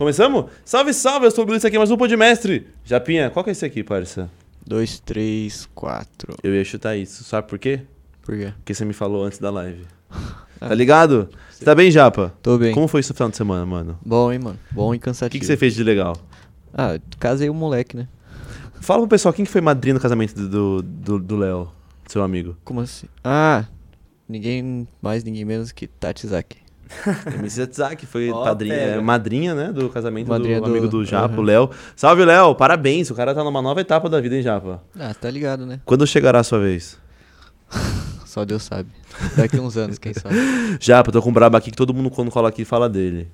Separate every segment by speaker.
Speaker 1: Começamos? Salve, salve, eu sou o esse aqui é mais um Podmestre. Japinha, qual que é esse aqui, parça?
Speaker 2: Dois, três, quatro.
Speaker 1: Eu ia chutar isso, sabe por quê?
Speaker 2: Por quê?
Speaker 1: Porque você me falou antes da live. Tá ligado? Você tá bem, Japa?
Speaker 2: Tô bem.
Speaker 1: Como foi seu final de semana, mano?
Speaker 2: Bom, hein, mano? Bom e
Speaker 1: O
Speaker 2: cansativo.
Speaker 1: que, que você fez de legal?
Speaker 2: Ah, casei o moleque, né?
Speaker 1: Fala pro pessoal, quem que foi madrinha no casamento do do do Léo, seu amigo?
Speaker 2: Como assim? Ah, ninguém mais, ninguém menos que Tati Zaki.
Speaker 1: MC Tzak, foi
Speaker 3: Ó,
Speaker 1: padrinha, é, madrinha, né, do casamento
Speaker 2: Madrinha
Speaker 1: do,
Speaker 2: do-
Speaker 1: amigo do Japa, o Léo. Salve, Léo, parabéns, o cara tá numa nova etapa da vida, hein, Japa?
Speaker 2: Ah, tá ligado, né?
Speaker 1: Quando chegará a sua vez?
Speaker 2: Só Deus sabe. Daqui uns anos, quem sabe.
Speaker 1: Japa, tô com um brabo aqui que todo mundo quando cola aqui fala dele.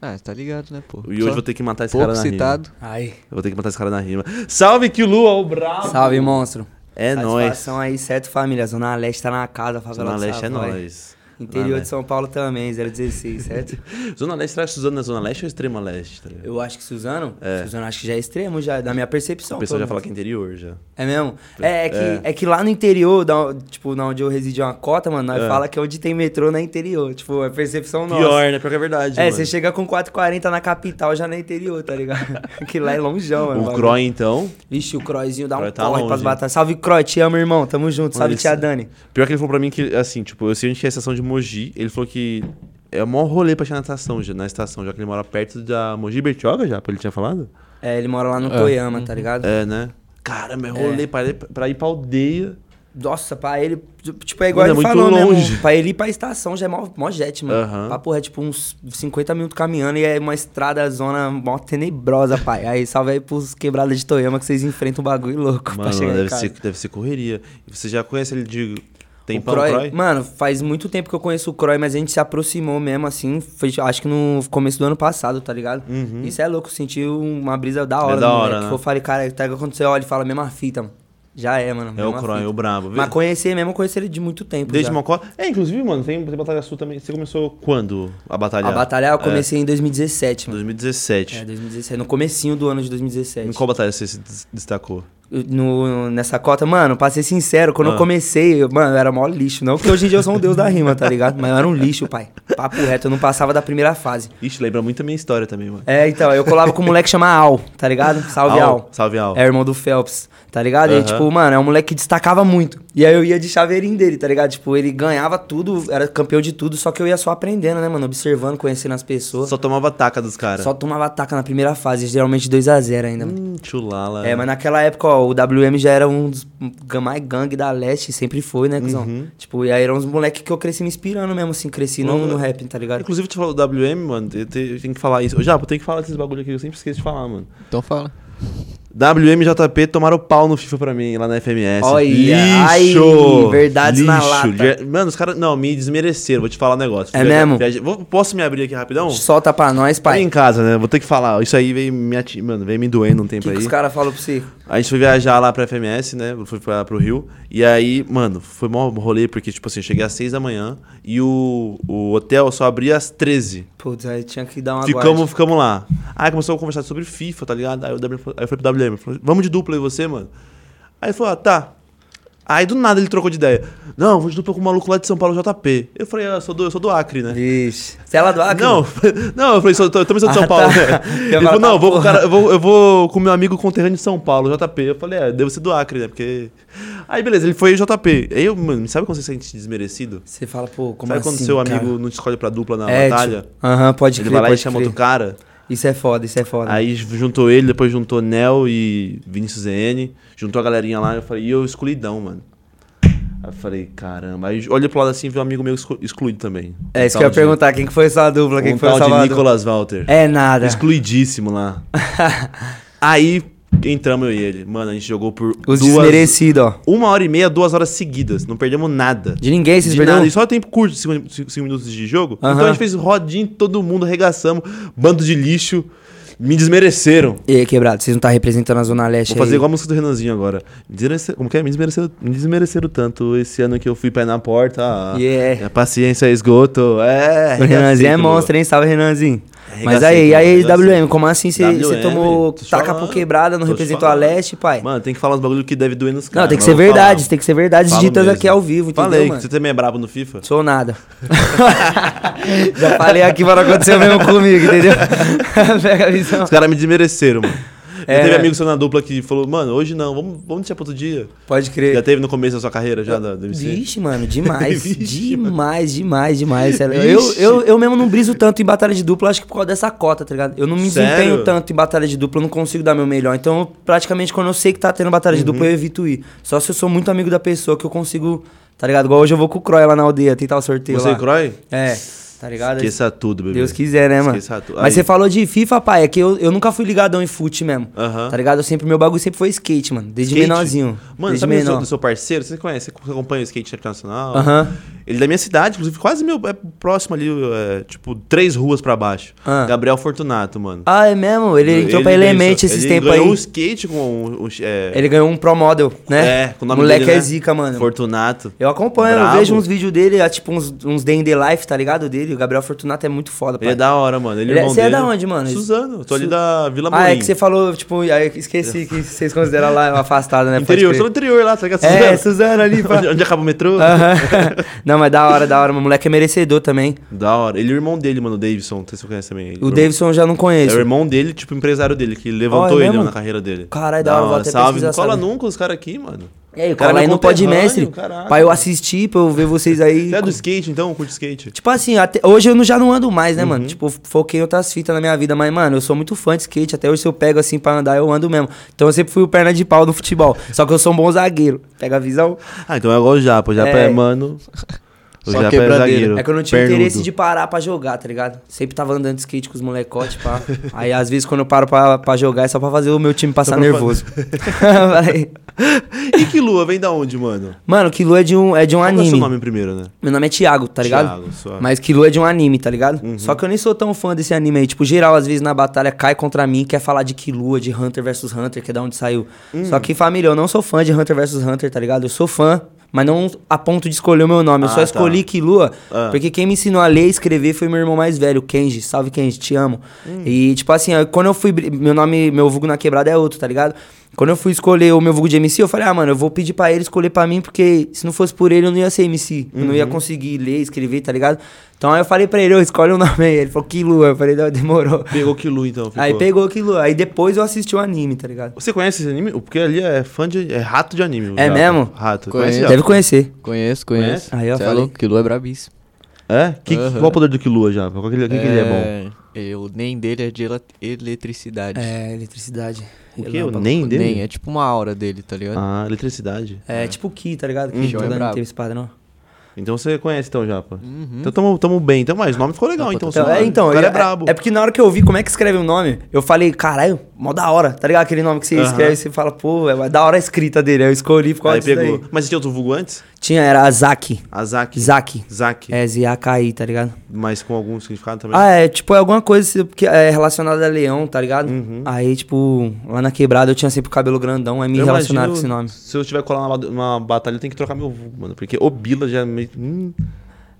Speaker 2: Ah, tá ligado, né, pô?
Speaker 1: E hoje
Speaker 2: Só
Speaker 1: vou ter que matar esse
Speaker 2: pouco
Speaker 1: cara na
Speaker 2: citado.
Speaker 3: Ai,
Speaker 1: rima. Eu vou ter que matar esse cara na rima. Salve, Kilu, ó, o brabo!
Speaker 3: salve, monstro.
Speaker 1: É nóis.
Speaker 3: Satisfação aí, certo, família? Zona Leste tá na casa, favela
Speaker 1: Zona Leste é nóis.
Speaker 3: Interior
Speaker 1: Zona
Speaker 3: de São Paulo também, 016, certo?
Speaker 1: Zona Leste, será que Suzano é Zona Leste ou Extrema Leste? Tá ligado?
Speaker 3: Eu acho que Suzano,
Speaker 1: É.
Speaker 3: Suzano acho que já é extremo, já, da minha percepção.
Speaker 1: O pessoal já
Speaker 3: pelo
Speaker 1: fala que é interior já.
Speaker 3: É mesmo? É, é que,
Speaker 1: É.
Speaker 3: é. que lá no interior, da, tipo, na onde eu resido uma cota, mano, nós
Speaker 1: É.
Speaker 3: fala que é onde tem metrô na interior. Tipo, é percepção nossa.
Speaker 1: Pior, né? Pior que é verdade.
Speaker 3: É,
Speaker 1: mano.
Speaker 3: você chega com 4,40 na capital, já na interior, tá ligado? que lá é longeão, mano.
Speaker 1: O. Croy, então.
Speaker 3: Vixe, o Croizinho dá
Speaker 1: Croy
Speaker 3: um
Speaker 1: tá
Speaker 3: corre
Speaker 1: longe.
Speaker 3: pras batalhas. Salve, Croy, te amo, irmão. Tamo junto. Salve,
Speaker 1: Mas-
Speaker 3: tia Dani.
Speaker 1: Pior que ele falou pra mim que, assim, tipo, eu sei onde é a estação de Mogi. Ele falou que é o maior rolê pra chegar na estação, já, na estação, já que ele mora perto da Mogi Bertioga, já, ele tinha falado?
Speaker 3: É, ele mora lá no
Speaker 2: É.
Speaker 3: Toyama, tá ligado?
Speaker 1: É, né? Caramba, é rolê pra, ir, pra ir pra aldeia.
Speaker 3: Nossa, pra ele, tipo, é igual
Speaker 1: Mano, é
Speaker 3: ele
Speaker 1: muito
Speaker 3: falou, né,
Speaker 1: longe.
Speaker 3: mano? Pra ele ir pra estação já é mó, mó jet, mano.
Speaker 1: Aham.
Speaker 3: Papo é tipo uns 50 minutos caminhando e é uma estrada, zona mó tenebrosa, pai. Aí salve aí pros quebradas de Toyama que vocês enfrentam um bagulho louco pra
Speaker 1: Mano,
Speaker 3: chegar em
Speaker 1: deve
Speaker 3: casa.
Speaker 1: ser, deve ser correria. Você já conhece ele de
Speaker 3: O
Speaker 1: tempão,
Speaker 3: Croy,
Speaker 1: Croy?
Speaker 3: Mano, faz muito tempo que eu conheço o Croy, mas a gente se aproximou mesmo, assim. Foi, acho que no começo do ano passado, tá ligado?
Speaker 1: Uhum.
Speaker 3: Isso é louco, senti uma brisa da hora,
Speaker 1: É da
Speaker 3: do
Speaker 1: hora, né?
Speaker 3: Eu falei, cara, tá quando você olha e fala a mesma fita, mano. Já é, mano.
Speaker 1: É o Croy, o brabo.
Speaker 3: Mas conhecer mesmo, eu conheci ele de muito tempo.
Speaker 1: Desde
Speaker 3: já.
Speaker 1: Mocó. É, inclusive, mano, tem, tem Batalha Sul também. Você começou quando a batalha?
Speaker 3: A batalha eu comecei em 2017, mano.
Speaker 1: 2017.
Speaker 3: É, 2017. No comecinho do ano de
Speaker 1: Em
Speaker 3: 2017.
Speaker 1: qual batalha você se des- destacou?
Speaker 3: No, nessa cota, mano, pra ser sincero, quando
Speaker 1: Ah.
Speaker 3: eu comecei, eu- mano, eu era mó lixo. Não porque hoje em dia eu sou um deus da rima, tá ligado? Mas eu era um lixo, pai. Papo reto, eu não passava da primeira fase.
Speaker 1: Ixi, lembra muito a minha história também, mano.
Speaker 3: É, então, eu colava com um moleque que chama Al, tá ligado? Salve Al.
Speaker 1: Salve Al.
Speaker 3: É irmão do Phelps, tá ligado? E,
Speaker 1: Aham.
Speaker 3: tipo, mano, é um moleque que destacava muito. E aí eu ia de chaveirinho dele, tá ligado? Tipo, ele ganhava tudo, era campeão de tudo, só que eu ia só aprendendo, né, mano? Observando, conhecendo as pessoas.
Speaker 1: Só tomava taca dos caras.
Speaker 3: Só tomava ataca na primeira fase, geralmente 2x0 ainda, mano.
Speaker 1: Hum, chulala.
Speaker 3: É, mas naquela época, ó, o WM já era um dos mais gangue da leste, sempre foi, né, cuzão?
Speaker 1: Uhum.
Speaker 3: Tipo, e aí eram uns moleques que eu cresci me inspirando mesmo, assim, cresci no, no rap, tá ligado?
Speaker 1: Inclusive, tu falou WM, mano, eu te- eu tenho que falar isso. Já, eu tenho que falar desses bagulho aqui, eu sempre esqueço de falar, mano.
Speaker 2: Então fala.
Speaker 1: WM e JP tomaram pau no FIFA pra mim, lá na FMS.
Speaker 3: Olha,
Speaker 1: lixo!
Speaker 3: ai, verdades na lata.
Speaker 1: Mano, os caras, não, me desmereceram, vou te falar um negócio.
Speaker 3: É mesmo?
Speaker 1: vou- posso me abrir aqui rapidão?
Speaker 3: Solta pra nós,
Speaker 1: Aí
Speaker 3: pai.
Speaker 1: em casa, né? Vou ter que falar. Isso aí veio me, ati... Mano, veio me doendo um tempo
Speaker 3: que, que
Speaker 1: aí.
Speaker 3: os caras falam pra você?
Speaker 1: A gente foi viajar lá pra FMS, né? Fui pra, pro Rio. E aí, mano, foi mó rolê, porque, tipo assim, eu cheguei às 6 da manhã e o, o hotel só abria às 13.
Speaker 3: Putz, aí tinha que dar uma
Speaker 1: Ficamos, ficamos lá. Aí começou a conversar sobre FIFA, tá ligado? Aí, o falou- aí eu falei pro WM, falou, vamos de dupla aí você, mano? Aí ele falou, ah, tá. Aí do nada ele trocou de ideia. Não, vou de dupla com o maluco lá de São Paulo, JP. Eu falei, ah, eu sou do, eu sou do Acre, né?
Speaker 3: Vixe. Você é lá do Acre?
Speaker 1: Não, não, eu falei, sou, eu também sou de São
Speaker 3: Ah,
Speaker 1: Paulo,
Speaker 3: tá.
Speaker 1: né? Ele falou, não, eu vou, com o
Speaker 3: porra.
Speaker 1: cara, eu, vou, eu vou com meu amigo conterrâneo de São Paulo, JP. Eu falei, é, devo ser do Acre, né? Porque. Aí, beleza, ele foi JP. Aí eu, mano, sabe quando você se sente desmerecido?
Speaker 3: Você fala, pô, como
Speaker 1: sabe
Speaker 3: assim,
Speaker 1: quando seu
Speaker 3: cara?
Speaker 1: amigo não te escolhe pra dupla na
Speaker 3: é,
Speaker 1: batalha?
Speaker 3: tipo, Aham, pode
Speaker 1: Ele
Speaker 3: crer,
Speaker 1: vai lá e chama outro cara.
Speaker 3: Isso é foda, isso é foda.
Speaker 1: Aí juntou ele, depois juntou Nel e Vinícius ZN. Juntou a galerinha lá. Eu falei, e eu excluidão, mano. Aí eu falei, caramba. Aí olhei pro lado assim e vi um amigo meu exclu- excluído também.
Speaker 3: é isso que eu ia
Speaker 1: de-
Speaker 3: perguntar, quem que foi essa dupla? Quem
Speaker 1: um
Speaker 3: que foi
Speaker 1: tal
Speaker 3: o
Speaker 1: de? Nicolas Walter.
Speaker 3: É nada.
Speaker 1: Excluidíssimo lá. Aí entramos eu e ele. Mano, a gente jogou por
Speaker 3: Os
Speaker 1: duas,
Speaker 3: desmerecidos, ó.
Speaker 1: uma hora e meia, duas horas seguidas. Não perdemos nada.
Speaker 3: De ninguém, vocês
Speaker 1: De
Speaker 3: perderam?
Speaker 1: nada. E só tempo curto, 5 minutos de jogo.
Speaker 3: Aham.
Speaker 1: Então a gente fez rodinho, todo mundo arregaçamos. Bando de lixo. Me desmereceram.
Speaker 3: E aí, quebrado, vocês não tá representando a Zona Leste
Speaker 1: Vou fazer
Speaker 3: aí?
Speaker 1: igual a música do Renanzinho agora. Desmerece- Como que é? Me desmereceram, me desmereceram tanto esse ano que eu fui pé na porta.
Speaker 3: Yeah.
Speaker 1: A paciência é esgoto. É.
Speaker 3: O Renanzinho é monstro, hein? Salve, Renanzinho. Mas
Speaker 1: Arregacei,
Speaker 3: aí, aí,
Speaker 1: arregacei.
Speaker 3: WM, como assim você tomou taca por quebrada, não representou a leste, pai?
Speaker 1: Mano, tem que falar uns bagulho que deve doer nos caras.
Speaker 3: não, tem que
Speaker 1: mas
Speaker 3: ser verdade, tem que ser verdade ditas aqui ao vivo, entendeu,
Speaker 1: Falei,
Speaker 3: mano?
Speaker 1: você também é brabo no FIFA?
Speaker 3: Sou nada. Já falei aqui para acontecer o mesmo comigo, entendeu? Pega a visão.
Speaker 1: Os caras me desmereceram, mano.
Speaker 3: É,
Speaker 1: Já teve
Speaker 3: né?
Speaker 1: amigo seu na dupla que falou, mano, hoje não, vamos, vamos deixar pra outro dia.
Speaker 3: Pode crer.
Speaker 1: Já teve no começo da sua carreira, já, da, MC?
Speaker 3: Vixe, mano, demais.
Speaker 1: Vixe,
Speaker 3: demais, demais, demais. sério. Eu, eu, eu mesmo não briso tanto em batalha de dupla, acho que por causa dessa cota, tá ligado? Eu não me
Speaker 1: Sério?
Speaker 3: desempenho tanto em batalha de dupla, eu não consigo dar meu melhor. Então, praticamente, quando eu sei que tá tendo batalha de
Speaker 1: Uhum.
Speaker 3: dupla, eu evito ir. Só se eu sou muito amigo da pessoa que eu consigo, tá ligado? Igual hoje eu vou com o Croy lá na aldeia, tentar o sorteio
Speaker 1: Você
Speaker 3: lá.
Speaker 1: e Croy?
Speaker 3: É, tá ligado?
Speaker 1: Esqueça tudo, bebê.
Speaker 3: Deus quiser, né, mano?
Speaker 1: Esqueça tudo.
Speaker 3: Mas você falou de FIFA, pai, é que eu, eu nunca fui ligadão em fute mesmo.
Speaker 1: Aham.
Speaker 3: Tá ligado? Eu sempre, meu bagulho sempre foi skate, mano. Desde
Speaker 1: Skate?
Speaker 3: menorzinho.
Speaker 1: Mano,
Speaker 3: desde
Speaker 1: sabe do seu,
Speaker 3: menor.
Speaker 1: do seu parceiro? Você conhece? Você acompanha o skate internacional?
Speaker 3: Aham.
Speaker 1: Ele é da minha cidade, inclusive, quase meu. É próximo ali, é, tipo, três ruas pra baixo.
Speaker 3: Ah.
Speaker 1: Gabriel Fortunato, mano.
Speaker 3: Ah, é mesmo? Ele, entrou pra
Speaker 1: ganhou-
Speaker 3: Element esses
Speaker 1: ele
Speaker 3: tempos
Speaker 1: ganhou
Speaker 3: aí.
Speaker 1: um skate com um. um- é,
Speaker 3: Ele ganhou um Pro Model, né?
Speaker 1: É, com o nome
Speaker 3: Moleque
Speaker 1: dele,
Speaker 3: é
Speaker 1: né?
Speaker 3: zica, mano.
Speaker 1: Fortunato.
Speaker 3: Eu acompanho,
Speaker 1: Brabo.
Speaker 3: eu vejo uns vídeos dele, é tipo uns, uns Day in the Life, tá ligado? Dele. O Gabriel Fortunato é muito foda, pai.
Speaker 1: Ele é da hora, mano. Ele,
Speaker 3: Ele é- você é
Speaker 1: dele.
Speaker 3: da onde, mano?
Speaker 1: Suzano. Tô ali
Speaker 3: Su-
Speaker 1: da Vila Morim.
Speaker 3: Ah, é que você falou, tipo, esqueci que vocês consideram lá afastado, né?
Speaker 1: Interior, sou do interior lá, tá ligado?
Speaker 3: É, Suzano ali, pá.
Speaker 1: onde, onde acaba o metrô?
Speaker 3: Aham. Não, mas da hora, da hora. Meu moleque é merecedor também.
Speaker 1: Da hora. Ele é o irmão dele, mano, o Davidson. Não sei se você conhece também.
Speaker 3: O Davidson eu já não
Speaker 1: É
Speaker 3: conheço.
Speaker 1: o irmão dele, tipo, empresário dele, que levantou
Speaker 3: Ó, é
Speaker 1: ele na carreira dele.
Speaker 3: Caralho, da hora, vou até
Speaker 1: Salve, não cola
Speaker 3: sabe?
Speaker 1: nunca os caras aqui, mano.
Speaker 3: E aí, o
Speaker 1: Cara,
Speaker 3: cara aí não pode
Speaker 1: conterrâneo,
Speaker 3: mestre.
Speaker 1: caraca.
Speaker 3: Pra eu assistir, pra eu ver vocês aí.
Speaker 1: Você é do skate, então? Curte skate?
Speaker 3: Tipo assim, até- hoje eu não- já não ando mais, né,
Speaker 1: Uhum.
Speaker 3: mano? Tipo, foquei em outras fitas na minha vida. Mas, mano, eu sou muito fã de skate. Até hoje, se eu pego assim pra andar, eu ando mesmo. Então eu sempre fui o perna de pau do futebol. Só que eu sou um bom zagueiro. Pega a visão?
Speaker 1: Ah, então é igual o Japa. O Japa é,
Speaker 3: É.
Speaker 1: mano... O
Speaker 2: Só
Speaker 1: Japa é zagueiro.
Speaker 3: É que eu não tinha
Speaker 1: pernudo.
Speaker 3: interesse de parar pra jogar, tá ligado? Sempre tava andando de skate com os molecotes, pá. Aí, às vezes, quando eu paro pra, pra jogar, é só pra fazer o meu time passar nervoso.
Speaker 1: E que lua vem da onde, mano?
Speaker 3: mano, Kilo é de um, é de um
Speaker 1: Qual que é o
Speaker 3: anime.
Speaker 1: seu nome primeiro, né?
Speaker 3: Meu nome é Thiago, tá ligado?
Speaker 1: Thiago, sua-
Speaker 3: Mas Kilo é de um anime, tá ligado?
Speaker 1: Uhum.
Speaker 3: Só que eu nem sou tão fã desse anime aí. Tipo, geral, às vezes na batalha cai contra mim, quer falar de Killua, de Hunter vs Hunter, que é da onde saiu.
Speaker 1: Hum.
Speaker 3: Só que, família, eu não sou fã de Hunter vs Hunter, tá ligado? Eu sou fã, mas não a ponto de escolher o meu nome. Eu
Speaker 1: Ah,
Speaker 3: só
Speaker 1: tá.
Speaker 3: escolhi Killua
Speaker 1: Ah.
Speaker 3: porque quem me ensinou a ler e escrever foi meu irmão mais velho, Kenji. Salve, Kenji, te amo.
Speaker 1: Hum.
Speaker 3: E, tipo assim, eu- quando eu fui. Meu nome, meu vulgo na quebrada é outro, tá ligado? Quando eu fui escolher o meu vulgo de MC, eu falei, ah, mano, eu vou pedir pra ele escolher pra mim, porque se não fosse por ele, eu não ia ser MC. Eu não ia
Speaker 1: Uhum.
Speaker 3: conseguir ler, escrever, tá ligado? Então aí eu falei pra ele, eu escolhe um nome aí. Ele falou, Killua. Eu falei, não, demorou.
Speaker 1: Pegou que lua, então. Ficou.
Speaker 3: Aí pegou Killua. Aí depois eu assisti o anime, tá ligado?
Speaker 1: Você conhece esse anime? Porque ali é fã de... É rato de anime. o
Speaker 3: É
Speaker 1: Japa.
Speaker 3: mesmo?
Speaker 1: Rato.
Speaker 2: Conheço.
Speaker 3: Deve conhecer.
Speaker 2: Conheço, conheço.
Speaker 3: Aí, ó,
Speaker 2: Cê é
Speaker 3: falei.
Speaker 2: louco, Kilo é brabíssimo.
Speaker 1: É? Que,
Speaker 2: Aham.
Speaker 1: Qual o poder do Kilua, já? Qual que, ele- que, que ele é bom?
Speaker 2: é O NEM dele é de ele- eletricidade.
Speaker 3: É, eletricidade.
Speaker 1: O que? O
Speaker 3: Relâmpago.
Speaker 1: nem
Speaker 2: O
Speaker 1: dele?
Speaker 2: NEM é tipo uma aura dele, tá ligado?
Speaker 1: Ah, eletricidade.
Speaker 3: É, tipo o Ki, tá ligado? Que
Speaker 2: Uhum.
Speaker 3: joga
Speaker 2: É
Speaker 3: teve espada, não.
Speaker 1: Então você conhece, então, Japa.
Speaker 2: Uhum.
Speaker 1: Então tamo, tamo bem. Então, mas o nome ficou legal, então.
Speaker 3: Então, é, então,
Speaker 1: o cara
Speaker 3: eu-
Speaker 1: é brabo.
Speaker 3: É, porque na hora que eu vi como é que escreve o nome, eu falei, caralho, mó da hora, tá ligado? Aquele nome que você
Speaker 1: Aham.
Speaker 3: escreve, você fala, pô, é da hora a escrita dele. Aí eu escolhi causa
Speaker 1: Aí pegou.
Speaker 3: daí.
Speaker 1: Mas você tinha outro vulgo antes?
Speaker 3: Tinha, era Azaki.
Speaker 1: Azaki.
Speaker 3: Zaki.
Speaker 1: Zaki.
Speaker 3: É, Z-A-K-I, tá ligado?
Speaker 1: Mas com algum significado também?
Speaker 3: Ah, é, tipo, é alguma coisa que é relacionada a leão, tá ligado?
Speaker 1: Uhum.
Speaker 3: Aí, tipo, lá na quebrada eu tinha sempre o cabelo grandão, aí me
Speaker 1: Eu
Speaker 3: relacionaram com esse nome.
Speaker 1: Se eu tiver colar numa, numa batalha, eu tenho que trocar meu vulgo, mano. Porque o Bila já é meio. Hum,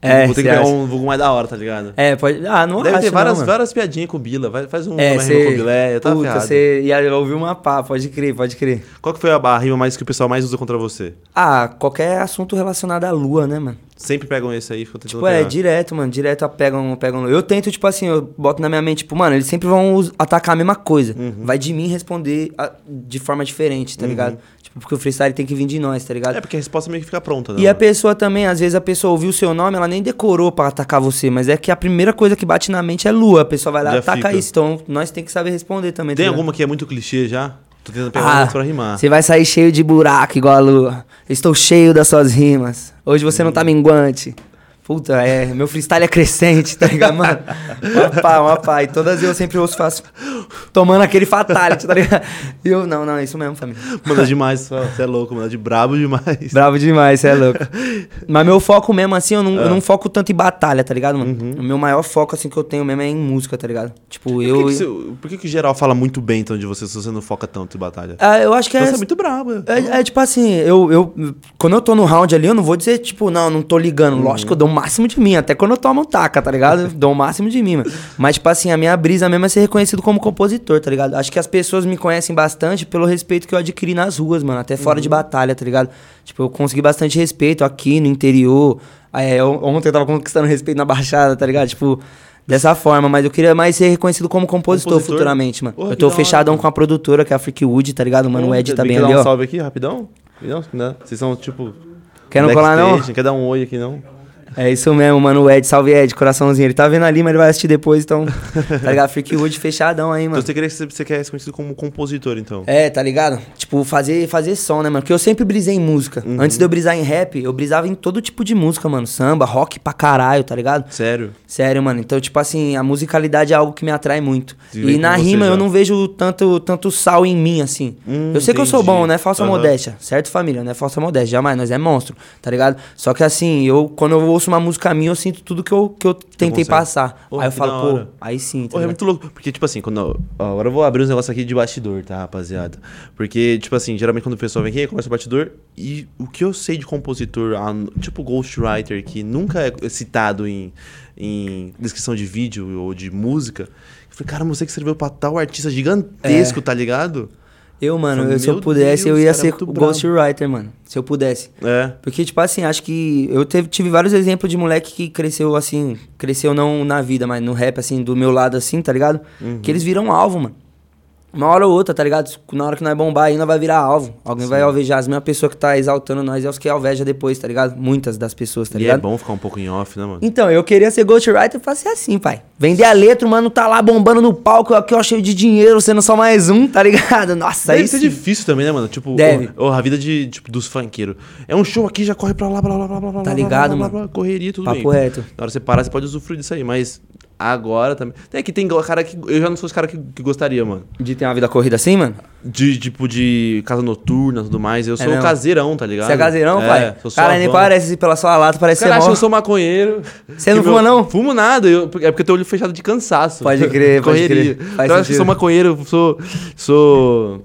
Speaker 3: É,
Speaker 1: vou ter que
Speaker 3: cê
Speaker 1: pegar
Speaker 3: acha?
Speaker 1: um vulgo mais da hora, tá ligado?
Speaker 3: É, pode. Ah, não
Speaker 1: Deve ter várias,
Speaker 3: não,
Speaker 1: várias piadinhas com o Bila. Vai, faz um
Speaker 3: É,
Speaker 1: rima com o
Speaker 3: você.
Speaker 1: Bila. É, eu tava
Speaker 3: Puta, você ia ouvir uma pá, pode crer, pode crer.
Speaker 1: Qual que foi a, a rima mais que o pessoal mais usa contra você?
Speaker 3: Ah, qualquer assunto relacionado à lua, né, mano?
Speaker 1: Sempre pegam esse aí ficam tentando
Speaker 3: Tipo, é,
Speaker 1: pegar.
Speaker 3: direto, mano. Direto pegam, pegam. Eu tento, tipo assim, eu boto na minha mente, tipo, mano, eles sempre vão atacar a mesma coisa.
Speaker 1: Uhum.
Speaker 3: Vai de mim responder a- de forma diferente, tá ligado? Tipo, porque o freestyle tem que vir de nós, tá ligado?
Speaker 1: É, porque a resposta meio que fica pronta, né?
Speaker 3: E a
Speaker 1: mano?
Speaker 3: pessoa também, às vezes a pessoa ouviu o seu nome, ela nem decorou pra atacar você, mas é que a primeira coisa que bate na mente é lua. A pessoa vai lá e
Speaker 1: Já
Speaker 3: ataca
Speaker 1: fica.
Speaker 3: isso. Então nós tem que saber responder também.
Speaker 1: Tem
Speaker 3: tá
Speaker 1: alguma que é muito clichê já? Tô tentando pegar
Speaker 3: Ah,
Speaker 1: uma pra rimar.
Speaker 3: Você vai sair cheio de buraco igual a lua. Estou cheio das suas rimas. Hoje você não tá minguante. Puta, é, meu freestyle é crescente, tá ligado, mano? Uma pá, uma pá. E todas eu sempre ouço faço tomando aquele fatality, tá ligado? E eu, não, não, é isso mesmo, família.
Speaker 1: Manda demais, você é louco, manda de brabo demais.
Speaker 3: Bravo demais, você é louco. Mas meu foco mesmo, assim, eu não, eu não foco tanto em batalha, tá ligado, mano? O meu maior foco, assim, que eu tenho mesmo é em música, tá ligado? Tipo,
Speaker 1: Por
Speaker 3: eu.
Speaker 1: que, que, você- por que que geral fala muito bem então de você se você não foca tanto em batalha?
Speaker 3: Ah, eu acho que é.
Speaker 1: Você é muito brabo.
Speaker 3: É, é tipo assim, eu, eu. Quando eu tô no round ali, eu não vou dizer, tipo, não, não tô ligando. Lógico que eu dou um máximo de mim, até quando eu tomo taca, tá ligado? Eu dou o máximo de mim, mano. Mas, tipo assim, a minha brisa mesmo é ser reconhecido como compositor, tá ligado? Acho que as pessoas me conhecem bastante pelo respeito que eu adquiri nas ruas, mano, até fora de batalha, tá ligado? Tipo, eu consegui bastante respeito aqui no interior. É, ontem eu tava conquistando respeito na Baixada, tá ligado? Tipo, dessa forma, mas eu queria mais ser reconhecido como compositor,
Speaker 1: Compositor?
Speaker 3: futuramente, mano.
Speaker 1: Porra,
Speaker 3: eu tô fechadão com a produtora, que é a Freakwood, tá ligado? Mano, o Ed tá bem ali,
Speaker 1: dar um
Speaker 3: ó.
Speaker 1: salve aqui, rapidão? Não, não. Vocês são, tipo...
Speaker 3: Quer não colar, não?
Speaker 1: Quer dar um oi aqui, não?
Speaker 3: É isso mesmo, mano. O Ed, salve Ed, coraçãozinho. Ele tá vendo ali, mas ele vai assistir depois, então. tá ligado? Freakwood fechadão aí,
Speaker 1: Então
Speaker 3: mano.
Speaker 1: você, queria, ser- você quer ser conhecido como compositor, então.
Speaker 3: É, tá ligado? Tipo, fazer, fazer som, né, mano? Porque eu sempre brisei em música.
Speaker 1: Uhum.
Speaker 3: Antes de eu brisar em rap, eu brisava em todo tipo de música, mano. Samba, rock pra caralho, tá ligado?
Speaker 1: Sério?
Speaker 3: Sério, mano. Então, tipo assim, a musicalidade é algo que me atrai muito.
Speaker 1: E
Speaker 3: na
Speaker 1: você
Speaker 3: rima
Speaker 1: já.
Speaker 3: eu não vejo tanto, tanto sal em mim, assim.
Speaker 1: Hum,
Speaker 3: eu sei que eu sou
Speaker 1: entendi.
Speaker 3: bom, não é falsa
Speaker 1: Aham.
Speaker 3: modéstia. Certo, família? Não é falsa modéstia. Jamais, nós é monstro, tá ligado? Só que assim, eu, quando eu ouço uma música minha, eu sinto tudo que eu, que eu tentei
Speaker 1: consegue.
Speaker 3: passar.
Speaker 1: Porra,
Speaker 3: aí eu falo, pô, aí sim, tá
Speaker 1: Porra, é muito louco. Porque, tipo assim, quando. eu- ó, agora eu vou abrir uns negócios aqui de bastidor, tá, rapaziada? Porque, tipo assim, geralmente quando o pessoal vem aqui, começa o bastidor. E o que eu sei de compositor, tipo Ghostwriter, que nunca é citado em, em descrição de vídeo ou de música. Eu falei, cara, você que escreveu pra tal artista gigantesco, tá ligado?
Speaker 3: Eu, mano, eu- se eu pudesse, eu
Speaker 1: Deus,
Speaker 3: ia
Speaker 1: cara,
Speaker 3: ser ghostwriter, mano. Se eu pudesse.
Speaker 1: É.
Speaker 3: Porque, tipo assim, acho que eu teve- tive vários exemplos de moleque que cresceu assim, cresceu não na vida, mas no rap, assim, do meu lado, assim, tá ligado?
Speaker 1: Uhum.
Speaker 3: Que eles viram alvo, mano. Uma hora ou outra, tá ligado? Na hora que nós bombar nós vai virar alvo. Alguém vai alvejar. As mesmas pessoas que tá exaltando nós é os que alveja depois, tá ligado? Muitas das pessoas, tá
Speaker 1: e é
Speaker 3: ligado?
Speaker 1: bom ficar um pouco em off, né, mano?
Speaker 3: Então, eu queria ser ghostwriter e fazer assim, pai. Vender a letra, o mano tá lá bombando no palco, aqui ó, cheio de dinheiro, sendo só mais um, tá ligado? Nossa,
Speaker 1: Deve ser
Speaker 3: sim.
Speaker 1: difícil também, né, mano? Tipo,
Speaker 3: Deve.
Speaker 1: a vida de, tipo, dos funkeiros. É um show aqui, já corre pra lá, blá, blá, blá, blá, blá,
Speaker 3: Tá
Speaker 1: blá,
Speaker 3: ligado,
Speaker 1: blá, blá,
Speaker 3: mano?
Speaker 1: blá, correria, tudo
Speaker 3: Papo
Speaker 1: bem.
Speaker 3: reto.
Speaker 1: Na hora que você parar, você pode usufruir disso aí, mas agora também... É que tem cara que... Eu já não sou os caras que, que gostaria, mano.
Speaker 3: De ter uma vida corrida assim, mano?
Speaker 1: De, tipo, de casa noturna e tudo mais. Eu sou
Speaker 3: mesmo?
Speaker 1: caseirão, tá ligado?
Speaker 3: Você é caseirão,
Speaker 1: é,
Speaker 3: pai?
Speaker 1: Sou
Speaker 3: Cara, nem parece pela sua lata, parece
Speaker 1: Cara,
Speaker 3: ser mó...
Speaker 1: que eu sou maconheiro.
Speaker 3: Você não fuma, não?
Speaker 1: Fumo nada. eu- é porque eu tenho olho fechado de cansaço.
Speaker 3: Pode crer, pode crer. Faz
Speaker 1: Então, eu acho que sou maconheiro, sou... Sou...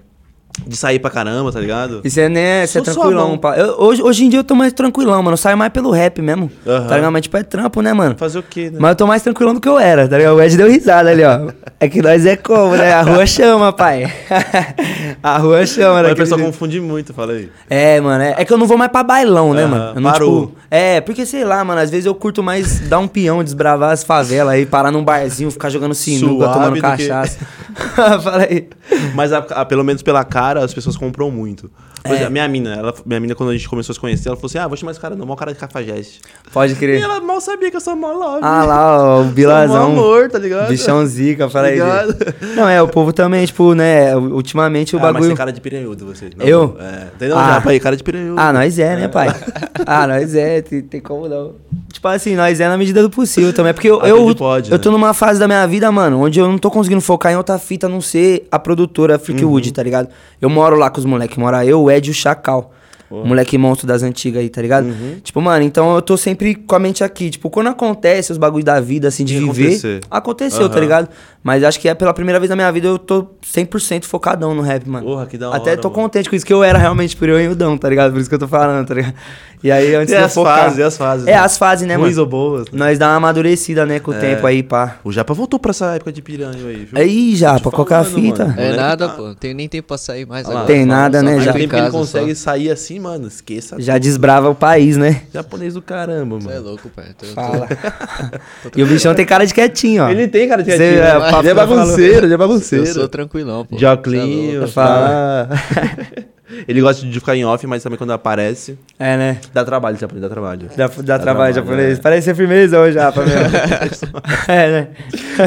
Speaker 1: De sair pra caramba, tá ligado?
Speaker 3: E você né, você é tranquilão, pá. Eu- hoje, hoje em dia eu tô mais tranquilão, mano. Eu saio mais pelo rap mesmo. Tá ligado? Mas tipo, é trampo, né, mano?
Speaker 1: Fazer o quê, né?
Speaker 3: Mas eu tô mais tranquilão do que eu era, tá ligado? O Ed deu risada ali, ó. É que nós é como, né? A rua chama, pai. A rua chama,
Speaker 1: Mas
Speaker 3: né?
Speaker 1: o pessoal confunde muito, fala aí.
Speaker 3: É, mano, é, é que eu não vou mais pra bailão, né, mano? Eu não,
Speaker 1: parou.
Speaker 3: tipo, é, porque sei lá, mano, às vezes eu curto mais dar um peão, desbravar as favelas aí, parar num barzinho, ficar jogando sinuca,
Speaker 1: Suave
Speaker 3: tomando
Speaker 1: do que-
Speaker 3: cachaça. Fala aí.
Speaker 1: Mas a- a- pelo menos pela cara, as pessoas compram muito. Por
Speaker 3: É.
Speaker 1: exemplo, minha mina, ela, minha mina, quando a gente começou a se conhecer, ela falou assim: Ah, vou chamar esse cara não, mó cara de cafajeste.
Speaker 3: Pode
Speaker 1: E
Speaker 3: crer.
Speaker 1: ela mal sabia que eu sou mó love.
Speaker 3: Ah lá, ó, o
Speaker 1: Sou
Speaker 3: Bilazão.
Speaker 1: mó amor, tá ligado?
Speaker 3: Bichão zica, fala aí. Não, é, o povo também, tipo, né, ultimamente o
Speaker 1: Ah, mas
Speaker 3: bagulho...
Speaker 1: tem cara de piranhudo você. Não,
Speaker 3: Eu?
Speaker 1: É. Entendeu?
Speaker 3: Ah.
Speaker 1: Já, pai, cara de piranhudo.
Speaker 3: Ah, nós é, né, pai? ah, nós é, tem, tem como não. Tipo assim, nós é na medida do possível também. Porque eu,
Speaker 1: Até
Speaker 3: eu,
Speaker 1: pode,
Speaker 3: eu
Speaker 1: né?
Speaker 3: tô numa fase da minha vida, mano, onde eu não tô conseguindo focar em outra fita, a não ser a produtora Freakwood,
Speaker 1: Uhum.
Speaker 3: tá ligado? Eu moro lá com os moleques, mora eu, o Ed o Chacal. Moleque monstro das antigas aí, tá ligado?
Speaker 1: Uhum.
Speaker 3: Tipo, mano, então eu tô sempre com a mente aqui. Tipo, quando acontece os bagulhos da vida, assim, de
Speaker 1: Tem que
Speaker 3: viver,
Speaker 1: acontecer.
Speaker 3: aconteceu, tá
Speaker 1: Aham.
Speaker 3: ligado? Mas acho que é pela primeira vez na minha vida eu tô 100% focadão no rap, mano.
Speaker 1: Porra, que da
Speaker 3: Até
Speaker 1: hora,
Speaker 3: tô
Speaker 1: mano.
Speaker 3: contente com isso, que eu era realmente por eu e o Dão, tá ligado? Por isso que eu tô falando, tá ligado? E aí, antes
Speaker 1: E
Speaker 3: de
Speaker 1: as
Speaker 3: focar...
Speaker 1: fases, e as fases.
Speaker 3: É,
Speaker 1: né?
Speaker 3: as fases, né,
Speaker 1: Ruins
Speaker 3: mano?
Speaker 1: ou boas. né?
Speaker 3: Nós dá uma amadurecida, né, com o
Speaker 1: É.
Speaker 3: tempo aí, pá.
Speaker 1: O Japa voltou pra essa época de piranha aí, viu?
Speaker 3: Aí, já,
Speaker 1: Tô te
Speaker 3: pra qualquer
Speaker 1: falando,
Speaker 3: fita.
Speaker 1: mano.
Speaker 2: É nada,
Speaker 1: tá-
Speaker 2: pô. Não tenho nem tempo pra sair mais
Speaker 1: lá.
Speaker 2: agora.
Speaker 3: Tem nada, né,
Speaker 2: Só
Speaker 3: já.
Speaker 1: O
Speaker 2: fico em
Speaker 1: tempo que ele consegue
Speaker 2: só.
Speaker 1: sair assim, mano, esqueça.
Speaker 3: Já desbrava o país, né?
Speaker 1: Japonês do caramba,
Speaker 2: Você é
Speaker 1: mano.
Speaker 2: louco, pai. Tô- tô-
Speaker 3: Fala. e o bichão tem cara de quietinho, ó.
Speaker 1: Ele tem cara de
Speaker 3: Cê-
Speaker 1: quietinho.
Speaker 3: é,
Speaker 1: né?
Speaker 3: o papo
Speaker 1: Ele é
Speaker 3: eu falo.
Speaker 1: bagunceiro, ele é
Speaker 2: Eu
Speaker 1: bagunceiro.
Speaker 2: sou tranquilão, pô. Cê é
Speaker 3: Fala.
Speaker 1: Ele gosta de ficar em off, mas também quando aparece,
Speaker 3: É, né?
Speaker 1: dá trabalho, japonês, dá trabalho.
Speaker 3: Dá, dá trabalho
Speaker 1: trabalho,
Speaker 3: japonês.
Speaker 1: é.
Speaker 3: Parece ser firmeza hoje, já, pra mim. é, né?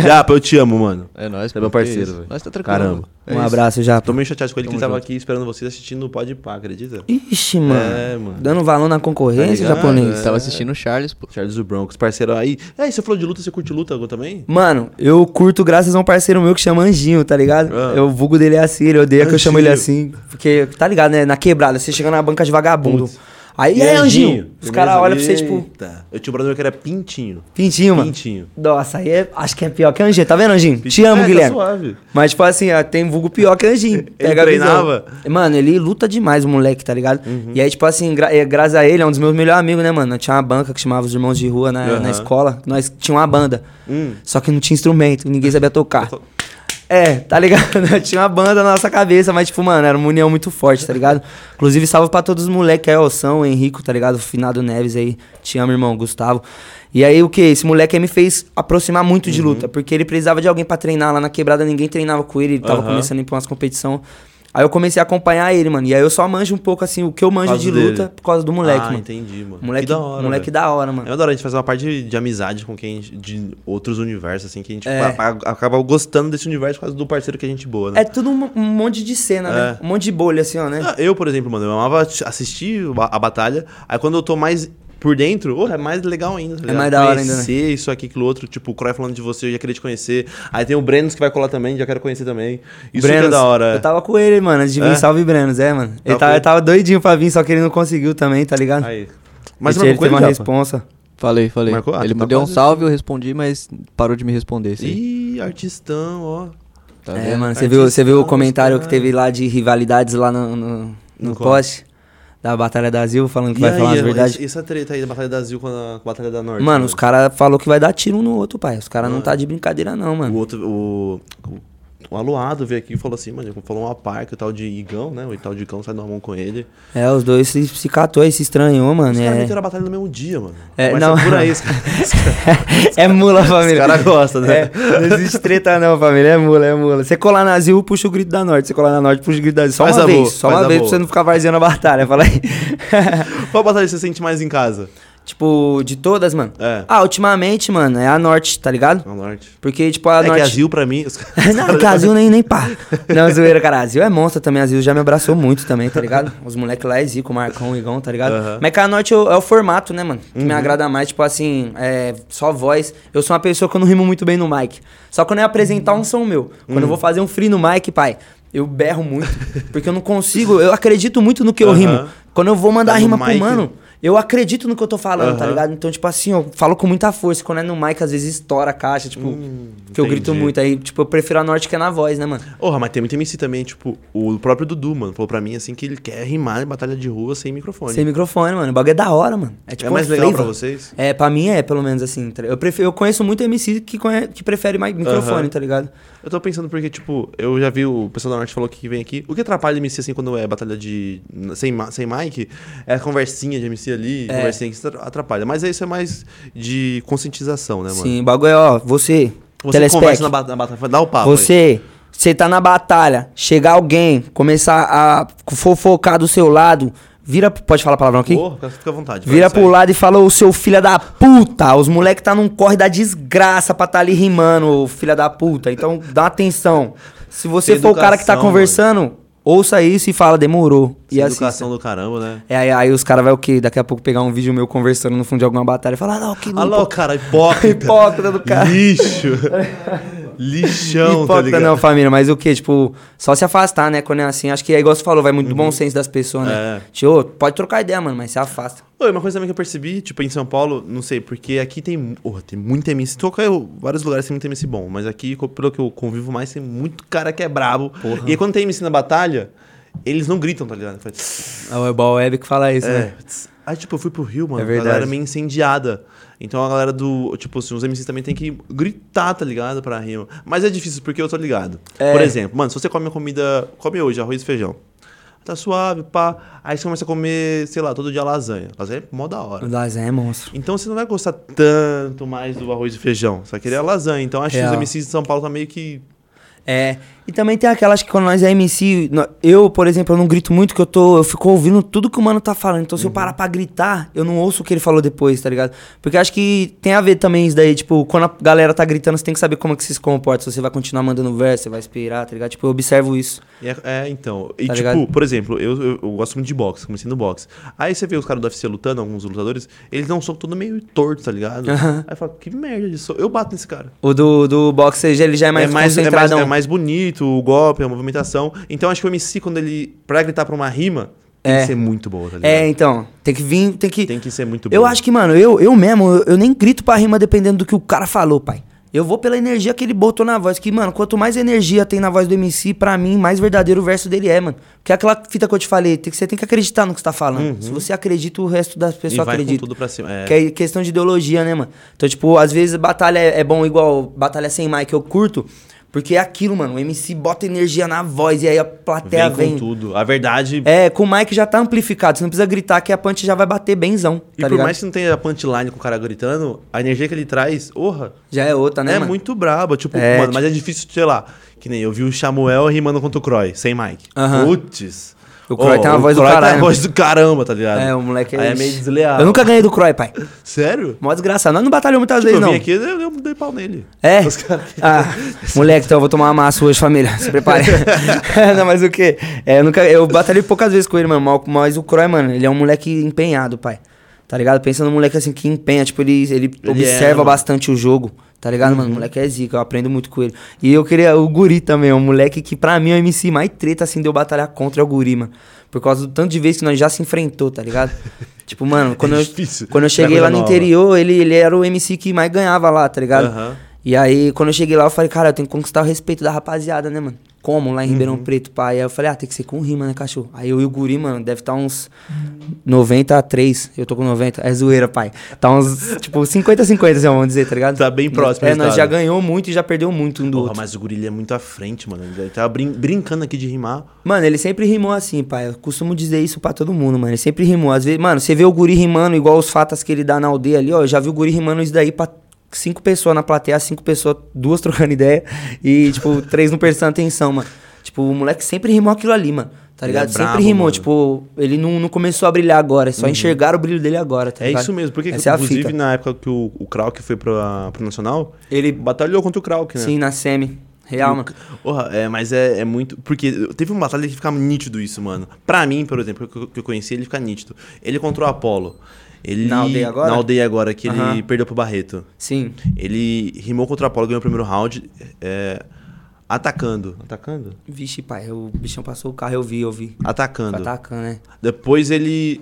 Speaker 1: Japa, eu te amo, mano.
Speaker 2: É nóis,
Speaker 1: Você é meu parceiro, velho.
Speaker 2: Nós tá tranquilo.
Speaker 1: Caramba.
Speaker 2: É
Speaker 3: um
Speaker 2: isso.
Speaker 3: abraço, já.
Speaker 1: Tô meio chateado com ele que ele
Speaker 2: Tamo
Speaker 1: tava aqui esperando vocês assistindo no Pode Pá, acredita?
Speaker 3: Ixi, mano.
Speaker 1: É, mano.
Speaker 3: Dando valor na concorrência,
Speaker 1: Tá ligado?
Speaker 3: japonês.
Speaker 1: É.
Speaker 2: Tava assistindo o Charles, pô.
Speaker 1: Charles do Broncos, parceiro aí. É, e você falou de luta, você curte luta agora também?
Speaker 3: Mano, eu curto graças a um parceiro meu que chama Anjinho, tá ligado?
Speaker 1: Ah.
Speaker 3: Eu, o vulgo dele é assim, ele odeia que eu chamo ele
Speaker 1: Anjinho.
Speaker 3: assim. Porque, tá ligado, né? Na quebrada, você chega na banca de vagabundo.
Speaker 1: Putz.
Speaker 3: Aí, é, Anjinho. Os caras olham pra você, tipo,
Speaker 1: Eita. Eu tinha um brother que era Pintinho.
Speaker 3: pintinho, mano.
Speaker 1: Pintinho.
Speaker 3: Nossa, aí é, acho que é pior que Anjinho. Tá vendo, Anjinho? Te amo,
Speaker 1: É, tá
Speaker 3: Guilherme.
Speaker 1: suave.
Speaker 3: Mas, tipo assim, ó, tem vulgo pior que Anjinho. Pega a visão.
Speaker 1: treinava?
Speaker 3: Mano, ele luta demais, o moleque, tá ligado?
Speaker 1: Uhum.
Speaker 3: E aí, tipo assim, gra é, graças a ele, é um dos meus melhores amigos, né, mano? Eu tinha uma banca que chamava os Irmãos de Rua na,
Speaker 1: Aham.
Speaker 3: na escola. Nós tinha uma banda.
Speaker 1: Hum.
Speaker 3: Só que não tinha instrumento, ninguém sabia tocar. É, tá ligado? tinha uma banda na nossa cabeça, mas, tipo, mano, era uma união muito forte, tá ligado? Inclusive, salve pra todos os moleques aí, ó, São, Henrico, tá ligado? O Finado Neves aí. Te amo, irmão, Gustavo. E aí, o que? Esse moleque aí me fez aproximar muito
Speaker 1: Uhum.
Speaker 3: de luta, porque ele precisava de alguém pra treinar lá na quebrada, ninguém treinava com ele, ele tava
Speaker 1: Aham.
Speaker 3: começando a ir pra umas competição. Aí eu comecei a acompanhar ele, mano. E aí eu só manjo um pouco, assim, o que eu manjo de
Speaker 1: dele.
Speaker 3: luta por causa do moleque,
Speaker 1: ah,
Speaker 3: mano.
Speaker 1: entendi, mano.
Speaker 3: Moleque,
Speaker 1: que da hora,
Speaker 3: moleque da hora, mano.
Speaker 1: É da hora a gente fazer uma parte de, de amizade com quem de outros universos, assim, que a gente
Speaker 3: É.
Speaker 1: acaba gostando desse universo por causa do parceiro que a gente boa, né?
Speaker 3: É tudo um, um monte de cena, né?
Speaker 1: É.
Speaker 3: Um monte de bolha, assim, ó, né?
Speaker 1: Ah, Eu, por exemplo, mano, eu amava assistir a, a batalha. Aí quando eu tô mais por dentro, oh, é mais legal ainda. tá ligado?
Speaker 3: mais da hora ainda, né?
Speaker 1: Conhecer isso aqui, aquilo outro. Tipo, o Croy falando de você, eu já queria te conhecer. Aí tem o Brenos que vai colar também, já quero conhecer também. Isso que é
Speaker 3: Brenos,
Speaker 1: da hora.
Speaker 3: Eu tava com ele, mano, antes de vir.
Speaker 1: É?
Speaker 3: Salve, Brenos, é, mano. Ele
Speaker 1: Tá
Speaker 3: tava, ele tava doidinho pra vir, só que ele não conseguiu também, tá ligado?
Speaker 1: Aí. Mas
Speaker 3: ele, ele teve uma
Speaker 1: Japa?
Speaker 3: responsa.
Speaker 2: Falei, falei.
Speaker 1: Marcou? Ah,
Speaker 2: ele
Speaker 1: tá
Speaker 2: me deu um salve, eu respondi, mas parou de me responder. Sim.
Speaker 1: Ih, artistão, ó.
Speaker 2: Tá
Speaker 3: é,
Speaker 2: vendo?
Speaker 3: mano, você viu, você viu o comentário que
Speaker 1: cara.
Speaker 3: teve lá de rivalidades lá no, no, no
Speaker 1: No
Speaker 3: post da Batalha da Zil, falando que
Speaker 1: E
Speaker 3: vai
Speaker 1: aí,
Speaker 3: falar as verdades.
Speaker 1: Essa treta aí da Batalha da Zil com a, com a Batalha da Norte.
Speaker 3: Mano, os caras falaram que vai dar tiro um no outro, pai. Os caras não
Speaker 1: Ah.
Speaker 3: tá de brincadeira, não,
Speaker 1: O
Speaker 3: mano.
Speaker 1: outro, o, o, o Aluado veio aqui e falou assim, mano, falou uma parca, o tal de Igão, né? O tal de Igão sai na mão com ele.
Speaker 3: É, os dois se, se catou aí, se estranhou, mano.
Speaker 1: Os caras
Speaker 3: É,
Speaker 1: meteram a batalha no mesmo dia, mano.
Speaker 3: É,
Speaker 1: Mas
Speaker 3: não.
Speaker 1: por aí, os caras.
Speaker 3: é mula,
Speaker 1: Os
Speaker 3: família.
Speaker 1: caras gostam, né?
Speaker 3: É, não existe treta não, família. É mula, é mula. Você colar na Zil, puxa o grito da Norte. Você colar na Norte, puxa o grito da Zil. Só
Speaker 1: Faz
Speaker 3: uma vez,
Speaker 1: boa,
Speaker 3: só uma vez
Speaker 1: boa.
Speaker 3: pra você não ficar varzeando a batalha. Fala aí.
Speaker 1: Qual batalha você sente mais em casa?
Speaker 3: Tipo, de todas, mano.
Speaker 1: É.
Speaker 3: Ah, ultimamente, mano, é a Norte, tá ligado?
Speaker 1: Na Norte.
Speaker 3: Porque, tipo, a
Speaker 1: é que
Speaker 3: Norte...
Speaker 1: a Zil, pra mim... os
Speaker 3: não, que a Zil nem, nem pá. Não, zoeira, cara. A Zil é monstro também. A Zil já me abraçou muito também, tá ligado? Os moleques lá é Zico, Marcão, Igão, tá ligado?
Speaker 1: Aham.
Speaker 3: Mas que a Norte é o, é o formato, né, mano? Que me
Speaker 1: Uhum.
Speaker 3: agrada mais, tipo assim, é só voz. Eu sou uma pessoa que eu não rimo muito bem no mic. Só quando eu apresentar um som meu. Quando
Speaker 1: Uhum.
Speaker 3: eu vou fazer um free no mic, pai, eu berro muito. porque eu não consigo. Eu acredito muito no que eu rimo. Quando eu vou mandar
Speaker 1: Tá
Speaker 3: rima pro
Speaker 1: mic.
Speaker 3: mano. Eu acredito no que eu tô falando, tá
Speaker 1: Aham.
Speaker 3: ligado? Então, tipo assim, eu falo com muita força. Quando é no mic, às vezes estoura a caixa, tipo,
Speaker 1: Hum,
Speaker 3: que eu grito muito. Aí, tipo, eu prefiro a norte que é na voz, né, mano?
Speaker 1: Porra, mas tem muito MC também, tipo, o próprio Dudu, mano, falou pra mim, assim, que ele quer rimar em batalha de rua sem microfone.
Speaker 3: Sem microfone, mano. O bagulho é da hora, mano. É tipo
Speaker 1: é mais legal pra
Speaker 3: flavor.
Speaker 1: vocês?
Speaker 3: É, pra mim é, pelo menos assim. tá? Eu, prefiro, eu conheço muito MC que, conhe- que prefere mais microfone,
Speaker 1: Aham.
Speaker 3: tá ligado?
Speaker 1: Eu tô pensando porque, tipo, eu já vi o pessoal da Norte falou que vem aqui. O que atrapalha MC, assim, quando é batalha de... Sem, sem mic, é a conversinha de MC ali,
Speaker 3: É.
Speaker 1: conversinha que atra- atrapalha. Mas isso é mais de conscientização, né, mano?
Speaker 3: Sim, o bagulho é, ó, você,
Speaker 1: Você
Speaker 3: telespec,
Speaker 1: conversa na, na batalha, dá o papo aí.
Speaker 3: você, você tá na batalha, chegar alguém, começar a fofocar do seu lado, vira, pode falar palavrão aqui?
Speaker 1: Porra, fica à vontade.
Speaker 3: Vira pro lado e fala, ô seu filho da puta, os moleque tá num corre da desgraça pra tá ali rimando, filha da puta. Então dá atenção. Se você
Speaker 1: Sem
Speaker 3: for o cara que tá
Speaker 1: educação,
Speaker 3: conversando, ouça isso e fala, demorou. E
Speaker 1: educação do caramba, né?
Speaker 3: É, aí, aí os caras vai o quê? Daqui a pouco pegar um vídeo meu conversando no fundo de alguma batalha e falar, ah, não, que
Speaker 1: lá o cara, hipócrita.
Speaker 3: hipócrita do cara.
Speaker 1: Lixo. Lixão, tá
Speaker 3: Hipócrita
Speaker 1: ligado?
Speaker 3: não, família, mas o que? Tipo, só se afastar, né? Quando é assim, acho que é igual você falou, vai muito do bom senso das pessoas, né?
Speaker 1: É.
Speaker 3: Tio, pode trocar ideia, mano, mas se afasta.
Speaker 1: Oi, uma coisa também que eu percebi, tipo, em São Paulo, não sei, porque aqui tem. Oh, tem muito MC. Toca vários lugares tem muito MC bom, mas aqui, pelo que eu convivo mais, tem muito cara que é brabo. E aí quando tem MC na batalha, eles não gritam, tá ligado? Faz,
Speaker 3: É o Ebal Web que fala isso,
Speaker 1: é.
Speaker 3: né?
Speaker 1: Aí, tipo, eu fui pro Rio, mano,
Speaker 3: É
Speaker 1: a
Speaker 3: verdade.
Speaker 1: galera meio incendiada. Então a galera do. Tipo, assim, os MCs também tem que gritar, tá ligado? Pra rima. Mas é difícil, porque eu tô ligado.
Speaker 3: É.
Speaker 1: Por exemplo, mano, se você come a comida. Come hoje, arroz e feijão. Tá suave, pá. Aí você começa a comer, sei lá, todo dia lasanha. Lasanha é mó da hora.
Speaker 3: Lazen é monstro.
Speaker 1: Então você não vai gostar tanto mais do arroz e feijão. Querer a lasanha. Então acho que
Speaker 3: Real.
Speaker 1: os MCs de São Paulo tá meio que.
Speaker 3: É. E também tem aquelas que quando nós é MC, eu, por exemplo, eu não grito muito, que eu tô. Eu fico ouvindo tudo que o mano tá falando. Então, se
Speaker 1: Uhum.
Speaker 3: eu parar pra gritar, eu não ouço o que ele falou depois, tá ligado? Porque acho que tem a ver também isso daí, tipo, quando a galera tá gritando, você tem que saber como é que se comporta. Se você vai continuar mandando verso, você vai esperar, tá ligado? Tipo, eu observo isso.
Speaker 1: É, é, então. E
Speaker 3: Tá
Speaker 1: tipo,
Speaker 3: ligado?
Speaker 1: por exemplo, eu, eu, eu gosto muito de boxe, comecei no boxe. Aí você vê os caras do UFC lutando, alguns lutadores, eles um soco todo meio torto, tá ligado?
Speaker 3: Aham.
Speaker 1: Aí eu falo, que merda de soco. Eu bato nesse cara.
Speaker 3: O do, do boxe, ele já é mais,
Speaker 1: é, mais, é, mais, é mais bonito o golpe, a movimentação. Então acho que o MC, quando ele. Pra gritar pra uma rima, tem
Speaker 3: É.
Speaker 1: que ser muito boa, tá ligado?
Speaker 3: É, então, tem que vir, tem que...
Speaker 1: Tem que ser muito boa.
Speaker 3: Eu acho que, mano, eu, eu mesmo, eu, eu nem grito pra rima dependendo do que o cara falou, pai. Eu vou pela energia que ele botou na voz. Que, mano, quanto mais energia tem na voz do MC, pra mim, mais verdadeiro o verso dele é, mano. Porque é aquela fita que eu te falei, tem que, você tem que acreditar no que você tá falando. Se você acredita, o resto das
Speaker 1: Uhum. E
Speaker 3: pessoas
Speaker 1: com
Speaker 3: acredita.
Speaker 1: tudo pra cima. É.
Speaker 3: Que é questão de ideologia, né, mano? Então, tipo, às vezes batalha é é bom igual batalha sem mic, eu curto. Porque é aquilo, mano. O MC bota energia na voz e aí a plateia
Speaker 1: Vem
Speaker 3: vem.
Speaker 1: com tudo. A verdade.
Speaker 3: É, com o mic já tá amplificado. Você não precisa gritar que a punch já vai bater benzão.
Speaker 1: e
Speaker 3: Tá
Speaker 1: por
Speaker 3: ligado?
Speaker 1: mais que não tenha punchline com o cara gritando, a energia que ele traz, orra,
Speaker 3: Já é outra, né,
Speaker 1: é
Speaker 3: mano?
Speaker 1: muito braba. Tipo,
Speaker 3: É,
Speaker 1: mano, mas é difícil, sei lá. Que nem eu vi o Samuel rimando contra o Croy, sem mic.
Speaker 3: Aham.
Speaker 1: Putz.
Speaker 3: O Croy tem uma voz do
Speaker 1: Croy Tem
Speaker 3: caralho.
Speaker 1: uma voz do caramba, tá ligado?
Speaker 3: É, o moleque
Speaker 1: Aí é meio desleal.
Speaker 3: Eu nunca ganhei do Croy, pai.
Speaker 1: Sério?
Speaker 3: Mó desgraçado. Nós não batalhamos muitas
Speaker 1: Tipo,
Speaker 3: vezes,
Speaker 1: eu
Speaker 3: não.
Speaker 1: vim aqui, eu, eu dei pau nele.
Speaker 3: É? Ah, moleque, então eu vou tomar uma massa hoje, família. Se prepare. não, mas o quê? É, eu, nunca, eu batalhei poucas vezes com ele, mano. Mas- o Croy, mano, ele é um moleque empenhado, pai. Tá ligado? Pensa num moleque assim que empenha, tipo, ele, ele,
Speaker 1: Ele
Speaker 3: observa
Speaker 1: é,
Speaker 3: bastante o jogo. Tá ligado, mano? O moleque é zica, eu aprendo muito com ele. E eu queria. O Guri também, é um moleque que pra mim é o MC mais treta, assim, de eu batalhar contra é o Guri, mano. Por causa do tanto de vezes que nós já se enfrentou, tá ligado? tipo, mano, quando, eu,
Speaker 1: difícil.
Speaker 3: quando eu
Speaker 1: É
Speaker 3: cheguei lá no
Speaker 1: nova.
Speaker 3: interior, ele, ele era o MC que mais ganhava lá, tá ligado?
Speaker 1: Aham.
Speaker 3: E aí, quando eu cheguei lá, eu falei, cara, eu tenho que conquistar o respeito da rapaziada, né, mano? Como lá em Ribeirão Preto, pai? Aí eu falei, ah, tem que ser com rima, né, cachorro? Aí eu e o Guri, mano, deve estar uns 93. Eu tô com 90. É zoeira, pai. Tá uns, tipo, 50-50, assim, vamos dizer, tá ligado?
Speaker 1: Tá bem próximo
Speaker 3: É, nós já ganhou muito e já perdeu muito um do
Speaker 1: Porra,
Speaker 3: outro.
Speaker 1: mas o Gorila é muito à frente, mano. Ele tava brin- brincando aqui de rimar.
Speaker 3: Mano, ele sempre rimou assim, pai. Eu costumo dizer isso pra todo mundo, mano. Ele sempre rimou. Às vezes, mano, você vê o guri rimando igual os fatas que ele dá na aldeia ali, ó. Eu já vi o guri rimando isso daí pra cinco pessoas na plateia, cinco pessoas, duas trocando ideia e, tipo, três não prestando atenção, mano. Tipo, o moleque sempre rimou aquilo ali, mano. Tá ligado?
Speaker 1: é
Speaker 3: sempre
Speaker 1: brabo,
Speaker 3: rimou.
Speaker 1: mano.
Speaker 3: Tipo, ele não, não começou a brilhar agora. É só enxergar o brilho dele agora, tá
Speaker 1: é
Speaker 3: ligado?
Speaker 1: isso mesmo. Porque,
Speaker 3: Essa é
Speaker 1: inclusive,
Speaker 3: fita.
Speaker 1: na época que o, o Krauk foi pra, pro Nacional,
Speaker 3: Ele,
Speaker 1: batalhou contra o Krauk, né?
Speaker 3: sim, na semi. Real, mano.
Speaker 1: Porra, é, mas é, é muito. Porque teve uma batalha que fica nítido isso, mano. Pra mim, por exemplo, que eu, que eu conheci, ele fica nítido. Ele contra o Apollo. Ele,
Speaker 3: Na aldeia agora?
Speaker 1: Na aldeia agora, que ele perdeu pro Barreto.
Speaker 3: Sim.
Speaker 1: Ele rimou contra o Apollo, ganhou o primeiro round. é, atacando. Atacando?
Speaker 3: Vixe, pai, o bichão passou o carro, eu vi, eu vi.
Speaker 1: Atacando.
Speaker 3: Atacando, né?
Speaker 1: Depois ele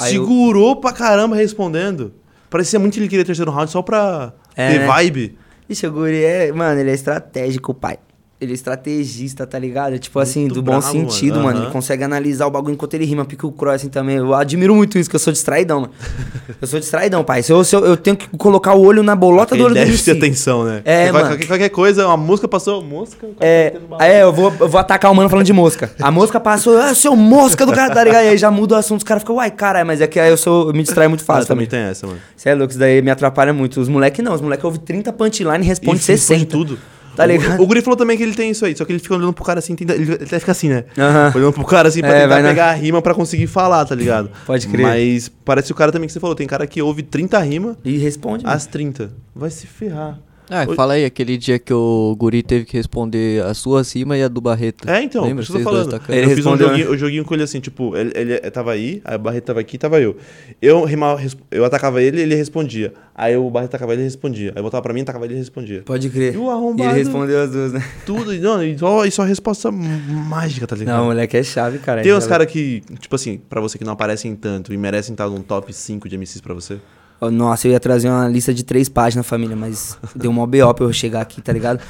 Speaker 3: Aí eu-
Speaker 1: segurou pra caramba respondendo. Parecia muito que ele queria terceiro round só pra
Speaker 3: É,
Speaker 1: ter
Speaker 3: né?
Speaker 1: vibe.
Speaker 3: Ixi, o guri é, mano, ele é estratégico, pai. Ele é estrategista, tá ligado? Tipo assim,
Speaker 1: Muito
Speaker 3: do bom
Speaker 1: bravo,
Speaker 3: sentido,
Speaker 1: mano.
Speaker 3: Ele consegue analisar o bagulho enquanto ele rima, porque o Croy, assim, também. Eu admiro muito isso, que eu sou distraidão, mano. eu sou distraidão, pai. Se eu, se eu, eu tenho que colocar o olho na bolota
Speaker 1: Ele
Speaker 3: do olho
Speaker 1: deve
Speaker 3: dele.
Speaker 1: ter atenção, né?
Speaker 3: É,
Speaker 1: Qualquer-
Speaker 3: mano.
Speaker 1: Qualquer, coisa, uma música passou, mosca,
Speaker 3: É,
Speaker 1: tá
Speaker 3: é, eu vou, eu vou atacar o mano falando de mosca. A mosca passou, ah, seu mosca do cara, tá ligado? E aí já muda o assunto, os caras ficam, uai, caralho, mas é que aí eu sou, eu me distraio muito fácil
Speaker 1: também
Speaker 3: também.
Speaker 1: tem essa, mano.
Speaker 3: Você é louco, isso daí me atrapalha muito. Os moleques não, os moleques ouvem 30 punchline e responde
Speaker 1: responde
Speaker 3: 60.
Speaker 1: tudo.
Speaker 3: Tá ligado?
Speaker 1: O, o Guri falou também que ele tem isso aí, só que ele fica olhando pro cara assim, tenta, ele, até fica assim, né?
Speaker 3: Aham.
Speaker 1: Olhando pro cara assim pra
Speaker 3: É,
Speaker 1: tentar
Speaker 3: vai na-
Speaker 1: pegar a rima pra conseguir falar, tá ligado?
Speaker 3: Pode crer.
Speaker 1: Mas parece o cara também que você falou, tem cara que ouve 30 rimas,
Speaker 3: E responde. mano.
Speaker 1: as 30. Vai se ferrar.
Speaker 2: Ah,
Speaker 1: Oi.
Speaker 2: fala aí, aquele dia que o Guri teve que responder a sua acima e a do Barreto.
Speaker 1: É, então,
Speaker 2: Lembra? Vocês dois
Speaker 1: falando.
Speaker 2: tacando.
Speaker 3: Ele
Speaker 1: eu fiz um
Speaker 3: né?
Speaker 1: joguinho, um joguinho com ele assim, tipo, ele, ele tava aí, aí o Barreto tava aqui, tava eu. Eu rimava, eu atacava ele, ele respondia. Aí o Barreto atacava ele, ele respondia. Aí eu voltava pra mim, atacava ele, ele respondia.
Speaker 3: Pode crer.
Speaker 1: E o
Speaker 3: E
Speaker 1: arrombado-
Speaker 3: ele respondeu as duas, né?
Speaker 1: Tudo, e não, e só, e só resposta mágica, tá ligado?
Speaker 3: Não, o moleque é chave, cara.
Speaker 1: Tem uns
Speaker 3: Já-
Speaker 1: caras que, tipo assim, pra você que não aparecem tanto e merecem estar num top 5 de MCs pra você.
Speaker 3: Nossa, eu ia trazer uma lista de três páginas, família, mas deu uma BO pra eu chegar aqui, tá ligado?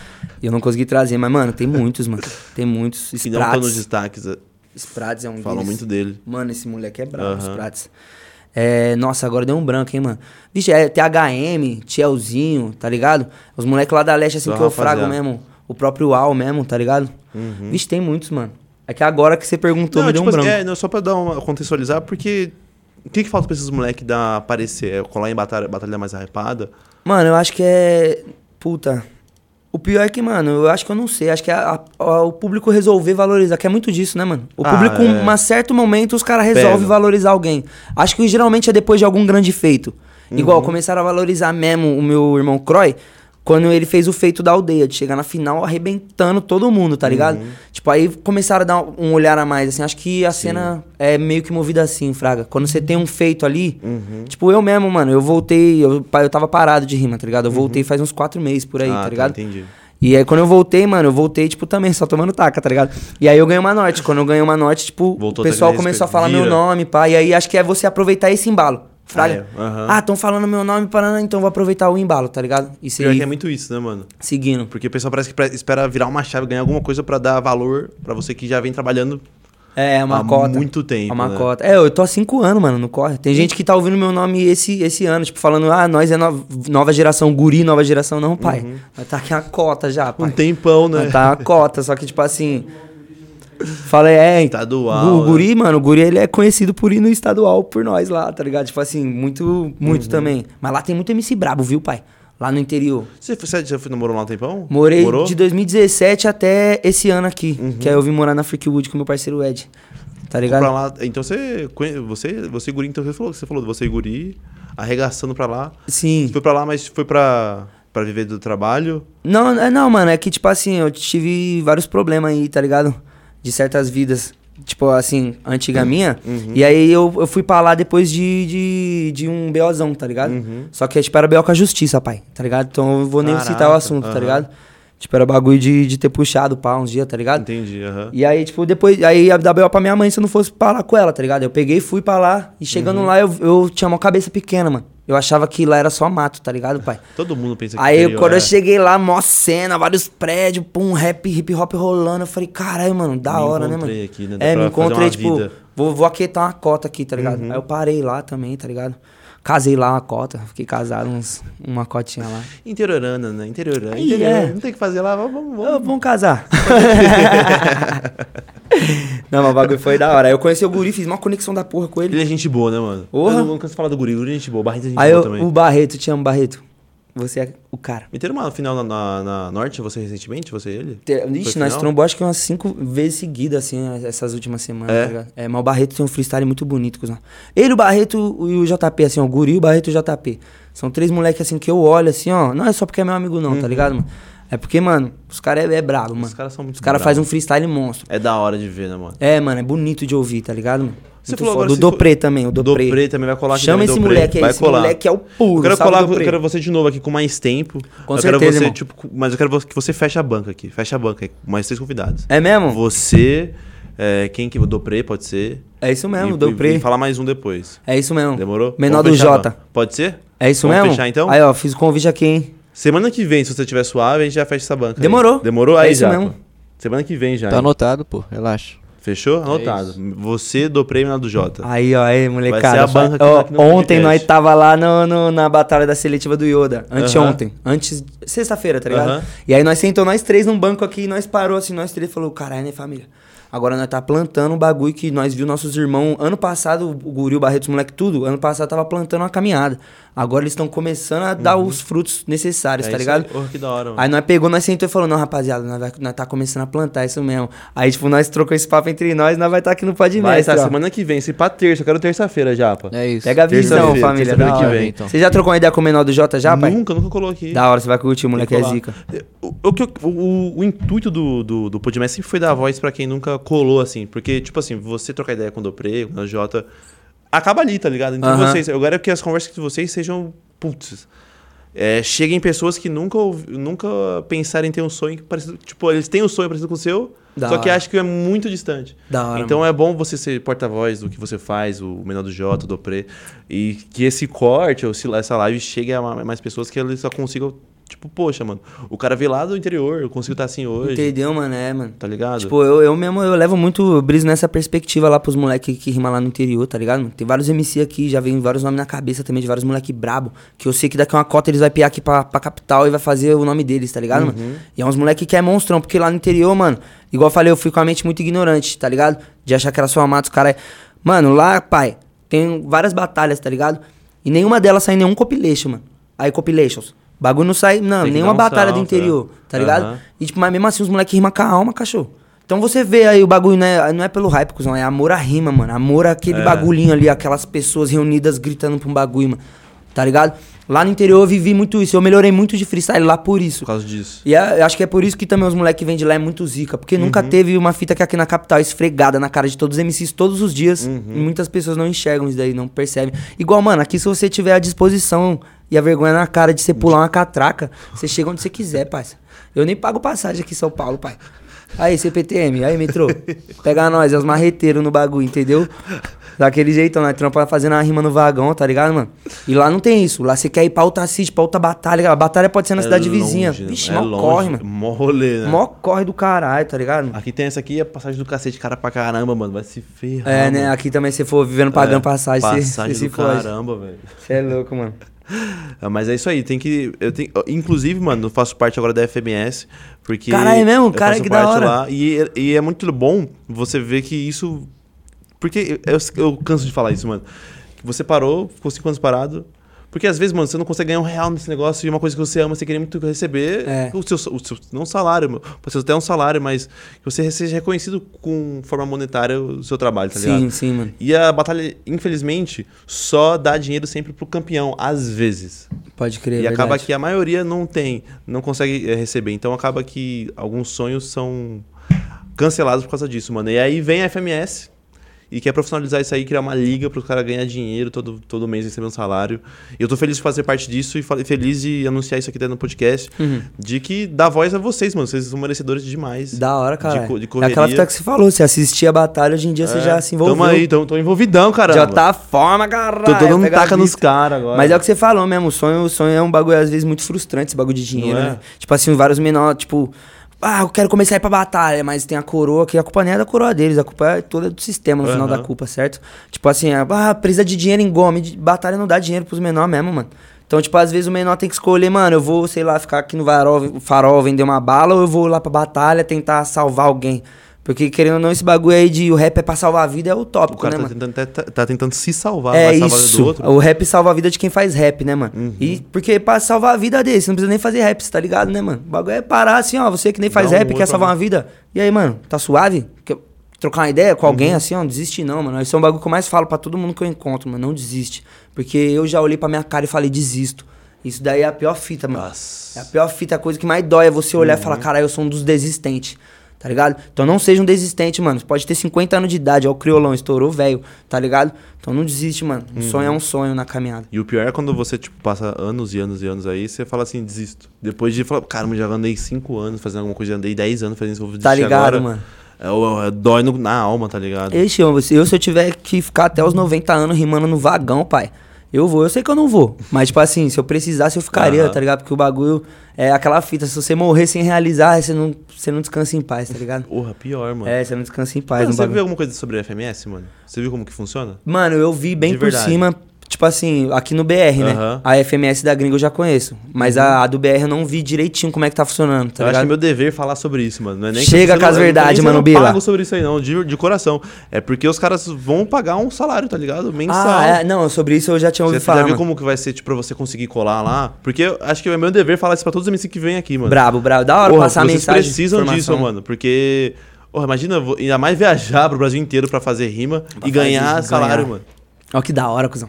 Speaker 3: E eu não consegui trazer, mas, mano, tem muitos, mano. Tem muitos.
Speaker 1: Que não estão nos destaques, eh,
Speaker 3: Sprats é um
Speaker 1: falam
Speaker 3: deles.
Speaker 1: muito dele.
Speaker 3: Mano, esse moleque é brabo. Sprats. É, nossa, agora deu um branco, hein, mano. Vixe, é THM, Tielzinho, tá ligado? Os moleques lá da leste, assim,
Speaker 1: Só
Speaker 3: que eu frago mesmo. O próprio Al mesmo, tá ligado? Vixe, tem muitos, mano. É que agora que você perguntou,
Speaker 1: Não,
Speaker 3: me deu
Speaker 1: tipo
Speaker 3: um
Speaker 1: assim,
Speaker 3: branco.
Speaker 1: é, não, só pra dar uma contextualizar, porque. O que, que falta pra esses moleques dar aparecer? É colar em batalha, batalha mais arrepada?
Speaker 3: Mano, eu acho que é. Puta. O pior é que, mano, eu acho que eu não sei. Acho que é a- a- o público resolver valorizar, que é muito disso, né, mano? O
Speaker 1: Ah,
Speaker 3: público,
Speaker 1: é.
Speaker 3: um certo momento, os caras resolvem valorizar alguém. Acho que geralmente é depois de algum grande feito. Igual,
Speaker 1: Uhum.
Speaker 3: começaram a valorizar mesmo o meu irmão Croy quando ele fez o feito da aldeia, de chegar na final arrebentando todo mundo, tá ligado?
Speaker 1: Uhum.
Speaker 3: Tipo, aí começaram a dar um olhar a mais, assim. Acho que a cena é meio que movida assim, Fraga. Quando você tem um feito ali,
Speaker 1: Uhum.
Speaker 3: Tipo, eu mesmo, mano, eu voltei, eu, eu tava parado de rima, tá ligado? Eu voltei faz uns quatro meses por aí,
Speaker 1: ah,
Speaker 3: tá ligado?
Speaker 1: entendi.
Speaker 3: E aí quando eu voltei, mano, eu voltei, tipo, também, só tomando taca, tá ligado? E aí eu ganhei uma norte. Quando eu ganhei uma norte, tipo,
Speaker 1: Voltou
Speaker 3: o pessoal começou a falar meu
Speaker 1: Vira.
Speaker 3: nome, pá. E aí acho que é você aproveitar esse embalo. Fraga.
Speaker 1: Ah, é. Aham.
Speaker 3: Ah, estão falando meu nome, Paraná, então vou aproveitar o embalo, tá ligado? E
Speaker 1: Pior
Speaker 3: seguir
Speaker 1: que é muito isso, né, mano?
Speaker 3: seguindo.
Speaker 1: Porque o pessoal parece que espera virar uma chave, ganhar alguma coisa pra dar valor pra você que já vem trabalhando
Speaker 3: É, é uma
Speaker 1: há
Speaker 3: cota.
Speaker 1: muito tempo.
Speaker 3: É uma
Speaker 1: né?
Speaker 3: cota. É, eu tô há cinco anos, mano, no corre. Tem gente que tá ouvindo meu nome esse, esse ano, tipo, falando, ah, nós é no- nova geração, guri, nova geração. Não, pai.
Speaker 1: Uhum.
Speaker 3: Nós tá aqui a cota já, pai.
Speaker 1: Um tempão, né?
Speaker 3: Nós tá a cota, só que, tipo assim. Falei, é.
Speaker 1: Estadual,
Speaker 3: O
Speaker 1: né?
Speaker 3: guri, mano, o guri ele é conhecido por ir no estadual por nós lá, tá ligado? Tipo assim, muito,
Speaker 1: Uhum.
Speaker 3: muito também. Mas lá tem muito MC brabo, viu, pai? Lá no interior.
Speaker 1: Você, você já foi, namorou lá um tempão?
Speaker 3: Morei
Speaker 1: Morou?
Speaker 3: de 2017 até esse ano aqui.
Speaker 1: Uhum.
Speaker 3: Que aí eu vim morar na Freakwood com meu parceiro Ed. Tá ligado?
Speaker 1: pra lá. Então você, você, você Guri, então você falou, você falou, você e Guri, arregaçando pra lá.
Speaker 3: Sim.
Speaker 1: Você foi pra lá, mas foi pra, pra viver do trabalho.
Speaker 3: Não, é- não, mano, é que, tipo assim, eu tive vários problemas aí, tá ligado? De certas vidas. Tipo, assim, antiga minha.
Speaker 1: Uhum.
Speaker 3: E aí eu, eu fui pra lá depois de, de, de um BOzão, tá ligado?
Speaker 1: Uhum.
Speaker 3: Só que, tipo, era BO com a justiça, pai, tá ligado? Então eu vou nem
Speaker 1: Caraca,
Speaker 3: citar o assunto, tá ligado? Tipo, era bagulho de, de ter puxado pá uns dias, tá ligado?
Speaker 1: Entendi, aham.
Speaker 3: E aí, tipo, depois. Aí ia dar BO pra minha mãe se eu não fosse pra lá com ela, tá ligado? Eu peguei, fui pra lá. E chegando
Speaker 1: Uhum.
Speaker 3: lá, eu, eu tinha uma cabeça pequena, mano. Eu achava que lá era só mato, tá ligado, pai?
Speaker 1: Todo mundo pensa que
Speaker 3: Aí
Speaker 1: interior
Speaker 3: quando
Speaker 1: é.
Speaker 3: eu cheguei lá, mó cena, vários prédios, pum, rap, hip hop rolando. Eu falei, caralho, mano, da
Speaker 1: Me
Speaker 3: hora, né,
Speaker 1: encontrei
Speaker 3: mano?
Speaker 1: aqui, né? Dá
Speaker 3: É, me encontrei, tipo,
Speaker 1: vida.
Speaker 3: vou, vou aquietar uma cota aqui, tá ligado?
Speaker 1: Uhum.
Speaker 3: Aí eu parei lá também, tá ligado? Casei lá uma cota, fiquei casado uns, uma cotinha lá.
Speaker 1: Interiorana, né? Interiorana.
Speaker 3: Ih,
Speaker 1: Interior.
Speaker 3: é.
Speaker 1: Não tem o que fazer lá, vamos, vamos. Vamos.
Speaker 3: vamos casar. Não, mas o bagulho foi da hora. Aí eu conheci o Guri, fiz uma conexão da porra com ele.
Speaker 1: Ele é gente boa, né, mano?
Speaker 3: Porra.
Speaker 1: Eu não canso falar do Guri. Guri é gente boa. Barreto é gente
Speaker 3: Aí
Speaker 1: boa
Speaker 3: eu,
Speaker 1: também.
Speaker 3: o Barreto, te amo, Barreto. Você é o cara.
Speaker 1: Meteram uma final na, na, na Norte, você recentemente? Você e ele?
Speaker 3: Te- Ixi, nós trombou acho que umas cinco vezes seguidas, assim, essas últimas semanas,
Speaker 1: É?
Speaker 3: tá? É, mas o Barreto tem um freestyle muito bonito, cuzão. Ele, o Barreto e o JP, assim, ó, o Guri, o Barreto e o JP. São três moleques, assim, que eu olho, assim, ó. Não é só porque é meu amigo, não, tá ligado, mano? É porque, mano, os caras é, é brabo, mano.
Speaker 1: Os caras são muito
Speaker 3: Os caras fazem um freestyle monstro.
Speaker 1: É da hora de ver, né, mano?
Speaker 3: É, mano, é bonito de ouvir, tá ligado, mano?
Speaker 1: Você
Speaker 3: Muito
Speaker 1: falou
Speaker 3: foda.
Speaker 1: agora
Speaker 3: Do
Speaker 1: se for-
Speaker 3: Dopré também, o Dopré.
Speaker 1: Dopré também vai colar aqui
Speaker 3: Chama esse
Speaker 1: Dopré.
Speaker 3: moleque aí, esse
Speaker 1: colar.
Speaker 3: moleque é o puro,
Speaker 1: Eu quero, colar, eu
Speaker 3: Dopré.
Speaker 1: quero você de novo aqui com mais tempo.
Speaker 3: Com
Speaker 1: eu
Speaker 3: certeza,
Speaker 1: quero você,
Speaker 3: irmão.
Speaker 1: tipo, mas eu quero que você feche a banca aqui. Fecha a banca aí, com mais três convidados.
Speaker 3: É mesmo?
Speaker 1: Você, é, quem que... O Dopré, pode ser.
Speaker 3: É isso mesmo,
Speaker 1: e,
Speaker 3: o Dopré.
Speaker 1: E falar mais um depois.
Speaker 3: É isso mesmo.
Speaker 1: Demorou?
Speaker 3: Menor
Speaker 1: Vamos
Speaker 3: do Jota.
Speaker 1: Pode ser?
Speaker 3: É isso
Speaker 1: Vamos
Speaker 3: mesmo?
Speaker 1: fechar, então?
Speaker 3: Aí, ó, fiz o convite aqui, hein?
Speaker 1: Semana que vem, se você tiver suave, a gente já fecha essa banca. aí.
Speaker 3: Demorou.
Speaker 1: Demorou?
Speaker 3: É
Speaker 1: Aí
Speaker 3: isso
Speaker 1: já.
Speaker 3: mesmo.
Speaker 1: pô. Semana que vem já.
Speaker 2: Tá
Speaker 1: hein?
Speaker 2: anotado, pô, relaxa.
Speaker 1: Fechou? Anotado. você, Dopré e Menor do Jota.
Speaker 3: Aí, ó, aí, molecada.
Speaker 1: Vai ser a banca aqui
Speaker 3: Ó, ontem
Speaker 1: podcast.
Speaker 3: nós tava lá no, no- na batalha da seletiva do Yoda. Anteontem. Antes. Sexta-feira, tá ligado?
Speaker 1: Aham.
Speaker 3: E aí nós sentou nós três num banco aqui e nós parou assim, nós três e falou, caralho, né, família? Agora nós tá plantando um bagulho que nós viu nossos irmãos. Ano passado, o Guri, o Barreto, os moleque, tudo. Ano passado tava plantando uma caminhada. Agora eles estão começando a dar os frutos necessários,
Speaker 1: É
Speaker 3: tá ligado?
Speaker 1: aí. Porra, que da hora, mano.
Speaker 3: Aí nós pegou, nós sentou e falou, não, rapaziada, nós, vai, nós tá começando a plantar isso mesmo. Aí, tipo, nós trocou esse papo entre nós, nós vai estar aqui no Pod
Speaker 1: Vai
Speaker 3: ó.
Speaker 1: semana que vem. Se pá terça, eu quero terça-feira já, pá.
Speaker 2: É isso.
Speaker 3: Pega a visão, família. da
Speaker 1: que vem.
Speaker 2: então.
Speaker 3: Você já trocou uma ideia com o menor do Jota já, pai?
Speaker 1: Nunca, nunca coloquei.
Speaker 3: Da hora, você vai curtir, o moleque é zica.
Speaker 1: O, o, o, o intuito do, do, do Podmess sempre foi dar voz pra quem nunca colou, assim. Porque, tipo assim, você trocar ideia com o Dopré, com o Jota, acaba ali, tá ligado? Entre
Speaker 3: Aham.
Speaker 1: vocês. Eu quero que as conversas de vocês sejam, putz, é, cheguem pessoas que nunca, nunca pensaram em ter um sonho parecido. Tipo, eles têm um sonho parecido com o seu,
Speaker 3: Da
Speaker 1: só que
Speaker 3: hora.
Speaker 1: acham que é muito distante.
Speaker 3: Da hora,
Speaker 1: Então é bom você ser porta-voz do que você faz, o menor do Jota, o Dopré, e que esse corte, ou esse- essa live chegue a ma- mais pessoas que eles só consigam. Tipo, poxa, mano, o cara veio lá do interior, eu consigo estar assim hoje.
Speaker 3: Entendeu, mano? É, mano.
Speaker 1: Tá ligado?
Speaker 3: Tipo, eu, eu mesmo, eu levo muito briso nessa perspectiva lá pros moleques que rimam lá no interior, tá ligado? Tem vários MC aqui, já vem vários nomes na cabeça também, de vários moleque brabo, que eu sei que daqui a uma cota eles vai piar aqui pra, pra capital e vai fazer o nome deles, tá ligado, mano? E é uns moleque que é monstrão, porque lá no interior, mano, igual eu falei, eu fui com a mente muito ignorante, tá ligado? De achar que era só amato, os caras... Mano, lá, pai, tem várias batalhas, tá ligado? E nenhuma delas sai nenhum compilation, mano. Aí, compilations. Bagulho não sai, não, nenhuma
Speaker 1: um
Speaker 3: batalha do
Speaker 1: salto,
Speaker 3: interior,
Speaker 1: é.
Speaker 3: tá ligado?
Speaker 1: Aham.
Speaker 3: E, tipo, mas mesmo assim, os moleques rimam com a alma, cachorro. Então você vê aí o bagulho, não é, não é pelo hype, cuzão, é amor à rima, mano. Amor àquele
Speaker 1: É.
Speaker 3: bagulhinho ali, aquelas pessoas reunidas gritando pra um bagulho, mano. Tá ligado? Lá no interior eu vivi muito isso, eu melhorei muito de freestyle lá por isso.
Speaker 1: Por causa disso.
Speaker 3: E é- acho que é por isso que também os moleques que vêm de lá é muito zica. Porque nunca
Speaker 1: Uhum.
Speaker 3: teve uma fita que aqui na capital esfregada na cara de todos os MCs todos os dias.
Speaker 1: Uhum.
Speaker 3: E muitas pessoas não enxergam isso daí, não percebem. Igual, mano, aqui se você tiver a disposição e a vergonha na cara de você pular uma catraca, você chega onde você quiser, parça. Eu nem pago passagem aqui em São Paulo, pai. Aí, CPTM, aí, metrô. Pega nós, é os marreteiros no bagulho, entendeu? Daquele jeitão, nós trampa fazendo a rima no vagão, tá ligado, mano? E lá não tem isso. Lá você quer ir pra outra city, pra outra batalha. A batalha pode ser na cidade vizinha.
Speaker 1: longe, né?
Speaker 3: Vixe,
Speaker 1: é
Speaker 3: mó
Speaker 1: longe,
Speaker 3: corre, mano.
Speaker 1: Mó rolê, né?
Speaker 3: Mó corre do caralho, tá ligado?
Speaker 1: Aqui tem essa aqui, a passagem do cacete, cara pra caramba, mano. Vai se ferrar.
Speaker 3: É, né?
Speaker 1: mano.
Speaker 3: Aqui também, se for vivendo pagando
Speaker 1: É,
Speaker 3: passagem,
Speaker 1: Passagem
Speaker 3: você se
Speaker 1: do
Speaker 3: foge.
Speaker 1: caramba, velho.
Speaker 3: Você é louco, mano.
Speaker 1: É, Mas é isso aí, tem que. Eu tenho, inclusive, mano, eu faço parte agora da FMS, porque.
Speaker 3: Caralho, é mesmo? Cara, que da hora.
Speaker 1: Lá, e, e é muito bom você ver que isso. Porque eu, eu canso de falar isso, mano. Você parou, ficou cinco anos parado. Porque às vezes, mano, você não consegue ganhar um real nesse negócio e uma coisa que você ama, você queria muito receber
Speaker 3: É.
Speaker 1: o, seu, o seu. Não salário, pode ser até um salário, mas que você seja reconhecido com forma monetária o seu trabalho, tá ligado?
Speaker 3: sim, sim, mano.
Speaker 1: E a batalha, infelizmente, só dá dinheiro sempre pro campeão, às vezes.
Speaker 3: Pode crer,
Speaker 1: e
Speaker 3: é
Speaker 1: acaba
Speaker 3: verdade.
Speaker 1: que a maioria não tem, não consegue eh, receber. Então acaba que alguns sonhos são cancelados por causa disso, mano. E aí vem a FMS e quer profissionalizar isso aí, criar uma liga para os caras ganhar dinheiro todo, todo mês recebendo um salário. E eu tô feliz de fazer parte disso e feliz de anunciar isso aqui dentro do podcast,
Speaker 3: Uhum.
Speaker 1: de que dá voz a vocês, mano. Vocês são merecedores demais.
Speaker 3: Da hora, cara.
Speaker 1: De de
Speaker 3: é aquela
Speaker 1: correria.
Speaker 3: fita que você falou, você assistia a batalha, hoje em dia você já se envolveu.
Speaker 1: É, Tamo aí, tamo, tô envolvidão, caramba.
Speaker 3: Já tá forma, caralho.
Speaker 1: Tô, tô dando
Speaker 3: pegar
Speaker 1: taca nos caras agora.
Speaker 3: Mas é o que você falou mesmo, o sonho, o sonho é um bagulho às vezes muito frustrante, esse bagulho de dinheiro,
Speaker 1: é?
Speaker 3: né? Tipo assim, vários menores, tipo, ah, eu quero começar a ir pra batalha, mas tem a coroa, que a culpa nem é da coroa deles, a culpa é toda do sistema no final
Speaker 1: Aham.
Speaker 3: da culpa, certo? Tipo assim, ah, precisa de dinheiro em gome, batalha não dá dinheiro pros menores mesmo, mano. Então, tipo, às vezes o menor tem que escolher, mano, eu vou, sei lá, ficar aqui no farol, farol vender uma bala ou eu vou lá pra batalha tentar salvar alguém. Porque, querendo ou não, esse bagulho aí de o rap é pra salvar a vida é
Speaker 1: O
Speaker 3: utópico,
Speaker 1: cara
Speaker 3: né,
Speaker 1: tá
Speaker 3: mano?
Speaker 1: tentando, tá, tá tentando se salvar,
Speaker 3: É
Speaker 1: vai
Speaker 3: isso.
Speaker 1: do outro.
Speaker 3: O rap salva a vida de quem faz rap, né, mano?
Speaker 1: Uhum.
Speaker 3: E porque pra salvar a vida dele, você não precisa nem fazer rap, você tá ligado, né, mano? O bagulho é parar assim, ó. Você que nem faz
Speaker 1: Dá um
Speaker 3: rap
Speaker 1: oi
Speaker 3: quer salvar
Speaker 1: mim.
Speaker 3: uma vida. E aí, mano, tá suave? Quer trocar uma ideia com alguém
Speaker 1: Uhum.
Speaker 3: assim, ó? Não desiste não, mano. Isso é um bagulho que eu mais falo pra todo mundo que eu encontro, mano. Não desiste. Porque eu já olhei pra minha cara e falei, desisto. Isso daí é a pior fita, mano.
Speaker 1: Nossa.
Speaker 3: É a pior fita, a coisa que mais dói é você olhar e falar, caralho, eu sou um dos desistentes. Tá ligado? Então não seja um desistente, mano. Você pode ter 50 anos de idade, ó, o criolão, estourou velho, tá ligado? Então não desiste, mano. Um sonho é um sonho na caminhada.
Speaker 1: E o pior é quando você, tipo, passa anos e anos e anos aí, você fala assim, desisto. Depois de falar, cara, mas já andei 5 anos fazendo alguma coisa, já andei 10 anos fazendo isso, vou
Speaker 3: Tá
Speaker 1: desistir
Speaker 3: ligado,
Speaker 1: agora.
Speaker 3: mano?
Speaker 1: É, é, dói no- na alma, tá ligado?
Speaker 3: Ixi, eu, eu, se eu tiver que ficar até os 90 anos rimando no vagão, pai, eu vou. Eu sei que eu não vou. Mas, tipo assim, se eu precisasse, eu ficaria,
Speaker 1: Aham.
Speaker 3: tá ligado? Porque o bagulho é aquela fita. Se você morrer sem realizar, você não, você não descansa em paz, tá ligado?
Speaker 1: Porra, pior, mano.
Speaker 3: É, você não descansa em paz.
Speaker 1: Mano,
Speaker 3: no
Speaker 1: você
Speaker 3: bagulho.
Speaker 1: viu alguma coisa sobre a FMS, mano? Você viu como que funciona?
Speaker 3: Mano, eu vi bem
Speaker 1: De
Speaker 3: por
Speaker 1: verdade.
Speaker 3: cima, tipo assim, aqui no BR, né?
Speaker 1: Uhum.
Speaker 3: A FMS da gringa eu já conheço. Mas a, a do BR eu não vi direitinho como é que tá funcionando, tá
Speaker 1: eu acho que é
Speaker 3: ligado?
Speaker 1: meu dever falar sobre isso, mano. Não é nem
Speaker 3: Chega com as
Speaker 1: eu
Speaker 3: verdades,
Speaker 1: eu
Speaker 3: mano,
Speaker 1: Eu
Speaker 3: Bila.
Speaker 1: não pago sobre isso aí, não, de, de coração. É porque os caras vão pagar um salário, tá ligado? Mensal.
Speaker 3: Ah, é, não, sobre isso eu já tinha ouvido
Speaker 1: Você
Speaker 3: falar.
Speaker 1: viu
Speaker 3: mano.
Speaker 1: como que vai ser, tipo, pra você conseguir colar lá? Porque eu acho que é meu dever falar isso pra todos os MCs que vêm aqui, mano.
Speaker 3: Brabo, brabo. Da hora
Speaker 1: Porra,
Speaker 3: passar a
Speaker 1: vocês
Speaker 3: mensagem.
Speaker 1: precisam
Speaker 3: informação.
Speaker 1: disso, mano. Porque, porra, imagina, vou- ainda mais viajar pro Brasil inteiro pra fazer rima
Speaker 3: Pra
Speaker 1: e ganhar salário,
Speaker 3: ganhar.
Speaker 1: mano.
Speaker 3: Ó que da hora, cuzão.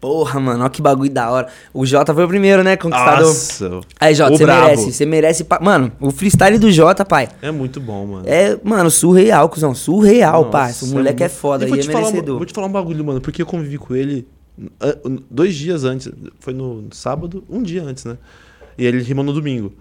Speaker 3: Porra, mano, ó que bagulho da hora. O Jota foi o primeiro, né, conquistador.
Speaker 1: Nossa.
Speaker 3: Aí, Jota, você merece. Você merece. pa- Mano, o freestyle do Jota, pai.
Speaker 1: É muito bom, mano.
Speaker 3: É, mano, surreal, cuzão. Surreal,
Speaker 1: Nossa,
Speaker 3: pai. O moleque é,
Speaker 1: muito-
Speaker 3: foda
Speaker 1: E
Speaker 3: e, é
Speaker 1: falar
Speaker 3: merecedor.
Speaker 1: Vou te falar um bagulho, mano, porque eu convivi com ele ah, dois dias antes. Foi no sábado, um dia antes, né? E ele rimou no domingo.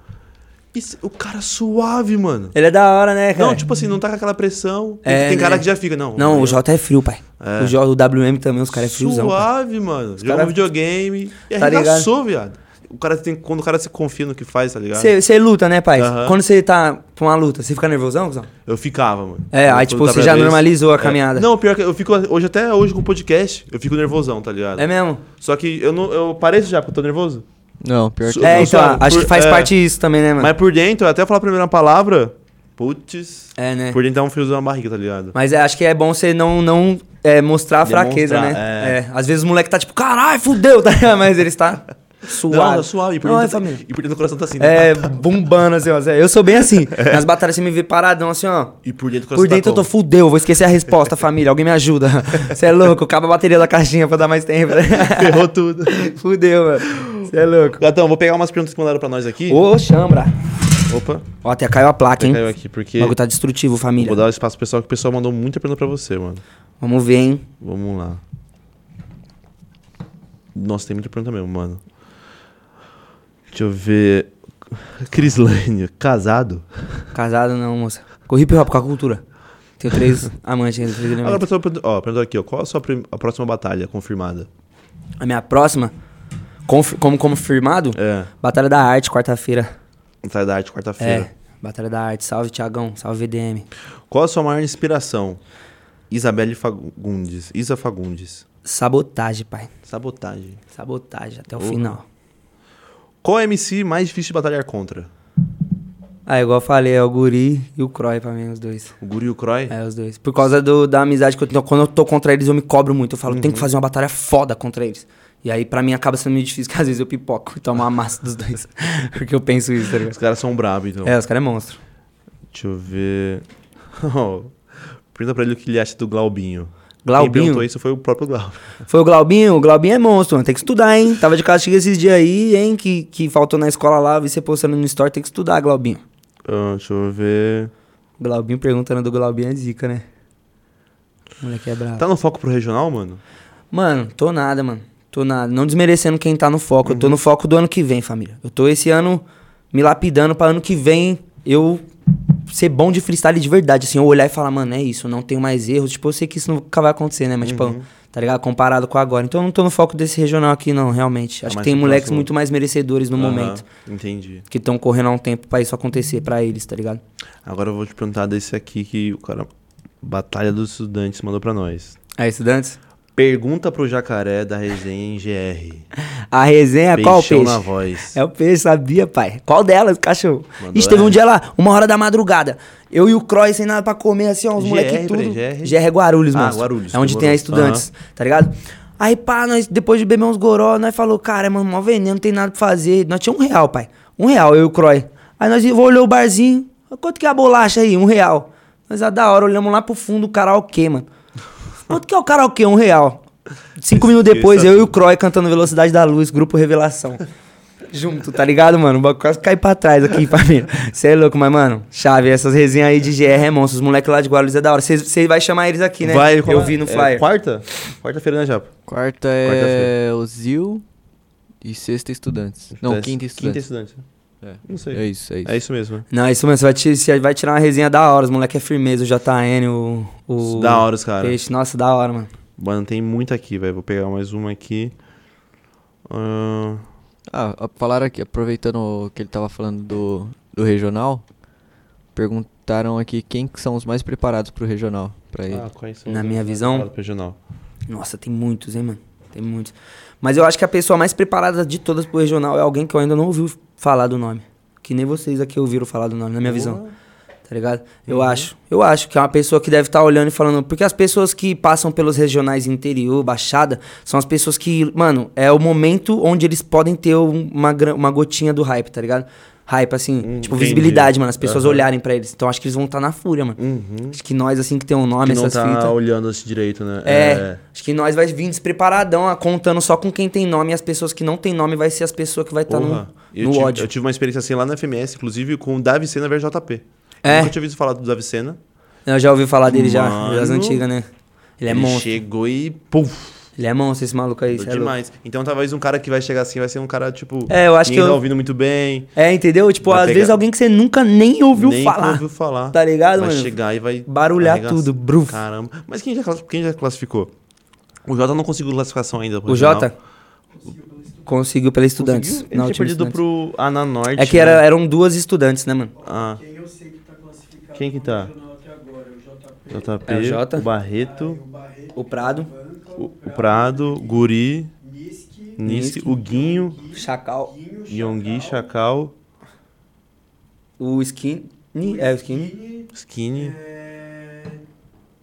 Speaker 1: O cara suave, mano.
Speaker 3: Ele é da hora, né, cara?
Speaker 1: Não, tipo assim, não tá com aquela pressão. Tem,
Speaker 3: É,
Speaker 1: tem cara
Speaker 3: né?
Speaker 1: que já fica, não.
Speaker 3: Não, o Jota é frio, pai.
Speaker 1: É.
Speaker 3: O, J, o WM também, os caras é friozão. pai.
Speaker 1: Suave, mano. Jogou
Speaker 3: cara-
Speaker 1: videogame e
Speaker 3: Tá
Speaker 1: arregaçou, viado. O cara tem, quando o cara se confia no que faz, tá ligado?
Speaker 3: Você luta, né, pai?
Speaker 1: Aham.
Speaker 3: Quando você tá pra uma luta, você fica nervosão, cuzão?
Speaker 1: Eu ficava, mano.
Speaker 3: É, aí, tipo,
Speaker 1: tá
Speaker 3: você já
Speaker 1: vez-
Speaker 3: normalizou a
Speaker 1: É.
Speaker 3: caminhada.
Speaker 1: Não, pior que eu fico hoje até hoje com o podcast, eu fico nervosão, tá ligado?
Speaker 3: É mesmo?
Speaker 1: Só que eu não eu pareço já porque eu tô nervoso.
Speaker 2: Não, pior que
Speaker 3: É,
Speaker 1: não,
Speaker 3: então,
Speaker 1: sabe,
Speaker 3: acho
Speaker 1: por-
Speaker 3: que faz
Speaker 1: é.
Speaker 3: parte isso também, né, mano?
Speaker 1: Mas por dentro, até falar a primeira palavra, putz,
Speaker 3: É, né?
Speaker 1: por dentro dá um friozinho na barriga, tá ligado?
Speaker 3: Mas é, acho que é bom você não, não é, mostrar a fraqueza,
Speaker 1: Demonstrar,
Speaker 3: né?
Speaker 1: é.
Speaker 3: Às vezes o moleque tá tipo, caralho, fudeu, tá ligado? Mas ele está suave.
Speaker 1: Não, tá suave. E por,
Speaker 3: Não, é
Speaker 1: dentro,
Speaker 3: família.
Speaker 1: e por dentro o coração tá assim. né?
Speaker 3: É, bombando assim, ó. Eu sou bem assim. Nas batalhas você me vê paradão assim, ó.
Speaker 1: E por dentro o coração
Speaker 3: Por dentro eu
Speaker 1: tá
Speaker 3: tô fudeu, vou esquecer a resposta, família. Alguém me ajuda. Você é louco, acaba a bateria da caixinha pra dar mais tempo.
Speaker 1: Ferrou tudo.
Speaker 3: fudeu, mano. Você é louco.
Speaker 1: Gatão, vou pegar umas perguntas que mandaram pra nós aqui.
Speaker 3: Ô, chambra.
Speaker 1: Opa,
Speaker 3: Ó, até caiu a placa, hein?
Speaker 1: caiu aqui, porque
Speaker 3: O bagulho tá destrutivo, família.
Speaker 1: vou dar o espaço pro pessoal, que o pessoal mandou muita pergunta pra você, mano.
Speaker 3: Vamos ver, hein?
Speaker 1: Vamos lá. Nossa, tem muita pergunta mesmo, mano. Deixa eu ver. Crislane, casado.
Speaker 3: Casado não, moça. Com hip hop, com a cultura. Tenho três amantes três
Speaker 1: Agora, pessoal, ó, perguntou aqui, ó. Qual a sua a próxima batalha confirmada?
Speaker 3: A minha próxima, confi- como confirmado,
Speaker 1: É,
Speaker 3: Batalha da Arte, quarta-feira.
Speaker 1: Batalha da Arte, quarta-feira.
Speaker 3: É, Batalha da Arte. Salve, Tiagão. Salve, VDM.
Speaker 1: Qual a sua maior inspiração? Isabelle Fagundes. Isa Fagundes.
Speaker 3: Sabotagem, pai.
Speaker 1: Sabotagem.
Speaker 3: Sabotagem, até o
Speaker 1: Porra.
Speaker 3: final.
Speaker 1: Qual é MC mais difícil de batalhar contra?
Speaker 3: Ah, igual eu falei, é o Guri e o Croy pra mim, os dois.
Speaker 1: O Guri e o Croy?
Speaker 3: É, os dois. Por causa do- da amizade que eu tenho. Quando eu tô contra eles, eu me cobro muito. Eu falo,
Speaker 1: Uhum.
Speaker 3: tem que fazer uma batalha foda contra eles. E aí, pra mim, acaba sendo meio difícil, que às vezes eu pipoco e tomo uma massa dos dois. Porque eu penso isso, tá
Speaker 1: Os
Speaker 3: ligado?
Speaker 1: caras são brabos, então.
Speaker 3: É, os caras é monstro.
Speaker 1: Deixa eu ver. Oh, Pergunta pra ele o que ele acha do Glaubinho. Quem
Speaker 3: Glaubinho?
Speaker 1: perguntou isso foi o próprio Glauber.
Speaker 3: Foi o Glaubinho? O Glaubinho é monstro, mano. Tem que estudar, hein? Tava de castigo esses dias aí, hein? Que, que faltou na escola lá, vi você postando no store. Tem que estudar, Glaubinho.
Speaker 1: Ah, deixa eu ver.
Speaker 3: Glaubinho perguntando do Glaubinho é zica, né? O moleque é bravo.
Speaker 1: Tá no foco pro regional, mano?
Speaker 3: Mano, tô nada, mano. Tô nada. Não desmerecendo quem tá no foco.
Speaker 1: Uhum.
Speaker 3: Eu tô no foco do ano que vem, família. Eu tô esse ano me lapidando pra ano que vem eu ser bom de freestyle de verdade. Assim, eu olhar e falar, mano, é isso, não tenho mais erros. Tipo, eu sei que isso nunca vai acontecer, né? Mas,
Speaker 1: Uhum.
Speaker 3: tipo, tá ligado? Comparado com agora. Então eu não tô no foco desse regional aqui, não, realmente.
Speaker 1: Tá
Speaker 3: Acho que tem moleques
Speaker 1: próximo.
Speaker 3: muito mais merecedores no
Speaker 1: Aham,
Speaker 3: momento.
Speaker 1: Entendi.
Speaker 3: Que estão correndo há um tempo pra isso acontecer pra eles, tá ligado?
Speaker 1: Agora eu vou te perguntar desse aqui que o cara. Batalha dos Estudantes mandou pra nós.
Speaker 3: Aí, estudantes?
Speaker 1: Pergunta pro jacaré da resenha em GR.
Speaker 3: A resenha, É, qual
Speaker 1: Peixão
Speaker 3: peixe?
Speaker 1: na voz.
Speaker 3: É o peixe, sabia, pai? Qual delas, cachorro?
Speaker 1: Mandou
Speaker 3: Ixi, teve um dia lá, uma hora da madrugada. Eu e o Croy sem nada pra comer, assim, ó, os moleques tudo.
Speaker 1: GR?
Speaker 3: GR é Guarulhos,
Speaker 1: Ah,
Speaker 3: mano.
Speaker 1: Guarulhos,
Speaker 3: É onde tem a estudantes, tá ligado? Aí, pá, nós, depois de beber uns goró, nós falou, cara, mano, mó veneno, não tem nada pra fazer. Nós tinha um real, pai. Um real, eu e o Croy. Aí nós olhou o barzinho, quanto que é a bolacha aí? Um real. Nós, ah, da hora, olhamos lá pro fundo, o karaokê, mano. Quanto que é o karaokê? Um real. Cinco minutos depois,
Speaker 1: Esqueça
Speaker 3: eu e o Croy cantando Velocidade da Luz, grupo Revelação. Junto, tá ligado, mano? O bagulho quase cai pra trás aqui, família. Você é louco, mas, mano, chave, essas resenhas aí de GR é monstro. Os moleques lá de Guarulhos é da hora. Você vai chamar eles aqui, né?
Speaker 1: Vai,
Speaker 3: Eu
Speaker 1: qual-
Speaker 3: vi no
Speaker 1: é
Speaker 3: flyer.
Speaker 1: quarta? Quarta-feira, né, Japa?
Speaker 2: Quarta é
Speaker 1: Quarta-feira.
Speaker 2: o Zil e sexta estudantes. Não,
Speaker 1: É,
Speaker 2: quinta
Speaker 1: Quinta
Speaker 2: estudantes.
Speaker 1: estudante.
Speaker 2: É.
Speaker 1: Não sei.
Speaker 2: É isso, é isso.
Speaker 1: É isso mesmo.
Speaker 3: Não, isso mesmo, você vai, ti- você vai tirar uma resenha da hora. Os moleques é firmeza, o JN, o. o
Speaker 1: Da hora os caras.
Speaker 3: Peixe. Nossa, da hora, mano.
Speaker 1: Mano, tem muito aqui, velho. Vou pegar mais uma aqui. Ah,
Speaker 2: Ah, a- falaram aqui, aproveitando que ele tava falando do, do regional, perguntaram aqui quem que são os mais preparados pro regional. Pra ele.
Speaker 1: ah, quais são
Speaker 3: Na
Speaker 1: os
Speaker 3: minha
Speaker 1: mais
Speaker 3: visão?
Speaker 1: regional?
Speaker 3: Nossa, tem muitos, hein, mano? Tem muitos. Mas eu acho que a pessoa mais preparada de todas pro regional é alguém que eu ainda não ouvi falar do nome. Que nem vocês aqui ouviram falar do nome, na minha visão. Tá ligado? Eu acho. Eu acho que é uma pessoa que deve estar olhando e falando. Porque as pessoas que passam pelos regionais interior, Baixada, são as pessoas que, mano, é o momento onde eles podem ter um- uma, uma gotinha do hype, tá ligado? Hype, assim,
Speaker 1: Hum,
Speaker 3: tipo, visibilidade, mano. As pessoas
Speaker 1: Aham.
Speaker 3: olharem pra eles. Então acho que eles vão estar na fúria, mano.
Speaker 1: Uhum.
Speaker 3: Acho que nós, assim, que tem um nome,
Speaker 1: Que não
Speaker 3: essas
Speaker 1: tá
Speaker 3: fitas.
Speaker 1: olhando esse direito, né?
Speaker 3: É, acho que nós vai vir despreparadão, ah, contando só com quem tem nome, e as pessoas que não tem nome vai ser as pessoas que vai estar
Speaker 1: Porra.
Speaker 3: no,
Speaker 1: eu,
Speaker 3: no
Speaker 1: tive,
Speaker 3: ódio.
Speaker 1: eu tive uma experiência assim lá na FMS, inclusive com o Davi Sena versus JP.
Speaker 3: É?
Speaker 1: Eu nunca tinha visto falar do Davi Sena.
Speaker 3: Eu já ouvi falar dele já,
Speaker 1: Mano,
Speaker 3: das antigas, né? Ele é monstro.
Speaker 1: chegou e puf,
Speaker 3: Ele é monstro esse maluco aí, é louco.
Speaker 1: demais. Então talvez um cara que vai chegar assim vai ser um cara, tipo...
Speaker 3: É, eu acho que
Speaker 1: tá
Speaker 3: eu-
Speaker 1: ouvindo muito bem.
Speaker 3: É, entendeu? Tipo,
Speaker 1: Vai
Speaker 3: às
Speaker 1: pegar-
Speaker 3: vezes alguém que você nunca nem ouviu
Speaker 1: nem
Speaker 3: falar.
Speaker 1: ouviu falar.
Speaker 3: Tá ligado,
Speaker 1: vai
Speaker 3: mano?
Speaker 1: chegar e vai...
Speaker 3: Barulhar
Speaker 1: arregaçar.
Speaker 3: tudo, bruf.
Speaker 1: Caramba. Mas quem já, quem já classificou? O Jota não conseguiu classificação ainda.
Speaker 3: O. Jota conseguiu pela Estudantes.
Speaker 1: Conseguiu? Ele
Speaker 3: Não,
Speaker 1: tinha perdido
Speaker 3: Estudantes.
Speaker 1: pro Ana Norte.
Speaker 3: É que era,
Speaker 1: né?
Speaker 3: eram duas estudantes, né, mano?
Speaker 1: Ah,
Speaker 4: Quem eu sei que tá classificado
Speaker 1: Quem que tá?
Speaker 4: JP,
Speaker 3: É o Jota.
Speaker 1: o Barreto,
Speaker 4: o Barreto,
Speaker 3: O Prado,
Speaker 1: o, o Prado, o Guri,
Speaker 4: Niski,
Speaker 1: o Guinho,
Speaker 3: Chacal,
Speaker 1: Yongui, Chacal,
Speaker 3: o Skinny. É, o Skinny.
Speaker 4: Skinny, é...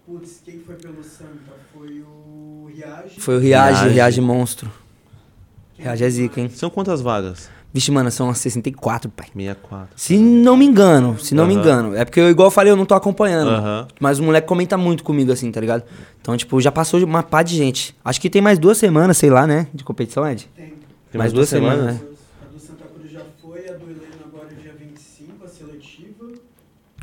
Speaker 4: Putz, quem foi pelo Santa? Foi o Riage.
Speaker 3: Foi o Riage,
Speaker 1: Riage.
Speaker 3: Riage monstro. Riage é zica, hein?
Speaker 1: São quantas vagas?
Speaker 3: Vixe, mano, são umas 64, pai.
Speaker 1: 64.
Speaker 3: Se não me engano, se não me
Speaker 1: Aham.
Speaker 3: engano. É porque, eu, igual eu falei, eu não tô acompanhando.
Speaker 1: Aham.
Speaker 3: Mas o moleque comenta muito comigo, assim, tá ligado? Então, tipo, já passou uma pá de gente. Acho que tem mais duas semanas, sei lá, né? De competição, Ed?
Speaker 4: Tem.
Speaker 1: Tem
Speaker 3: mais duas semanas, né?
Speaker 4: A do Santa Cruz já foi, a do Helena agora é dia 25, a seletiva.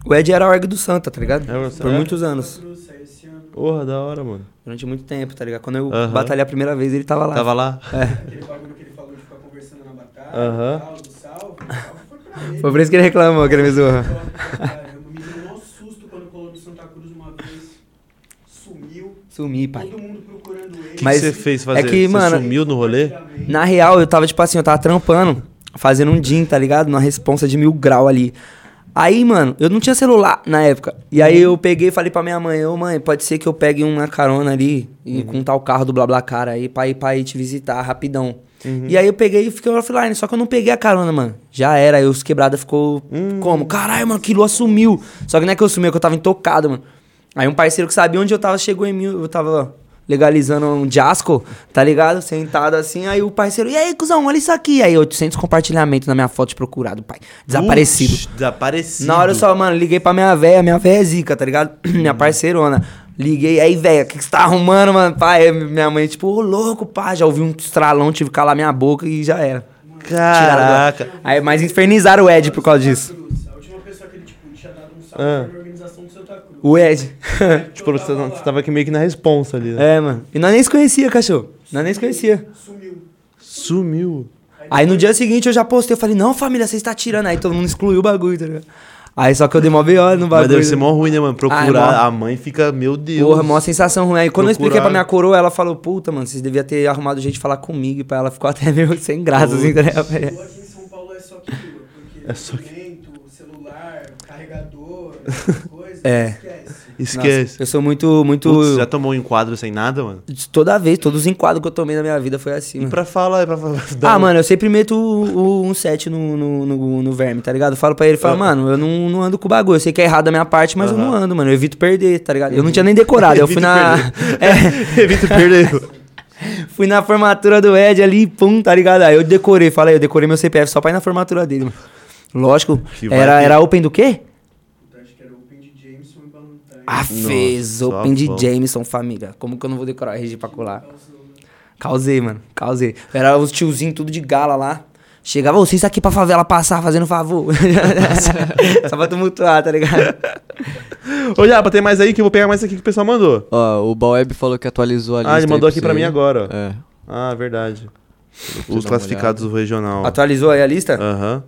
Speaker 3: O Ed era a org do Santa, tá ligado?
Speaker 1: É,
Speaker 3: Por
Speaker 1: é?
Speaker 3: muitos anos.
Speaker 4: Santa Cruz sai esse ano.
Speaker 1: Porra, da hora, mano.
Speaker 3: Durante muito tempo, tá ligado? Quando eu
Speaker 1: Aham.
Speaker 3: batalhei a primeira vez, ele tava lá.
Speaker 1: Tava lá?
Speaker 3: É.
Speaker 4: Aquele bagulho que ele falou de ficar conversando na batalha,
Speaker 1: Aham.
Speaker 4: do salve, salve foi
Speaker 3: por isso que ele reclamou, que ele me zoou.
Speaker 4: Caramba, me deu um susto quando colou no Santa Cruz uma vez. Sumiu.
Speaker 3: Sumi, pai.
Speaker 4: Todo mundo procurando ele.
Speaker 1: O que
Speaker 3: Mas
Speaker 1: você fez fazer?
Speaker 3: é que,
Speaker 1: você
Speaker 3: mano,
Speaker 1: sumiu no rolê?
Speaker 3: Na real, eu tava, tipo assim, eu tava trampando, fazendo um DIN, tá ligado? Numa responsa de mil grau ali. Aí, mano, eu não tinha celular na época. E aí eu peguei e falei pra minha mãe, ô mãe, pode ser que eu pegue uma carona ali e com tal carro do BlaBlaCar aí pra ir, pra ir te visitar rapidão. E aí eu peguei e fiquei offline, só que eu não peguei a carona, mano. Já era, aí os quebrada ficou como? Caralho, mano, que lua sumiu. Só que não é que eu sumi, é que eu tava intocado, mano. Aí um parceiro que sabia onde eu tava chegou em mim, eu tava legalizando um Jasco, tá ligado? Sentado assim, aí o parceiro, e aí, cuzão, olha isso aqui. Aí 800 compartilhamentos na minha foto de procurado, pai. Desaparecido.
Speaker 1: Puxa, desaparecido.
Speaker 3: Na hora eu só, mano, liguei pra minha véia, minha véia é zica, tá ligado? minha parceirona. Liguei, aí, véia, o que, que você tá arrumando, mano? Pai, minha mãe, tipo, ô louco, pá, já ouvi um estralão, tive que calar minha boca e já era.
Speaker 1: Caraca.
Speaker 3: Aí, mas infernizaram o Ed por causa disso.
Speaker 4: A última pessoa que ele tipo, tinha dado um salve
Speaker 1: Ah.
Speaker 4: organização do Santa Cruz.
Speaker 3: O Ed.
Speaker 1: Tipo, você, você tava aqui meio que na responsa ali, né?
Speaker 3: é, mano. E nós nem se conhecia, cachorro. Nós nem se conhecia.
Speaker 4: Sumiu.
Speaker 1: Sumiu.
Speaker 3: Aí no dia seguinte eu já postei, eu falei, não, família, você está tirando. Aí todo mundo excluiu o bagulho, tá ligado? Aí só que eu dei mó B.O. no
Speaker 1: Mas
Speaker 3: bagulho.
Speaker 1: deve ser mó ruim, né, mano? Procurar.
Speaker 3: Ah, é mó-
Speaker 1: A mãe fica, meu Deus.
Speaker 3: Porra, mó sensação ruim. Aí quando eu expliquei
Speaker 1: Procurar.
Speaker 3: pra minha coroa, ela falou, puta, mano, vocês deviam ter arrumado de falar comigo. E pra ela ficou até meio sem graça, assim, tá ligado?
Speaker 4: Aqui em São Paulo é só lua, porque
Speaker 1: É só que-
Speaker 4: celular, carregador, essas coisas,
Speaker 3: É.
Speaker 4: esquece.
Speaker 1: Esquece.
Speaker 3: Nossa, eu sou muito, muito...
Speaker 1: Putz, já tomou um enquadro sem nada, mano?
Speaker 3: Toda vez, todos os enquadros que eu tomei na minha vida foi assim,
Speaker 1: E
Speaker 3: mano.
Speaker 1: pra falar, pra falar.
Speaker 3: Ah, mano, eu sempre meto o, o- um set no, no, no, no verme, tá ligado? Eu falo pra ele, falo,
Speaker 1: Ah.
Speaker 3: mano, eu não, não ando com o bagulho. Eu sei que é errado da minha parte, mas eu não ando, mano. Eu evito perder, tá ligado? Eu não tinha nem decorado. eu fui
Speaker 1: Evito
Speaker 3: na. É,
Speaker 1: Evita perder.
Speaker 3: fui na formatura do Ed ali, pum, tá ligado? Aí eu decorei, falei, eu decorei meu CPF só pra ir na formatura dele, mano. Lógico.
Speaker 1: Que
Speaker 3: Era, era Open do quê?
Speaker 4: Puta, Acho que era Open de Jameson e Valentine.
Speaker 3: Ah, fez
Speaker 1: só
Speaker 3: Open de
Speaker 1: bom.
Speaker 3: Jameson, família. Como que eu não vou decorar RG pra colar? Causei, mano. Causei. Era os tiozinhos tudo de gala lá. Chegava, "Ô, vocês aqui pra favela passar, fazendo favor. Só pra tumultuar, tá ligado?
Speaker 1: Ô, Japa, tem mais aí que eu vou pegar mais aqui que o pessoal mandou.
Speaker 2: Ó, o Baweb falou que atualizou a lista.
Speaker 1: Ah, ele
Speaker 2: aí
Speaker 1: mandou aqui pra
Speaker 2: você.
Speaker 1: mim agora, ó.
Speaker 2: É.
Speaker 1: Ah, verdade. Os classificados do regional.
Speaker 3: Atualizou aí a lista?
Speaker 1: Aham.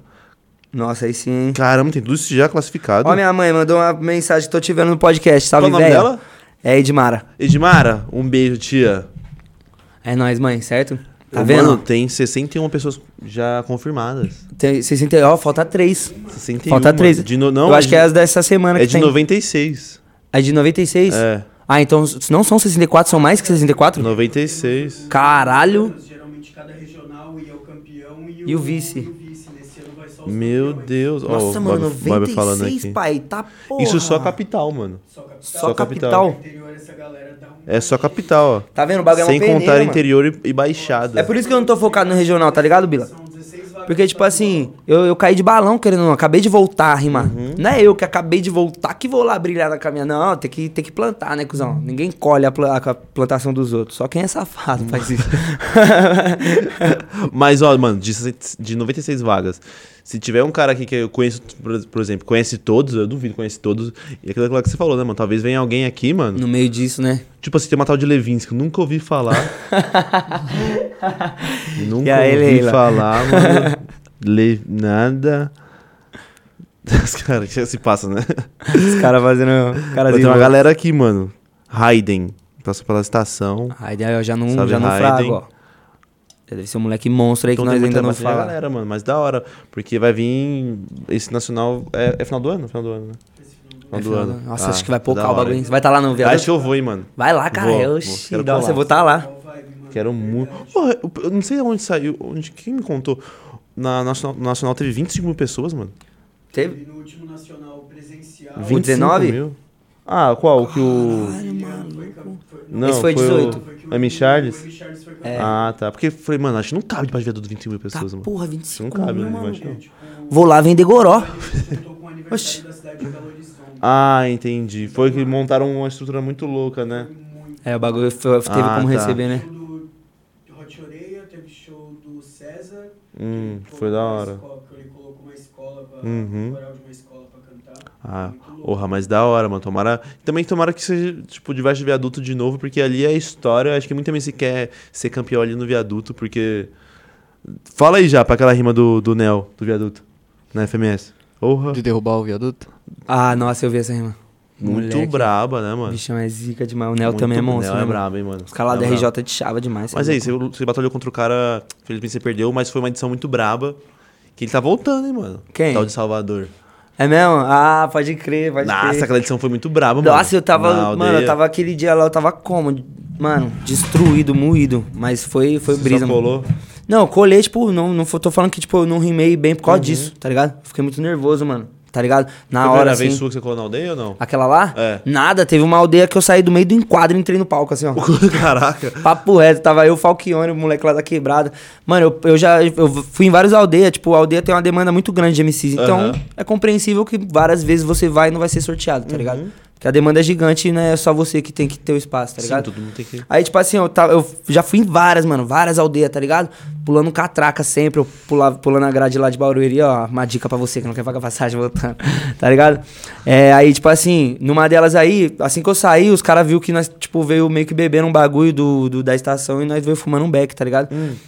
Speaker 3: Nossa, aí sim, hein?
Speaker 1: Caramba, tem tudo isso já classificado.
Speaker 3: Ó, minha mãe mandou uma mensagem, tô te vendo no podcast, salve,
Speaker 1: Qual o nome
Speaker 3: velho.
Speaker 1: dela?
Speaker 3: É Edmara.
Speaker 1: Edmara, um beijo, tia.
Speaker 3: É nóis, mãe, certo? Tá
Speaker 1: Ô,
Speaker 3: vendo?
Speaker 1: Mano, tem 61 pessoas já confirmadas.
Speaker 3: Tem 60, ó, falta três.
Speaker 1: 61.
Speaker 3: Falta três.
Speaker 1: De no, não,
Speaker 3: Eu
Speaker 1: é
Speaker 3: acho que é as dessa semana
Speaker 1: É
Speaker 3: que
Speaker 1: de
Speaker 3: tem.
Speaker 1: 96.
Speaker 3: É de 96?
Speaker 1: É,
Speaker 3: Ah, então não são 64, são mais que 64?
Speaker 1: 96.
Speaker 3: Caralho!
Speaker 4: Geralmente cada regional ia o campeão e,
Speaker 3: E o vice.
Speaker 4: E o vice.
Speaker 1: Meu. Deus. Ó,
Speaker 3: Nossa,
Speaker 1: o
Speaker 3: mano,
Speaker 1: Bob- Bob
Speaker 3: 96,
Speaker 1: falando aqui.
Speaker 3: pai, tá porra.
Speaker 1: Isso só capital, mano.
Speaker 4: Só capital.
Speaker 3: Só,
Speaker 1: É só capital, ó.
Speaker 3: Tá vendo? O bagulho é
Speaker 1: Sem
Speaker 3: uma peneira,
Speaker 1: contar interior e, e baixada.
Speaker 3: É por isso que eu não tô focado no regional, tá ligado, Bila?
Speaker 4: São 16 vagas
Speaker 3: Porque, tipo assim, eu, eu caí de balão querendo ou não, acabei de voltar a rimar.
Speaker 1: Uhum.
Speaker 3: Não é eu que acabei de voltar que vou lá brilhar na caminhada. Não, tem que, tem que plantar, né, cuzão? Ninguém colhe a, pla- a plantação dos outros. Só quem é safado faz isso.
Speaker 1: Mas, ó, mano, de, de 96 vagas, se tiver um cara aqui que eu conheço, por, exemplo, conhece todos, eu duvido, conhece todos, e aquilo que você falou, né, mano? Talvez venha alguém aqui, mano.
Speaker 3: no meio disso, né?
Speaker 1: Tipo assim, tem uma tal de Levinsky, eu nunca ouvi falar. nunca
Speaker 3: aí,
Speaker 1: ouvi
Speaker 3: Leila?
Speaker 1: falar, mano. Le... Nada. Os caras se passa, né?
Speaker 3: Os caras fazendo. Cara
Speaker 1: Tem uma galera aqui, mano. Raiden. Passa pela estação.
Speaker 3: Daí eu já não, já não
Speaker 1: Raiden.
Speaker 3: frago, ó. Já deve ser um moleque monstro aí que
Speaker 1: Então
Speaker 3: nós ainda não
Speaker 1: mas tem a
Speaker 3: fala.
Speaker 1: galera, mano. Mas da hora. Porque vai vir. Esse nacional. É, é final do ano? Final do ano, né?
Speaker 3: É
Speaker 1: Final do
Speaker 3: foda.
Speaker 1: ano.
Speaker 3: Nossa,
Speaker 1: Ah,
Speaker 3: acho que vai poucar o bagulho. Você vai estar lá no viado?
Speaker 1: Acho que eu vou, hein, mano.
Speaker 3: Vai lá, cara.
Speaker 1: Vou,
Speaker 3: eu,
Speaker 1: vou.
Speaker 3: nossa, eu vou estar lá.
Speaker 4: Vibe, mano?
Speaker 1: Quero muito. Porra, eu, não sei onde saiu. Onde, quem me contou? Na Nacional, no Nacional teve 25 mil pessoas, mano.
Speaker 3: Teve?
Speaker 4: E no último nacional presencial.
Speaker 1: 25
Speaker 3: 19?
Speaker 1: mil? Ah, qual? Que o.
Speaker 4: Foi, cam- foi,
Speaker 1: Não,
Speaker 3: Esse foi 18.
Speaker 4: foi que
Speaker 1: O M. Charles?
Speaker 4: O M. Charles foi
Speaker 3: É.
Speaker 1: Ah, tá. Porque falei, mano, acho que não cabe pra viaduto 25 mil
Speaker 3: Tá,
Speaker 1: pessoas, mano.
Speaker 3: porra,
Speaker 1: Não
Speaker 3: 25
Speaker 1: cabe,
Speaker 3: mil, mano.
Speaker 1: Imagina.
Speaker 4: Tipo,
Speaker 3: Vou lá vender goró. Oxi.
Speaker 4: de.
Speaker 1: Ah, entendi. Foi que montaram uma estrutura muito louca, né?
Speaker 4: Foi.
Speaker 3: É, o bagulho foi- teve
Speaker 1: Ah,
Speaker 3: como
Speaker 1: tá.
Speaker 3: receber, né?
Speaker 4: Show do Hot Oreia, teve show do César.
Speaker 1: Hum,
Speaker 4: que
Speaker 1: foi da hora.
Speaker 4: escola- que Ele colocou uma escola pra.
Speaker 1: Uhum.
Speaker 4: Um coral de uma escola pra cantar.
Speaker 1: Ah, porra, mas da hora, mano. Tomara. Também tomara que seja, tipo, diverso viaduto de novo, porque ali é a história. Acho que muita gente quer ser campeão ali no viaduto, porque. Fala aí já pra aquela rima do, do Nel, do viaduto. na FMS. Porra.
Speaker 2: De derrubar o viaduto?
Speaker 3: Ah, nossa, eu vi essa rima.
Speaker 1: Muito
Speaker 3: Moleque.
Speaker 1: braba, né, mano?
Speaker 3: Bichão é zica demais. O Nel
Speaker 1: Muito-
Speaker 3: também é monstro,
Speaker 1: Nel
Speaker 3: né,
Speaker 1: é
Speaker 3: mano?
Speaker 1: brabo, hein, mano.
Speaker 3: Os caras lá da
Speaker 1: Nel é brabo.
Speaker 3: RJ te chava demais.
Speaker 1: Mas
Speaker 3: cê
Speaker 1: é isso, você, você batalhou contra o cara, felizmente você perdeu, mas foi uma edição muito braba. Que ele tá voltando, hein, mano.
Speaker 3: Quem?
Speaker 1: Tal de Salvador.
Speaker 3: É mesmo? Ah, pode crer, pode
Speaker 1: Nossa,
Speaker 3: crer.
Speaker 1: aquela edição foi muito braba, mano.
Speaker 3: Nossa, eu tava.
Speaker 1: Na
Speaker 3: Mano,
Speaker 1: aldeia.
Speaker 3: eu tava aquele dia lá, eu tava como? Mano, destruído, moído. Mas foi, foi
Speaker 1: Você
Speaker 3: brisa,
Speaker 1: só
Speaker 3: mano.
Speaker 1: colou?
Speaker 3: Não, eu colei, tipo, não, não tô falando que, tipo, eu não rimei bem por causa
Speaker 1: Uhum.
Speaker 3: disso, tá ligado? Fiquei muito nervoso, mano. Tá ligado? Na
Speaker 1: Foi a
Speaker 3: hora,
Speaker 1: primeira
Speaker 3: assim.
Speaker 1: vez sua que você colou na aldeia ou não?
Speaker 3: Aquela lá?
Speaker 1: É.
Speaker 3: Nada, teve uma aldeia que eu saí do meio do enquadro e entrei no palco, assim, ó.
Speaker 1: Caraca.
Speaker 3: Papo reto, tava eu, o Falquione, o moleque lá da quebrada. Mano, eu, eu já eu fui em várias aldeias, tipo, a aldeia tem uma demanda muito grande de MCs. Então,
Speaker 1: Aham.
Speaker 3: é compreensível que várias vezes você vai e não vai ser sorteado, tá ligado? Porque a demanda é gigante e não é só você que tem que ter o espaço, tá
Speaker 1: Sim,
Speaker 3: ligado?
Speaker 1: todo mundo tem que...
Speaker 3: Aí, tipo assim, eu, tava, eu já fui em várias, mano, várias aldeias, tá ligado? Pulando catraca sempre, eu pulava, pulando a grade lá de Barueri, ó, uma dica pra você que não quer pagar passagem voltando, tá ligado? É, aí, tipo assim, numa delas aí, assim que eu saí, os caras viu que nós, tipo, veio meio que bebendo um bagulho do, do- da estação e nós veio fumando um beck, tá ligado?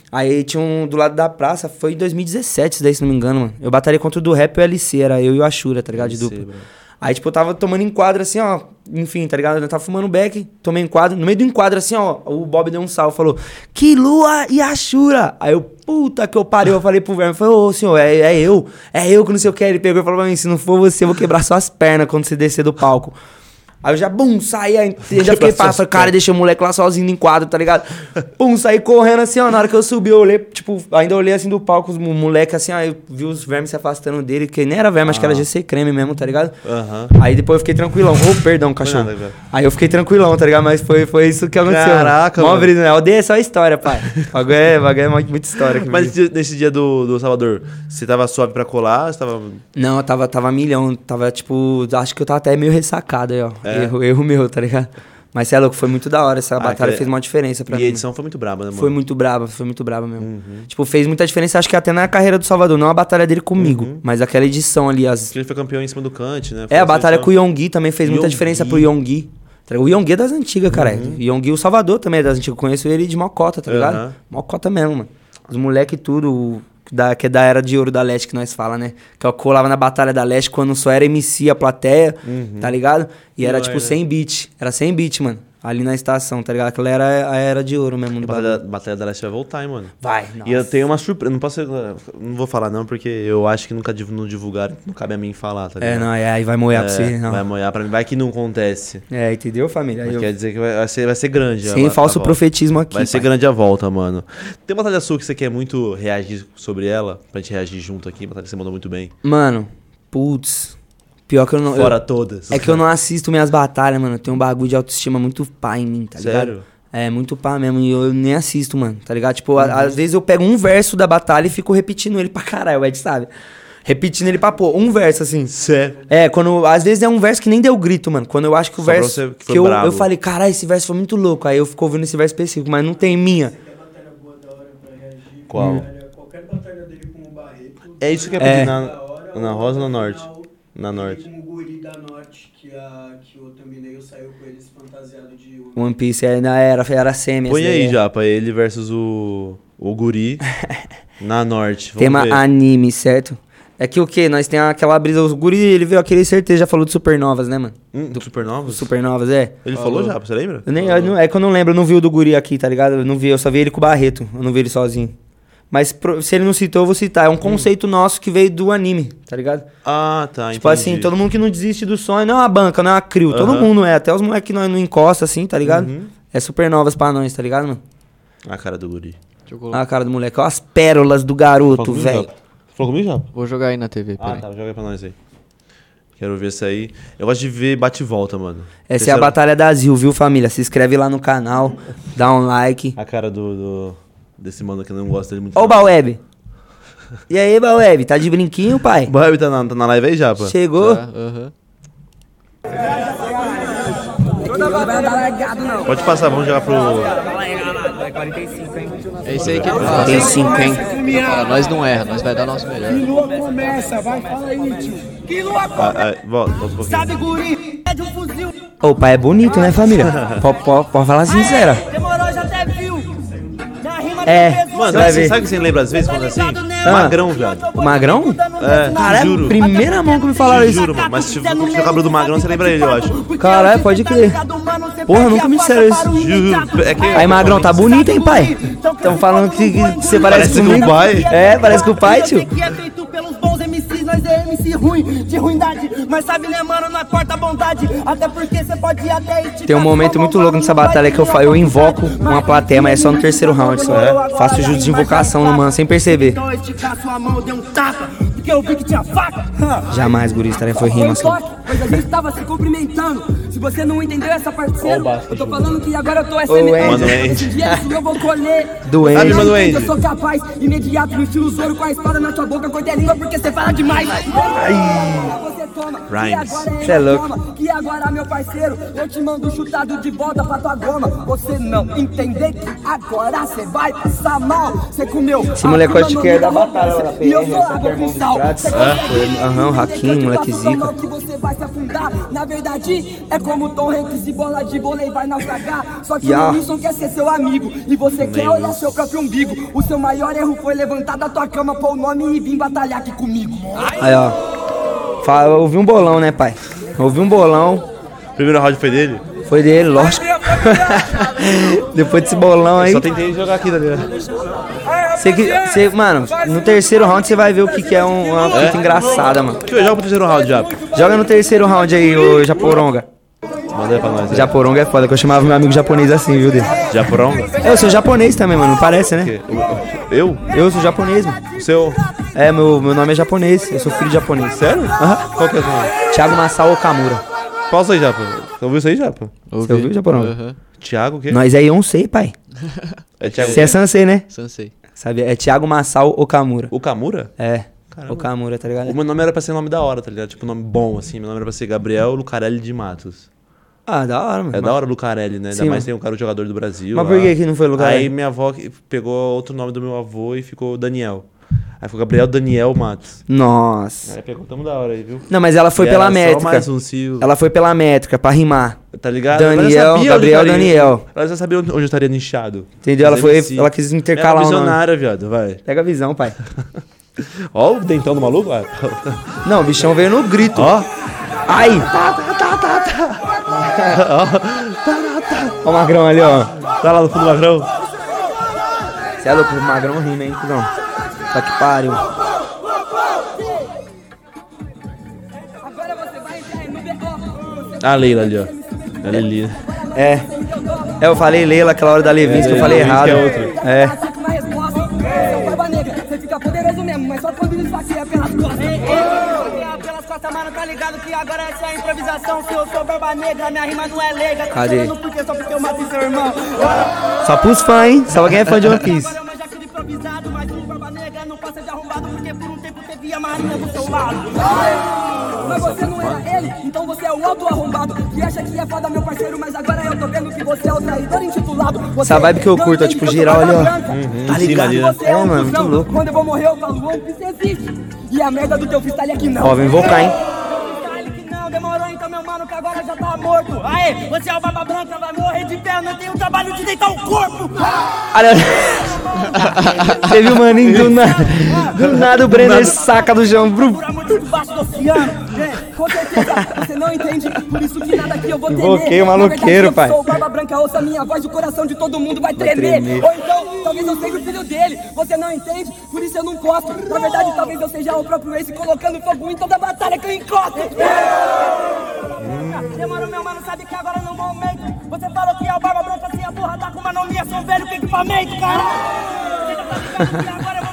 Speaker 3: Aí tinha um do lado da praça, foi em 2017, isso daí, se não me engano, mano. Eu batalhei contra o do rap e o LC, era eu e o Ashura, tá ligado? De dupla. Aí, tipo, eu tava tomando enquadro assim, ó. Enfim, tá ligado? Eu tava fumando beck, tomei enquadro. No meio do enquadro, assim, ó, o Bob deu um salve, falou: Que lua e Ashura! Aí eu, puta que eu parei, eu falei pro verme, falei, ô senhor, é, é eu, é eu que não sei o que. Ele pegou e falou pra mim: se não for você, eu vou quebrar suas pernas quando você descer do palco. Aí eu já, bum, saí, aí eu já fiquei pá, falei, cara, deixei o moleque lá sozinho no enquadro, tá ligado? Pum, saí correndo assim, ó, na hora que eu subi, eu olhei, tipo, ainda olhei assim do palco, os mo- moleque assim, aí eu vi os vermes se afastando dele, que nem era verme, acho que era GC creme mesmo, tá ligado?
Speaker 1: Aham.
Speaker 3: Aí depois eu fiquei tranquilão. Ô, perdão, cachorro.
Speaker 1: nada.
Speaker 3: Aí eu fiquei tranquilão, tá ligado? Mas foi, foi isso que aconteceu.
Speaker 1: Caraca,
Speaker 3: Mó
Speaker 1: mano.
Speaker 3: brisa, né? Aldeia é só história, pai. Bagulho é, bagulho é mu- muita história. que
Speaker 1: Mas dia- nesse dia do, do Salvador, você tava suave pra colar? Você tava...
Speaker 3: Não, eu tava, tava milhão. Tava, tipo, acho que eu tava até meio ressacado aí, ó.
Speaker 1: É.
Speaker 3: Erro, erro meu, tá ligado? Mas você é louco, foi muito da hora. Essa
Speaker 1: Ah,
Speaker 3: batalha
Speaker 1: que-
Speaker 3: fez uma diferença pra
Speaker 1: E
Speaker 3: mim.
Speaker 1: a edição foi muito braba, né, mano?
Speaker 3: Foi muito braba, foi muito braba mesmo.
Speaker 1: Uhum.
Speaker 3: Tipo, fez muita diferença, acho que até na carreira do Salvador. Não a batalha dele comigo,
Speaker 1: Uhum.
Speaker 3: mas aquela edição ali, as,
Speaker 1: Porque ele foi campeão em cima do Kant, né?
Speaker 3: É, a batalha com o Yonggi também fez muita diferença pro Yonggi. Tá? O Yonggi é das antigas, cara.
Speaker 1: Uhum.
Speaker 3: O Yonggi, o Salvador também é das antigas. Eu conheço ele de Mocota, tá ligado? Mocota mesmo, mano. Os moleque e tudo, da, que é da era de ouro da Leste que nós fala, né? Que eu colava na Batalha da Leste quando só era MC a plateia, tá ligado? E era tipo
Speaker 1: era.
Speaker 3: 100 beat. Era 100 beat, mano. Ali na estação, tá ligado? Aquela era a era de ouro mesmo
Speaker 1: A
Speaker 3: do
Speaker 1: batalha,
Speaker 3: bagulho.
Speaker 1: batalha da Leste vai voltar, hein, mano.
Speaker 3: Vai,
Speaker 1: E eu
Speaker 3: nossa.
Speaker 1: tenho uma surpresa. Não posso. Não vou falar, não, porque eu acho que nunca div- não divulgaram. Não cabe a mim falar, tá
Speaker 3: É,
Speaker 1: ligado?
Speaker 3: não, é, aí vai moer pra
Speaker 1: É,
Speaker 3: você. Não.
Speaker 1: Vai moiar pra mim. Vai que não acontece.
Speaker 3: É, entendeu, família? Eu-
Speaker 1: quer dizer que vai vai ser, vai ser grande. a-
Speaker 3: Sem
Speaker 1: a
Speaker 3: falso
Speaker 1: volta.
Speaker 3: profetismo aqui.
Speaker 1: Vai ser
Speaker 3: pai.
Speaker 1: grande a volta, mano. Tem uma batalha sua que você quer muito reagir sobre ela? Pra gente reagir junto aqui. Batalha que você mandou muito bem.
Speaker 3: Mano, putz. Pior que eu não. eu-
Speaker 1: Fora todas.
Speaker 3: É que eu não assisto minhas batalhas, mano. Eu tenho um bagulho de autoestima muito pá em mim, tá ligado?
Speaker 1: Sério?
Speaker 3: É, muito pá mesmo. E eu nem assisto, mano, tá ligado? Tipo,
Speaker 1: Uhum.
Speaker 3: a- às vezes eu pego um verso da batalha e fico repetindo ele pra caralho, o Ed sabe? Repetindo ele pra pô, um verso assim.
Speaker 1: Sério.
Speaker 3: É, quando. Às vezes é um verso que nem deu grito, mano. Quando eu acho que o
Speaker 1: Só pra
Speaker 3: verso.
Speaker 1: você que
Speaker 3: Que, eu,
Speaker 1: brabo.
Speaker 3: eu falei, caralho, esse verso foi muito louco. Aí eu fico ouvindo esse verso específico, mas não tem minha.
Speaker 1: Qual?
Speaker 4: Qualquer batalha dele com o Barreto.
Speaker 1: É isso que eu
Speaker 3: É.
Speaker 1: pedir
Speaker 4: Da
Speaker 1: na, na Rosa ou na
Speaker 4: no
Speaker 1: Norte? Na Norte.
Speaker 4: O guri da Norte, que, a, que o thumbnail saiu com eles fantasiado de One
Speaker 3: One Piece ainda era, era semi.
Speaker 1: Põe aí,
Speaker 3: é.
Speaker 1: Japa, ele versus o, o Guri na Norte. Vamos
Speaker 3: Tema
Speaker 1: ver.
Speaker 3: anime, certo? É que o que? Nós tem aquela brisa. O Guri, ele veio aquele certeza, já falou de supernovas, né, mano?
Speaker 1: Hum, do Supernovas?
Speaker 3: Supernovas, é.
Speaker 1: Ele falou, já, você lembra?
Speaker 3: Eu nem, eu é que eu não lembro, eu não vi o do Guri aqui, tá ligado? Eu não vi, eu só vi ele com o Barreto. Eu não vi ele sozinho. Mas pro- se ele não citou, eu vou citar. É um conceito nosso que veio do anime, tá ligado?
Speaker 1: Ah, tá,
Speaker 3: tipo assim,
Speaker 1: entendi.
Speaker 3: todo mundo que não desiste do sonho não é uma banca, não é uma crio. Todo mundo é, até os moleques que nós não encosta assim, tá ligado?
Speaker 1: Uhum.
Speaker 3: É supernovas pra nós, tá ligado, mano?
Speaker 1: A cara do Guri.
Speaker 3: Olha
Speaker 2: colocar.
Speaker 3: a cara do moleque, ó as pérolas do garoto, velho.
Speaker 1: Falou comigo, Japa?
Speaker 2: Vou jogar aí na TV,
Speaker 1: Ah,
Speaker 2: peraí.
Speaker 1: tá, joga aí pra nós aí. Quero ver isso aí. Eu gosto de ver bate e volta, mano.
Speaker 3: Essa é a
Speaker 1: Terceiro-
Speaker 3: Batalha da Zil, viu, família? Se inscreve lá no canal, dá um like.
Speaker 1: A cara do, do- desse mano que eu não gosto dele muito.
Speaker 3: Ô,
Speaker 1: não.
Speaker 3: Baweb. E aí, Baweb, tá de brinquinho, pai?
Speaker 1: O Bob tá na, tá na live aí, Japa?
Speaker 3: Chegou?
Speaker 2: Tá, aham.
Speaker 1: Pode passar, vamos jogar pro.
Speaker 2: É isso aí que ele fala.
Speaker 3: Tem cinco, hein?
Speaker 2: Ele fala, nós não erra, nós vai dar nosso melhor.
Speaker 5: Lua começa, vai, fala aí, tio. Que lua
Speaker 1: Ah, ah, volta, volta um pouquinho.
Speaker 5: sabe, guri? É de um fuzil.
Speaker 3: Ô, o pai é bonito, né, família? Pode falar sincera. É,
Speaker 1: Mano,
Speaker 3: você vai
Speaker 1: sabe,
Speaker 3: ver.
Speaker 1: sabe que você lembra às vezes quando é assim?
Speaker 3: Ah.
Speaker 1: Magrão, viado.
Speaker 3: O Magrão?
Speaker 1: É,
Speaker 3: Caralho,
Speaker 1: juro.
Speaker 3: primeira mão que me falaram
Speaker 1: Te
Speaker 3: isso.
Speaker 1: juro, mano. Mas se tiver o cabelo do Magrão, você lembra ele, eu acho.
Speaker 3: Caralho, pode crer. Porra, nunca me disseram isso.
Speaker 1: Juro. É que...
Speaker 3: Aí, Magrão, tá bonito, hein, pai? Estão falando que, que você parece,
Speaker 1: Parece com o
Speaker 3: comigo.
Speaker 1: pai.
Speaker 3: É, parece com o pai, tio.
Speaker 5: Nós é MC ruim, de ruindade. Mas sabe, né, mano, nós porta bondade. Até porque você pode até esticar
Speaker 3: Tem um momento muito louco nessa batalha que eu, fa- eu invoco uma plateia, mas é só no terceiro round só. Faço jus de invocação no mano, sem perceber.
Speaker 5: Então eu esticar sua mão, eu dei um tapa, porque eu vi que tinha faca.
Speaker 3: Jamais, guri, tarefa foi rima.
Speaker 5: Mas a gente tava se cumprimentando. Se você não entendeu essa parceiro, eu tô falando que agora eu tô
Speaker 3: Ô,
Speaker 5: SM.
Speaker 3: Andy.
Speaker 5: Esse dia eu vou colher.
Speaker 3: Doente.
Speaker 1: Sabe, mano,
Speaker 5: Eu sou capaz, imediato, no estilo Zoro com a espada na tua boca, cortei a língua porque você fala demais. Você toma, que
Speaker 1: Rhymes.
Speaker 5: agora
Speaker 3: Cê é louco.
Speaker 5: Que agora, meu parceiro, eu te mando chutado de volta pra tua goma. Você não entender que agora você vai passar mal. Você comeu.
Speaker 3: Esse molecote que é da batalha na
Speaker 5: E eu
Speaker 3: PR,
Speaker 5: sou
Speaker 3: essa que é
Speaker 5: água
Speaker 3: irmão dos pratos.
Speaker 5: Você
Speaker 3: Ah, aham, o Hakim, moleque zica.
Speaker 5: que você vai se afundar. Na verdade, é como Tom Hanks e bola de vôlei vai naufragar. Só que
Speaker 3: Ya.
Speaker 5: o Wilson quer ser seu amigo e você quer olhar seu próprio umbigo. O seu maior erro foi levantar da tua cama, pôr o nome e vir batalhar aqui comigo.
Speaker 3: Aí, ó. Fala, eu ouvi um bolão, né, pai? Ouvi um bolão.
Speaker 1: Primeiro round foi dele?
Speaker 3: Foi dele, lógico. Depois desse bolão aí.
Speaker 1: Só tentei jogar aqui, tá ligado?
Speaker 3: Você que, você, mano, no terceiro round você vai ver o que, que é um- uma fita engraçada, mano.
Speaker 1: Deixa eu jogar pro terceiro round já.
Speaker 3: Joga no terceiro round aí, ô Japoronga.
Speaker 1: Manda pra nós. aí.
Speaker 3: Japoronga é foda, que eu chamava meu amigo japonês assim, viu, dele?
Speaker 1: Japoronga?
Speaker 3: Eu sou japonês também, mano, não parece, né?
Speaker 1: Eu?
Speaker 3: Eu sou japonês, mano.
Speaker 1: O seu?
Speaker 3: É, meu, meu nome é japonês, eu sou filho de japonês.
Speaker 1: Sério? Aham. Qual que é o seu nome?
Speaker 3: Thiago Masao Okamura.
Speaker 1: Pausa aí, Japa. Você ouviu isso aí, Japa?
Speaker 3: Você ouviu, Japoronga?
Speaker 2: Aham.
Speaker 1: Thiago o quê?
Speaker 3: Nós é Yonsei, pai.
Speaker 1: É Thiago
Speaker 3: Você é Sansei, né?
Speaker 2: Sansei.
Speaker 3: Sabe? É Thiago Masao Okamura.
Speaker 1: O Kamura?
Speaker 3: É,
Speaker 1: Caramba.
Speaker 3: Okamura, tá ligado?
Speaker 1: O meu nome era pra ser nome da hora, tá ligado? Tipo, nome bom, assim. Meu nome era pra ser Gabriel Lucarelli de Matos.
Speaker 3: Ah, da hora, mano.
Speaker 1: É da hora Lucarelli, né? Ainda
Speaker 3: Sim,
Speaker 1: mais
Speaker 3: mano.
Speaker 1: tem um cara, o jogador do Brasil.
Speaker 3: Mas
Speaker 1: lá.
Speaker 3: por que que não foi Lucarelli?
Speaker 1: Aí minha avó pegou outro nome do meu avô e ficou Daniel. Aí ficou Gabriel Daniel Matos.
Speaker 3: Nossa.
Speaker 1: Aí pegou tamo da hora aí, viu?
Speaker 3: Não, mas ela foi
Speaker 1: E
Speaker 3: pela métrica.
Speaker 1: mais um.
Speaker 3: Ela foi pela métrica, pra rimar.
Speaker 1: Tá ligado?
Speaker 3: Daniel, Gabriel,
Speaker 1: estaria-
Speaker 3: Daniel.
Speaker 1: Ela já sabia onde eu estaria nichado.
Speaker 3: Entendeu? Ela foi-
Speaker 1: MC.
Speaker 3: ela quis intercalar
Speaker 1: Ela é
Speaker 3: o
Speaker 1: visionária, viado, vai.
Speaker 3: Pega a visão, pai.
Speaker 1: Ó o dentão do maluco, ó.
Speaker 3: Não, o bichão veio no grito.
Speaker 1: Ó.
Speaker 3: Ai! Ó o magrão ali, ó.
Speaker 1: Tá lá no fundo do magrão.
Speaker 3: Você é louco, o magrão rima, hein, cuzão. Tá que pariu.
Speaker 5: BO.
Speaker 1: Ah, a Leila ali, ó. A Lili.
Speaker 3: É. É, eu falei Leila aquela hora da Levinsky, eu falei
Speaker 1: Levinsky
Speaker 3: errado.
Speaker 1: é outra.
Speaker 3: É.
Speaker 5: tá ligado que agora essa é improvisação. Se eu sou barba negra, minha rima não é leiga.
Speaker 3: Cadê?
Speaker 5: chorando por quê? Só porque eu matei seu irmão.
Speaker 3: Só pros fãs, hein? Só pra quem é fã de One Piece.
Speaker 5: Improvisado, mas o barba negra não passa de arrombado, porque por um tempo teve a marinha do seu lado. Mas você não era ele, então você é o alto arrombado. Que acha que é foda, meu parceiro, mas agora eu tô vendo que você é o traidor intitulado. Você
Speaker 3: Essa vibe que eu curto, é tipo,
Speaker 5: que
Speaker 3: girar ali, ó.
Speaker 1: Uhum,
Speaker 3: Tá ligado?
Speaker 1: ali, né?
Speaker 5: É,
Speaker 3: É, mano, muito louco.
Speaker 5: Quando eu vou morrer, eu falo, One Piece existe. E a merda do teu freestyle aqui não.
Speaker 3: Ó, vem invocar, hein?
Speaker 5: Demorou então, meu mano, que agora já tá morto. Aê, você é o Barba Branca, vai morrer de pé, não tenho trabalho de deitar o corpo.
Speaker 3: Olha. Você viu, maninho? Do, na... do nada o Brenner saca do. Brum.
Speaker 5: Por amor baixo do oceano. É, com certeza, você não entende, por isso que nada aqui eu vou temer.
Speaker 3: Invoquei o maluqueiro, pai.
Speaker 5: sou Barba Branca, ouça minha voz, o coração de todo mundo vai tremer.
Speaker 3: tremer.
Speaker 5: Ou então, talvez eu seja o filho dele, você não entende, por isso eu não posso. Na verdade, talvez eu seja o próprio Ace colocando fogo em toda batalha que eu encosto. Demorou, meu mano, sabe que agora no momento Você falou que é o Barba Branca, assim a porra tá com uma nomia Sou velho com equipamento, caralho Você já tá ligado que agora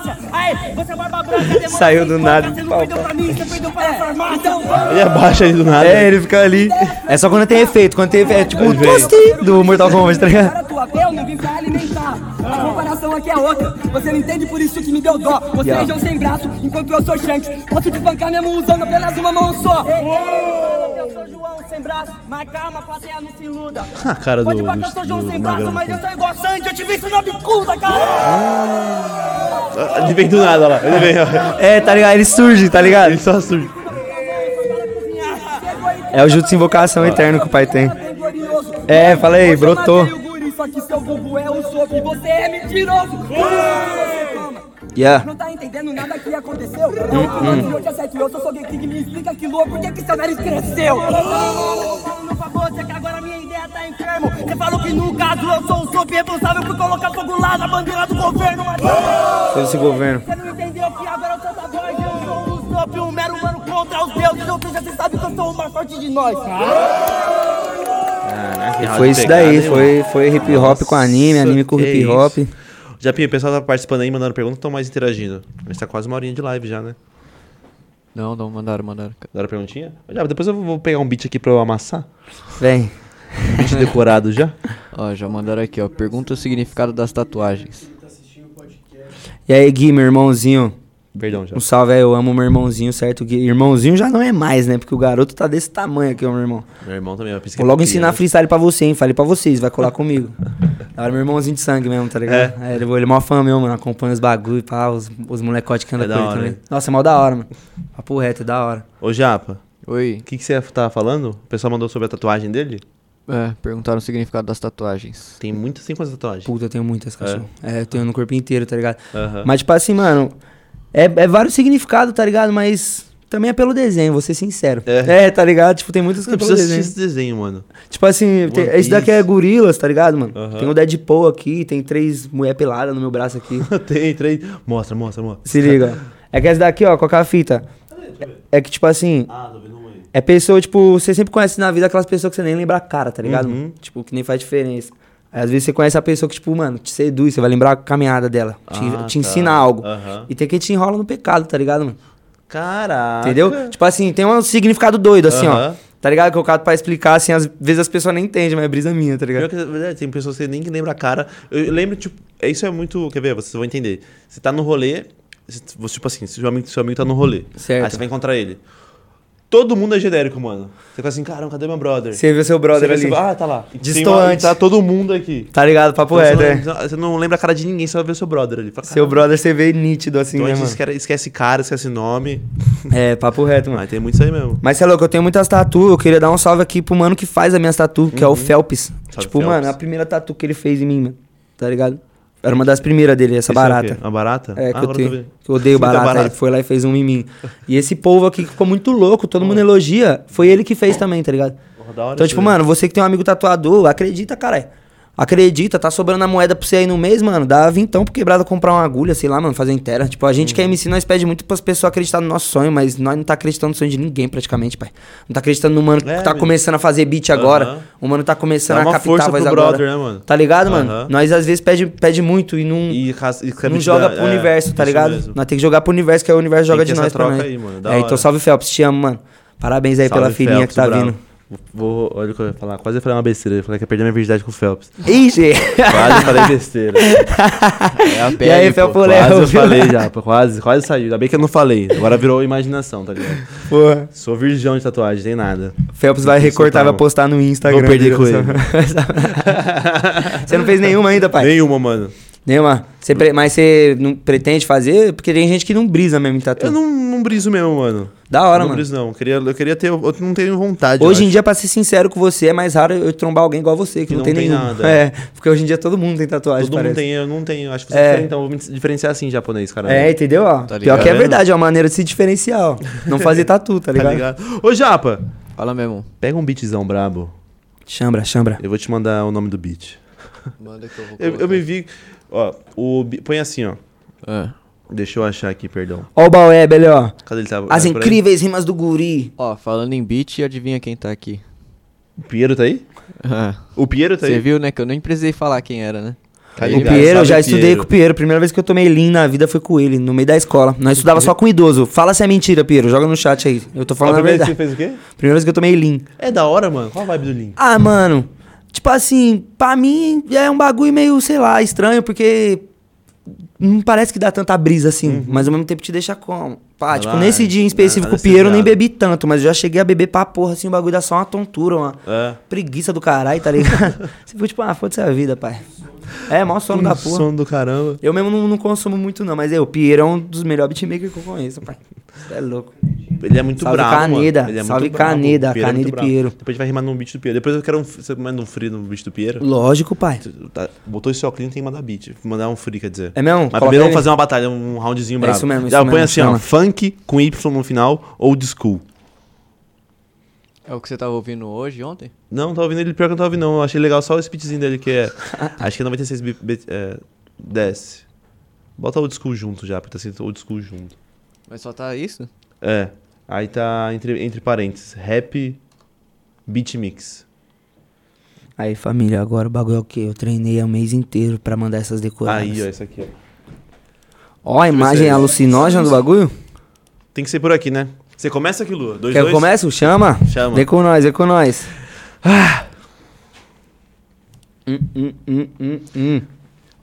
Speaker 5: falácia Aí, você é Barba Branca, demorou
Speaker 3: Saiu do nada,
Speaker 5: Você não perdeu pra mim, você perdeu pra farmácia Então,
Speaker 1: Ele abaixa aí do nada.
Speaker 3: É, ele fica ali. É só quando tem efeito. Quando tem efeito. É tipo o do Mortal Kombat, tá ligado?
Speaker 5: Tua não vim pra alimentar A comparação aqui é outra Você não entende, por isso que me deu dó Você é João sem braço, enquanto eu sou Shanks Posso te bancar mesmo usando apenas uma mão só sem braço Mas calma, plateia, não se iluda
Speaker 1: A cara do,
Speaker 5: Pode
Speaker 1: do,
Speaker 5: eu sou João
Speaker 1: do
Speaker 5: sem braço, mas eu sou igual Sandy, eu te vi isso na bicuda, cara!
Speaker 1: Ah, Ele vem do nada, lá. Ele vem, ó.
Speaker 3: É, tá ligado? Ele surge, tá ligado?
Speaker 1: Ele só surge.
Speaker 3: É o jutsu invocação eterno que o pai tem. É, falei, brotou.
Speaker 5: Só que seu vulgo é o soco e você é mentiroso.
Speaker 3: Yeah.
Speaker 5: Não tá entendendo nada que aconteceu? Não, hum, eu te acerto, eu sou Sogeking, me explica que louco, por que que seu nariz cresceu? Falando pra você que agora minha ideia tá enfermo. Você falou que no caso eu sou o sob responsável por colocar fogo lá na bandeira do governo, mas
Speaker 3: esse governo.
Speaker 5: você não entendeu que agora eu sou da voz, eu sou o Sop, um mero humano contra os deuses, ou seja, você sabe que eu sou o mais forte de nós.
Speaker 1: Caraca,
Speaker 3: E foi
Speaker 1: de
Speaker 3: isso
Speaker 1: pegada,
Speaker 3: daí, foi, foi hip hop com anime, anime com
Speaker 1: que
Speaker 3: hip hop.
Speaker 1: Japinha, o pessoal tá participando aí, mandando perguntas, estão mais interagindo. A gente tá quase uma horinha de live já, né?
Speaker 2: Não, não, mandaram, mandaram.
Speaker 1: Daram perguntinha? Já, depois eu vou pegar um beat aqui pra eu amassar.
Speaker 3: Vem.
Speaker 1: Beat decorado já.
Speaker 2: Ó, já mandaram aqui, ó. Pergunta o significado das tatuagens.
Speaker 3: E aí, Gui, meu irmãozinho.
Speaker 1: Perdão, já.
Speaker 3: Um salve aí, eu amo meu irmãozinho, certo? Gui? Irmãozinho já não é mais, né? Porque o garoto tá desse tamanho aqui, ó, meu irmão.
Speaker 1: Meu irmão também, eu pensei que
Speaker 3: Vou
Speaker 1: era
Speaker 3: logo ensinar freestyle pra você, hein? Falei pra vocês, vai colar comigo. Hora, meu irmãozinho de sangue mesmo, tá ligado? É. ele, ele é mó fã meu, mano. Acompanha os bagulho e pá, os, os molecotes que andam
Speaker 1: É
Speaker 3: com ele
Speaker 1: hora,
Speaker 3: também.
Speaker 1: hein?
Speaker 3: Nossa, é mó da hora, mano. Papo reto, é da hora.
Speaker 1: Ô, Japa,
Speaker 2: Oi.
Speaker 1: o que, que você tava falando? O pessoal mandou sobre a tatuagem dele?
Speaker 2: É, perguntaram o significado das tatuagens.
Speaker 1: Tem muitas, tem quantas tatuagens?
Speaker 3: Puta, eu tenho muitas, cachorro. É, eu tenho no corpo inteiro, tá ligado?
Speaker 1: Aham.
Speaker 3: Mas, tipo assim, mano, é, é vários significados, tá ligado? Mas também é pelo desenho, vou ser sincero.
Speaker 1: É.
Speaker 3: É, tá ligado? Tipo, tem muitas coisas
Speaker 1: precisa assistir
Speaker 3: desenho.
Speaker 1: esse desenho, mano.
Speaker 3: Tipo assim, tem- esse daqui é gorilas, tá ligado, mano?
Speaker 1: Aham.
Speaker 3: Tem o Deadpool aqui, tem três mulher pelada no meu braço aqui.
Speaker 1: tem, três. Mostra, mostra, mostra.
Speaker 3: Se liga. É que essa daqui, ó, qual que é a fita? É, é que, tipo assim,
Speaker 1: Ah, tô vendo
Speaker 3: é pessoa, tipo, você sempre conhece na vida aquelas pessoas que você nem lembra a cara, tá ligado?
Speaker 1: Uhum.
Speaker 3: Tipo, que nem faz diferença. Aí, às vezes você conhece a pessoa que, tipo, mano, te seduz, você vai lembrar a caminhada dela, te,
Speaker 1: Ah,
Speaker 3: te
Speaker 1: tá.
Speaker 3: ensina algo.
Speaker 1: Aham.
Speaker 3: E tem que te enrola no pecado, tá ligado, mano?
Speaker 1: Caraca.
Speaker 3: Entendeu? Tipo assim, tem um significado doido, assim,
Speaker 1: Aham.
Speaker 3: ó. Tá ligado? Que o cara pra explicar, assim, às vezes as pessoas nem entendem, mas é brisa minha, tá ligado?
Speaker 1: que é tem pessoas que nem lembram a cara. Eu, eu lembro, tipo, é- isso é muito. Quer ver? Vocês vão entender. Você tá no rolê, você, tipo assim, seu amigo, seu amigo tá no rolê.
Speaker 3: Certo.
Speaker 1: Aí você vai encontrar ele. Todo mundo é genérico, mano. Você fica assim, caramba, cadê meu brother?
Speaker 3: Você vê seu brother
Speaker 1: Você
Speaker 3: ali.
Speaker 1: vê seu- Ah, tá lá. E tem
Speaker 3: Distoante.
Speaker 1: uma- tá todo mundo aqui.
Speaker 3: Tá ligado? Papo
Speaker 1: Então,
Speaker 3: é.
Speaker 1: não, você não lembra a cara de ninguém, você vai ver seu brother ali. Fala,
Speaker 3: Seu brother você vê nítido, assim,
Speaker 1: Então a
Speaker 3: né, mano?
Speaker 1: esquece, esquece cara, esquece nome.
Speaker 3: É, papo reto, mano.
Speaker 1: Mas tem muito isso aí mesmo.
Speaker 3: Mas você é louco, eu tenho muitas tatu, eu queria dar um salve aqui pro mano que faz as minhas tatu, que é o Phelps.
Speaker 1: Uhum. Salve,
Speaker 3: tipo,
Speaker 1: Phelps.
Speaker 3: mano, a primeira tatu que ele fez em mim, mano. Tá ligado? Era uma das primeiras dele, essa
Speaker 1: Isso é
Speaker 3: barata.
Speaker 1: quê? Uma barata?
Speaker 3: É,
Speaker 1: Ah,
Speaker 3: que, eu
Speaker 1: agora
Speaker 3: tenho, que eu odeio barata,
Speaker 1: barata.
Speaker 3: Ele foi lá e fez um em mim. E esse povo aqui que ficou muito louco, todo mundo elogia. Foi ele que fez também, tá ligado? Então, tipo, mano, você que tem um amigo tatuador, acredita, caralho. Acredita, tá sobrando a moeda pra você aí no mês, mano. Dá vintão pro quebrado comprar uma agulha, sei lá, mano, fazer inteira. Tipo, a gente que é MC, nós pede muito pras pessoas acreditar no nosso sonho, mas nós não tá acreditando no sonho de ninguém, praticamente, pai. Não tá acreditando no mano que
Speaker 1: É,
Speaker 3: tá
Speaker 1: mesmo.
Speaker 3: começando a fazer beat agora.
Speaker 1: Aham.
Speaker 3: O mano tá começando a captar a voz agora.
Speaker 1: brother, né, mano?
Speaker 3: Tá ligado, mano?
Speaker 1: Aham.
Speaker 3: Nós às vezes pede, pede muito e não,
Speaker 1: E, e
Speaker 3: não joga pro universo, tá ligado? Nós tem que jogar pro universo, que é o universo joga de nós também.
Speaker 1: aí, mano,
Speaker 3: É,
Speaker 1: hora.
Speaker 3: então salve Phelps, te amo, mano. Parabéns aí pela
Speaker 1: Salve,
Speaker 3: filhinha
Speaker 1: Phelps,
Speaker 3: que tá
Speaker 1: bravo.
Speaker 3: vindo.
Speaker 1: Vou, olha o que eu ia falar. Quase eu falei uma besteira. Eu falei que ia perder minha virgindade com o Phelps.
Speaker 3: Ixi!
Speaker 1: Quase falei besteira.
Speaker 2: É a
Speaker 3: E aí,
Speaker 2: pele,
Speaker 3: Fel
Speaker 2: pô.
Speaker 3: Léo,
Speaker 1: Quase eu
Speaker 3: viu?
Speaker 1: falei já. pô, Quase, quase saiu. Ainda bem que eu não falei. Agora virou imaginação, tá ligado?
Speaker 3: Porra.
Speaker 1: Sou virgão de tatuagem, tem nada.
Speaker 3: Phelps vai recortar e vai postar no Instagram.
Speaker 1: Vou perder com ele.
Speaker 3: Você não fez nenhuma ainda, pai?
Speaker 1: Nenhuma, mano.
Speaker 3: Nenhuma? Você pre- Mas você não pretende fazer? Porque tem gente que não brisa mesmo em tatu.
Speaker 1: Eu não, não briso mesmo, mano.
Speaker 3: Da hora,
Speaker 1: não
Speaker 3: mano.
Speaker 1: não. Eu queria, eu queria ter. Eu não tenho vontade.
Speaker 3: Hoje em
Speaker 1: acho.
Speaker 3: dia, pra ser sincero com você, é mais raro eu trombar alguém igual você, que,
Speaker 1: Que
Speaker 3: não,
Speaker 1: não
Speaker 3: tem,
Speaker 1: tem
Speaker 3: nenhum.
Speaker 1: nada.
Speaker 3: É, porque hoje em dia todo mundo tem tatuagem,
Speaker 1: Todo mundo
Speaker 3: parece.
Speaker 1: tem, eu não tenho. Acho que você
Speaker 3: É.
Speaker 1: é. diferente, então eu vou me diferenciar assim, japonês, cara.
Speaker 3: É, entendeu? Ó,
Speaker 2: Tá
Speaker 3: Pior que é
Speaker 1: Tá
Speaker 3: verdade, é uma maneira de se diferenciar, ó. Não fazer tatu, tá
Speaker 1: Tá
Speaker 3: ligado?
Speaker 1: ligado? Ô, Japa,
Speaker 2: Fala mesmo.
Speaker 1: pega um beatzão brabo.
Speaker 3: Chambra, chambra.
Speaker 1: Eu vou te mandar o nome do beat.
Speaker 2: Manda que eu vou
Speaker 1: Eu, eu me vi. Ó, o. Põe assim, ó.
Speaker 2: É.
Speaker 1: Deixa eu achar aqui, perdão.
Speaker 3: Ó o Baueb ali, ó.
Speaker 1: Cadê ele? Tá,
Speaker 3: As
Speaker 1: tá por aí?
Speaker 3: incríveis rimas do guri.
Speaker 2: Ó, falando em beat, adivinha quem tá aqui?
Speaker 1: O Piero tá aí?
Speaker 2: É.
Speaker 1: O Piero tá
Speaker 2: Você
Speaker 1: aí?
Speaker 2: viu, né? Que eu nem precisei falar quem era, né?
Speaker 1: Cadê
Speaker 3: O
Speaker 1: cara?
Speaker 3: Piero, eu já estudei
Speaker 1: Piero.
Speaker 3: com o Piero. Primeira vez que eu tomei lean na vida foi com ele, no meio da escola. Nós estudava só com idoso. Fala se é mentira, Piero. Joga no chat aí. Eu tô falando a
Speaker 1: primeira vez que
Speaker 3: verdade.
Speaker 1: você fez o quê?
Speaker 3: Primeira vez que eu tomei lean.
Speaker 1: É da hora, mano. Qual a vibe do Lean?
Speaker 3: Ah, mano. Tipo assim, pra mim é um bagulho meio, sei lá, estranho, porque não parece que dá tanta brisa assim, mas ao mesmo tempo te deixa como. Pá, tipo,
Speaker 1: Vai,
Speaker 3: nesse dia em específico,
Speaker 1: nada
Speaker 3: o Piero eu nem bebi tanto, mas eu já cheguei a beber pra porra, assim, o bagulho dá só uma tontura, uma
Speaker 1: É.
Speaker 3: preguiça do caralho, tá ligado? Você ficou tipo, ah, foda-se a vida, pai. É, mó sono da porra.
Speaker 1: Som do caramba.
Speaker 3: Eu mesmo não, não consumo muito, não, mas é, o Piero é um dos melhores beatmakers que eu conheço, pai. Você é louco.
Speaker 1: ele é muito
Speaker 3: Salve
Speaker 1: bravo,
Speaker 3: Caneda,
Speaker 1: mano. Ele é
Speaker 3: salve
Speaker 1: muito bravo.
Speaker 3: Caneda,
Speaker 1: O Piero é
Speaker 3: Caneda
Speaker 1: muito
Speaker 3: e
Speaker 1: bravo.
Speaker 3: Piero.
Speaker 1: Depois a gente vai rimar no beat do Piero. Depois eu quero um... Você manda um free no beat do Piero?
Speaker 3: Lógico, pai.
Speaker 1: Tá, botou esse óculos, tem que mandar beat. Mandar um free, quer dizer.
Speaker 3: É mesmo?
Speaker 1: Mas
Speaker 3: Coloca
Speaker 1: primeiro
Speaker 3: ele.
Speaker 1: vamos fazer uma batalha, um roundzinho
Speaker 3: É
Speaker 1: bravo.
Speaker 3: isso mesmo, isso
Speaker 1: Já põe
Speaker 3: mesmo,
Speaker 1: assim, ó.
Speaker 3: chama.
Speaker 1: Funk com Y no final, old school.
Speaker 2: É o que você tava ouvindo hoje, ontem?
Speaker 1: Não, tá ouvindo ele pior que eu não tava ouvindo, não. Eu achei legal só o beatzinho dele, que é. acho que é 96 bit. bit- é, desce. Bota old school junto já, porque tá escrito old school junto.
Speaker 2: Mas só tá isso?
Speaker 1: É. Aí tá entre, entre parênteses. Rap beat mix.
Speaker 3: Aí, família, agora o bagulho é o quê? Eu treinei o mês inteiro pra mandar essas decoradas.
Speaker 1: Aí, ó, isso aqui, ó.
Speaker 3: Ó, a imagem
Speaker 1: aí.
Speaker 3: alucinógena do bagulho.
Speaker 1: Tem que ser por aqui, né? Você começa aqui, Lua. Dois,
Speaker 3: Quer que
Speaker 1: dois.
Speaker 3: eu comece? Chama.
Speaker 1: Chama.
Speaker 3: Vem com nós, vem com nós. Hum, hum, hum, hum, hum.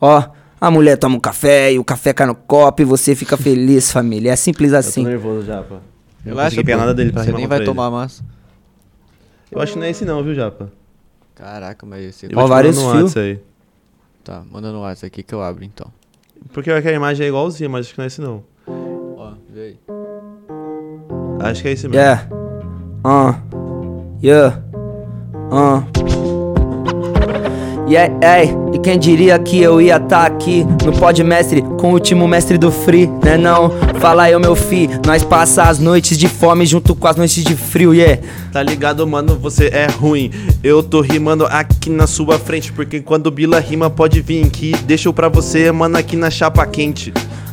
Speaker 3: Ó, a mulher toma um café e o café cai no copo e você fica feliz, família. É simples
Speaker 1: Eu
Speaker 3: assim.
Speaker 1: tô nervoso já, pô. Eu não pegar
Speaker 2: pô.
Speaker 1: nada dele pra
Speaker 2: Você nem vai
Speaker 1: ele.
Speaker 2: tomar massa.
Speaker 1: Eu acho que não é esse não, viu, Japa?
Speaker 2: Caraca, mas você...
Speaker 1: Eu
Speaker 3: Ó, vários
Speaker 1: mandar no
Speaker 3: fios.
Speaker 1: WhatsApp aí.
Speaker 2: Tá, manda no WhatsApp aqui que eu abro então.
Speaker 1: Porque a imagem é igualzinha, mas acho que não é esse não.
Speaker 2: Ó, vê aí.
Speaker 1: Acho que é esse mesmo.
Speaker 3: Yeah. Uh. Yeah. Uh. Yeah, hey, e quem diria que eu ia tá aqui no Pod Mestre com o último mestre do Free, né não? Fala aí, meu fi, nós passa as noites de fome junto com as noites de frio, yeah.
Speaker 1: Tá ligado, mano? Você é ruim. Eu tô rimando aqui na sua frente. Porque quando Bila rima, pode vir que deixo pra você, mano, aqui na chapa quente.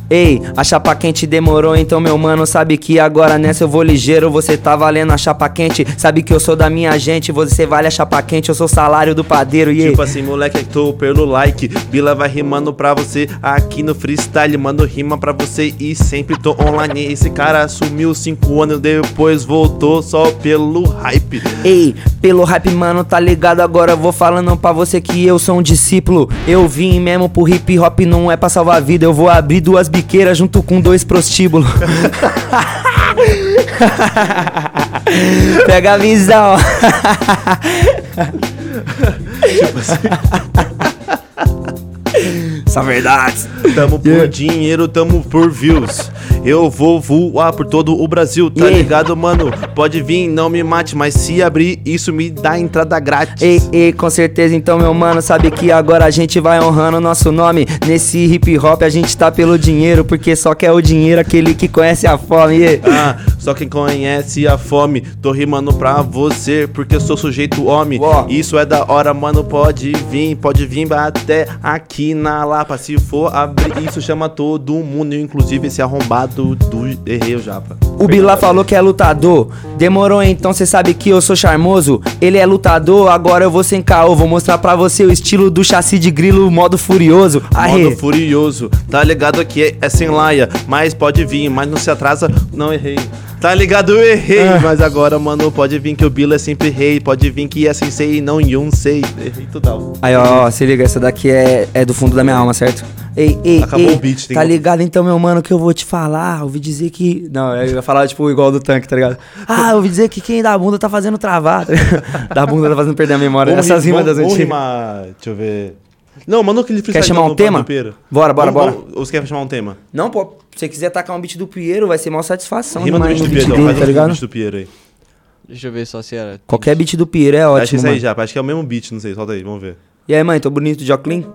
Speaker 3: Ei, a chapa quente demorou, então meu mano sabe que agora nessa eu vou ligeiro. Você tá valendo a chapa quente, sabe que eu sou da minha gente. Você vale a chapa quente, eu sou salário do padeiro, yeah.
Speaker 1: Tipo assim, moleque, tô pelo like. Bila vai rimando pra você aqui no freestyle. Mando rima pra você e sempre tô online. Esse cara sumiu cinco anos, depois voltou só pelo hype.
Speaker 3: Ei, pelo rap, mano, tá ligado? Agora eu vou falando pra você que eu sou um discípulo. Eu vim mesmo pro hip hop, não é pra salvar a vida. Eu vou abrir duas biqueiras junto com dois prostíbulos. Pega a visão. São verdades.
Speaker 1: Tamo por dinheiro, tamo por views. Eu vou voar por todo o Brasil, tá
Speaker 3: Yeah.
Speaker 1: ligado, mano? Pode vir, não me mate, mas se abrir, isso me dá entrada grátis.
Speaker 3: Ei, ei, com certeza, então, meu mano, sabe que agora a gente vai honrando o nosso nome. Nesse hip hop a gente tá pelo dinheiro, porque só quer o dinheiro aquele que conhece a fome. yeah.
Speaker 1: Ah, só quem conhece a fome, tô rimando pra você, porque eu sou sujeito homem.
Speaker 3: Ó.
Speaker 1: Isso é da hora, mano, pode vir, pode vir até aqui na Lapa. Se for abrir, isso chama todo mundo, inclusive esse arrombado do Errei o Japa.
Speaker 3: O Bila falou que é lutador. Demorou então, cê sabe que eu sou charmoso. Ele é lutador, agora eu vou sem caô. Vou mostrar pra você o estilo do chassi de grilo, modo furioso. Arre.
Speaker 1: Modo furioso, tá ligado aqui é, é sem laia, mas pode vir, mas não se atrasa, não errei. Tá ligado, eu errei,
Speaker 3: Ah.
Speaker 1: mas agora, mano, pode vir que o Bila é sempre rei, pode vir que é sensei e não Yonsei. Errei total.
Speaker 3: Aí, ó, ó, se liga, essa daqui é, é do fundo da minha alma, certo? Ei, ei,
Speaker 1: Acabou
Speaker 3: ei,
Speaker 1: o beat, tem
Speaker 3: tá ligado então, meu mano, que eu vou te falar? Ouvi dizer que. Não, eu ia falar, tipo, igual do tanque, tá ligado? Ah, ouvi dizer que quem dá bunda tá fazendo travado. da bunda tá fazendo perder a memória.
Speaker 1: Vamos
Speaker 3: Essas
Speaker 1: ri-
Speaker 3: rimas das antigas.
Speaker 1: rimar, deixa eu ver. Não, manda aquele freestyle
Speaker 3: Quer chamar um tema? Bora, bora,
Speaker 1: Vamos-
Speaker 3: bora.
Speaker 1: Ou você quer chamar um tema?
Speaker 3: Não, pô, se você quiser tacar um beat do Piero, vai ser maior satisfação.
Speaker 1: Rima no
Speaker 3: demais
Speaker 1: beat do
Speaker 3: no
Speaker 1: Piero,
Speaker 3: beat dele,
Speaker 1: faz
Speaker 3: tá
Speaker 1: um
Speaker 3: ligado?
Speaker 1: beat do Piero aí.
Speaker 2: Deixa eu ver só se era...
Speaker 3: Qualquer beat do Piero é
Speaker 1: acho que
Speaker 3: ótimo,
Speaker 1: esse aí
Speaker 3: mano.
Speaker 1: já, acho que é o mesmo beat, não sei, solta aí, vamos ver.
Speaker 3: E aí, mãe, tô bonito de óculos?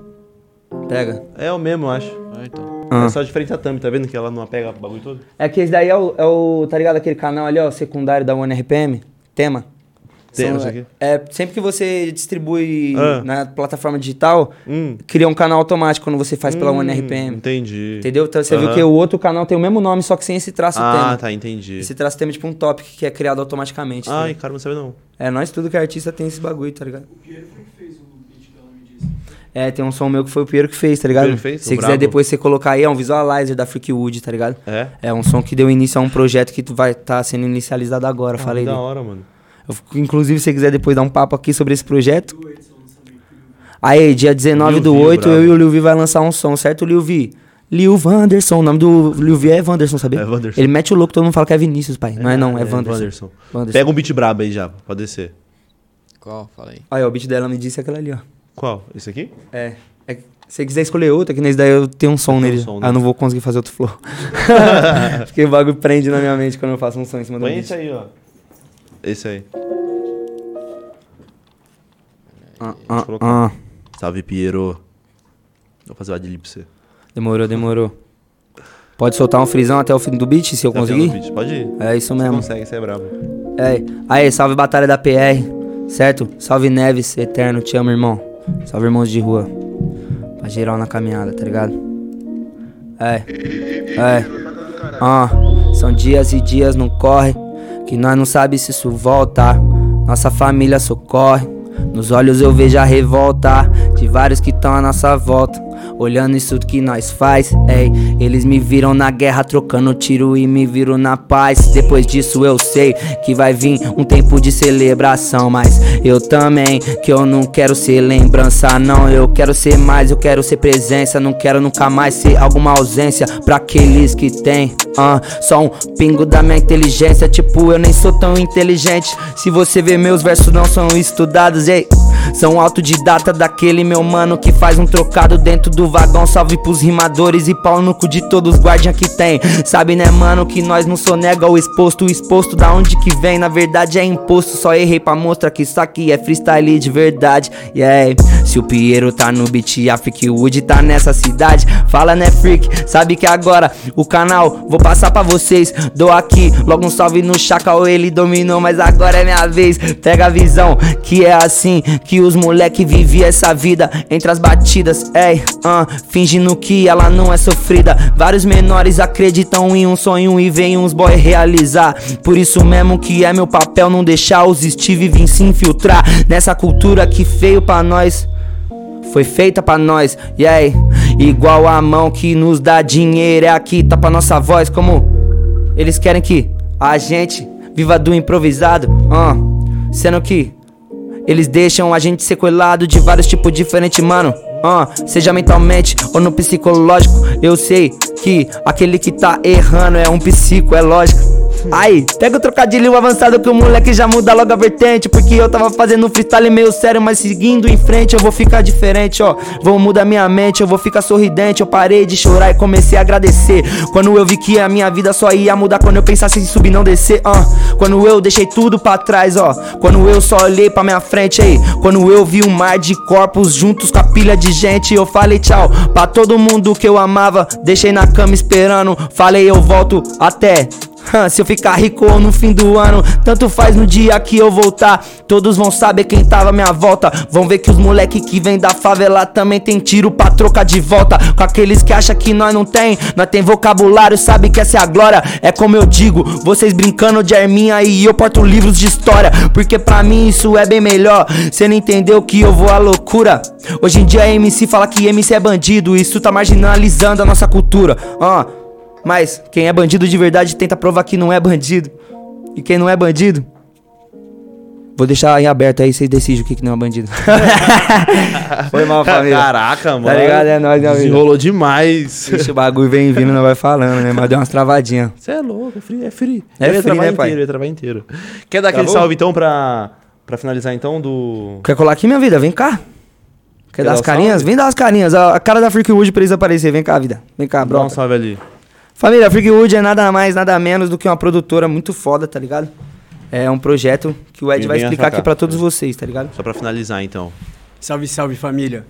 Speaker 3: Pega.
Speaker 1: É o mesmo, eu acho.
Speaker 2: Ah, então.
Speaker 3: Ah.
Speaker 1: É só diferente da thumb, tá vendo que ela não apega o bagulho todo?
Speaker 3: É que esse daí é o, é o, tá ligado, aquele canal ali, ó, secundário da OneRPM? Tema?
Speaker 1: Tema,
Speaker 3: São-
Speaker 1: aqui?
Speaker 3: É, sempre que você distribui
Speaker 1: Ah.
Speaker 3: na plataforma digital,
Speaker 1: Hum.
Speaker 3: cria um canal automático quando você faz pela
Speaker 1: Hum,
Speaker 3: OneRPM.
Speaker 1: Entendi.
Speaker 3: Entendeu? Então você viu que o outro canal tem o mesmo nome, só que sem esse traço
Speaker 1: Ah,
Speaker 3: tema.
Speaker 1: tá, entendi.
Speaker 3: Esse traço tema é tipo um topic que é criado automaticamente. tá
Speaker 1: Ai,
Speaker 3: ligado?
Speaker 1: cara, não sabe não.
Speaker 3: É, nós tudo que é artista tem esse bagulho, tá ligado?
Speaker 4: O Piero foi que fez o beat.
Speaker 3: É, tem um som meu que foi o Piero que fez, tá ligado?
Speaker 1: Fez?
Speaker 3: Se quiser
Speaker 1: brabo.
Speaker 3: depois você colocar aí, é um visualizer da Freakwood, tá ligado?
Speaker 1: É?
Speaker 3: É um som que deu início a um projeto que tu vai estar sendo inicializado agora,
Speaker 1: Ah,
Speaker 3: falei
Speaker 1: da hora, mano.
Speaker 3: Eu inclusive, se você quiser depois dar um papo aqui sobre esse projeto. Aí, dia 19
Speaker 1: Lil
Speaker 3: do
Speaker 1: Vi,
Speaker 3: 8,
Speaker 1: brabo.
Speaker 3: eu e o Lil Vi vai lançar um som, certo, Lil Vi? Lil Vanderson, o nome do Lil Vi é Vanderson, sabia?
Speaker 1: É Wanderson.
Speaker 3: Ele mete o louco, todo mundo fala que é Vinícius, pai. Não é não, é, Vanderson.
Speaker 1: Wanderson.
Speaker 3: Wanderson.
Speaker 1: Pega um beat brabo aí já, pode descer.
Speaker 2: Qual? Fala aí.
Speaker 3: Aí, ó, o beat dela me disse aquela ali, ó.
Speaker 1: Qual? Esse aqui?
Speaker 3: É. é se você quiser escolher outro, é que nesse daí eu tenho um som
Speaker 1: Tem um
Speaker 3: nele.
Speaker 1: som,
Speaker 3: ah,
Speaker 1: né?
Speaker 3: eu não vou conseguir fazer outro flow. Porque o bagulho prende na minha mente quando eu faço um som em cima do
Speaker 1: Põe
Speaker 3: beat.
Speaker 1: esse aí, ó. Esse aí.
Speaker 3: Ah, ah, ah.
Speaker 1: Salve, Piero. Vou fazer o adlib pra você.
Speaker 3: Demorou, demorou. Pode soltar um frisão até o fim do beat, se eu conseguir?
Speaker 1: vídeo? Pode ir.
Speaker 3: É isso
Speaker 1: Você
Speaker 3: mesmo.
Speaker 1: consegue, você é brabo.
Speaker 3: É. Aí, salve Batalha da PR, certo? Salve Neves, eterno, te amo, irmão. Salve irmãos de rua. Pra geral na caminhada, tá ligado? É. É. Ah, são dias e dias não corre, que nós não sabe se isso volta. Nossa família socorre. Nos olhos eu vejo a revolta de vários que estão à nossa volta. Olhando isso que nós faz, ei, eles me viram na guerra trocando tiro e me viram na paz. Depois disso eu sei que vai vir um tempo de celebração, mas eu também que eu não quero ser lembrança, não. Eu quero ser mais, eu quero ser presença, não quero nunca mais ser alguma ausência pra aqueles que tem. ah, só um pingo da minha inteligência, tipo eu nem sou tão inteligente. Se você ver meus versos não são estudados, ei. São autodidata daquele meu mano que faz um trocado dentro do vagão. Salve pros rimadores e pau no cu de todos os guardiã que tem. Sabe, né, mano, que nós não sonega o exposto. O exposto da onde que vem, na verdade é imposto. Só errei pra mostrar que isso aqui é freestyle de verdade. Yeah, se o Piero tá no beat a Freak Wood tá nessa cidade, fala né, freak. Sabe que agora o canal vou passar pra vocês. Dou aqui logo um salve no Chacal, ele dominou, mas agora é minha vez. Pega a visão que é assim que os moleque vivia essa vida entre as batidas. Ei, ah, fingindo que ela não é sofrida. Vários menores acreditam em um sonho e vem uns boy realizar. Por isso mesmo que é meu papel não deixar os Steve vir se infiltrar nessa cultura que feio pra nós foi feita pra nós, e aí, igual a mão que nos dá dinheiro, é aqui, tá pra nossa voz, como eles querem que a gente viva do improvisado, ah, sendo que eles deixam a gente sequelado de vários tipos diferentes, mano. Ah, seja mentalmente ou no psicológico, eu sei que aquele que tá errando é um psico, é lógico. Aí, pega o trocadilho avançado que o moleque já muda logo a vertente. Porque eu tava fazendo freestyle meio sério, mas seguindo em frente eu vou ficar diferente, ó. Vou mudar minha mente, eu vou ficar sorridente. Eu parei de chorar e comecei a agradecer. Quando eu vi que a minha vida só ia mudar quando eu pensasse em subir, não descer, ó. Quando eu deixei tudo pra trás, ó. Quando eu só olhei pra minha frente, aí. Quando eu vi um mar de corpos juntos com a pilha de gente, eu falei tchau pra todo mundo que eu amava. Deixei na cama esperando, falei eu volto até. Se eu ficar rico ou no fim do ano, tanto faz no dia que eu voltar. Todos vão saber quem tava à minha volta. Vão ver que os moleque que vem da favela também tem tiro pra trocar de volta. Com aqueles que acham que nós não tem, nós tem vocabulário, sabe que essa é a glória. É como eu digo, vocês brincando de arminha e eu porto livros de história. Porque pra mim isso é bem melhor. Cê não entendeu que eu vou à loucura. Hoje em dia MC fala que MC é bandido, isso tá marginalizando a nossa cultura. Ah. Mas quem é bandido de verdade tenta provar que não é bandido. E quem não é bandido. Vou deixar em aberto aí, vocês decidem o que, que não é bandido. Foi mal, família.
Speaker 1: Caraca, mano.
Speaker 3: Tá ligado? É nóis, meu amigo.
Speaker 1: Desenrolou demais.
Speaker 3: Deixa o bagulho vem vindo, não vai falando, né? Mas deu umas travadinhas.
Speaker 1: Você é louco, é free. É free,
Speaker 3: É
Speaker 1: eu ia
Speaker 3: free,
Speaker 1: travar
Speaker 3: né, pai?
Speaker 1: inteiro, eu ia travar inteiro. Quer dar aquele
Speaker 3: Travou?
Speaker 1: salve então pra, pra finalizar então do.
Speaker 3: Quer colar aqui, minha vida? Vem cá. Quer, dar
Speaker 1: dar
Speaker 3: as carinhas?
Speaker 1: salve?
Speaker 3: Vem dar as carinhas. A cara da Freakwood pra eles aparecer. Vem cá, vida. Vem cá,
Speaker 1: Dá um salve ali.
Speaker 3: Família, a Freakwood é nada mais, nada menos do que uma produtora muito foda, tá ligado? É um projeto que o Ed vai explicar aqui pra todos vocês, tá ligado?
Speaker 1: Só pra finalizar então.
Speaker 4: Salve, salve família.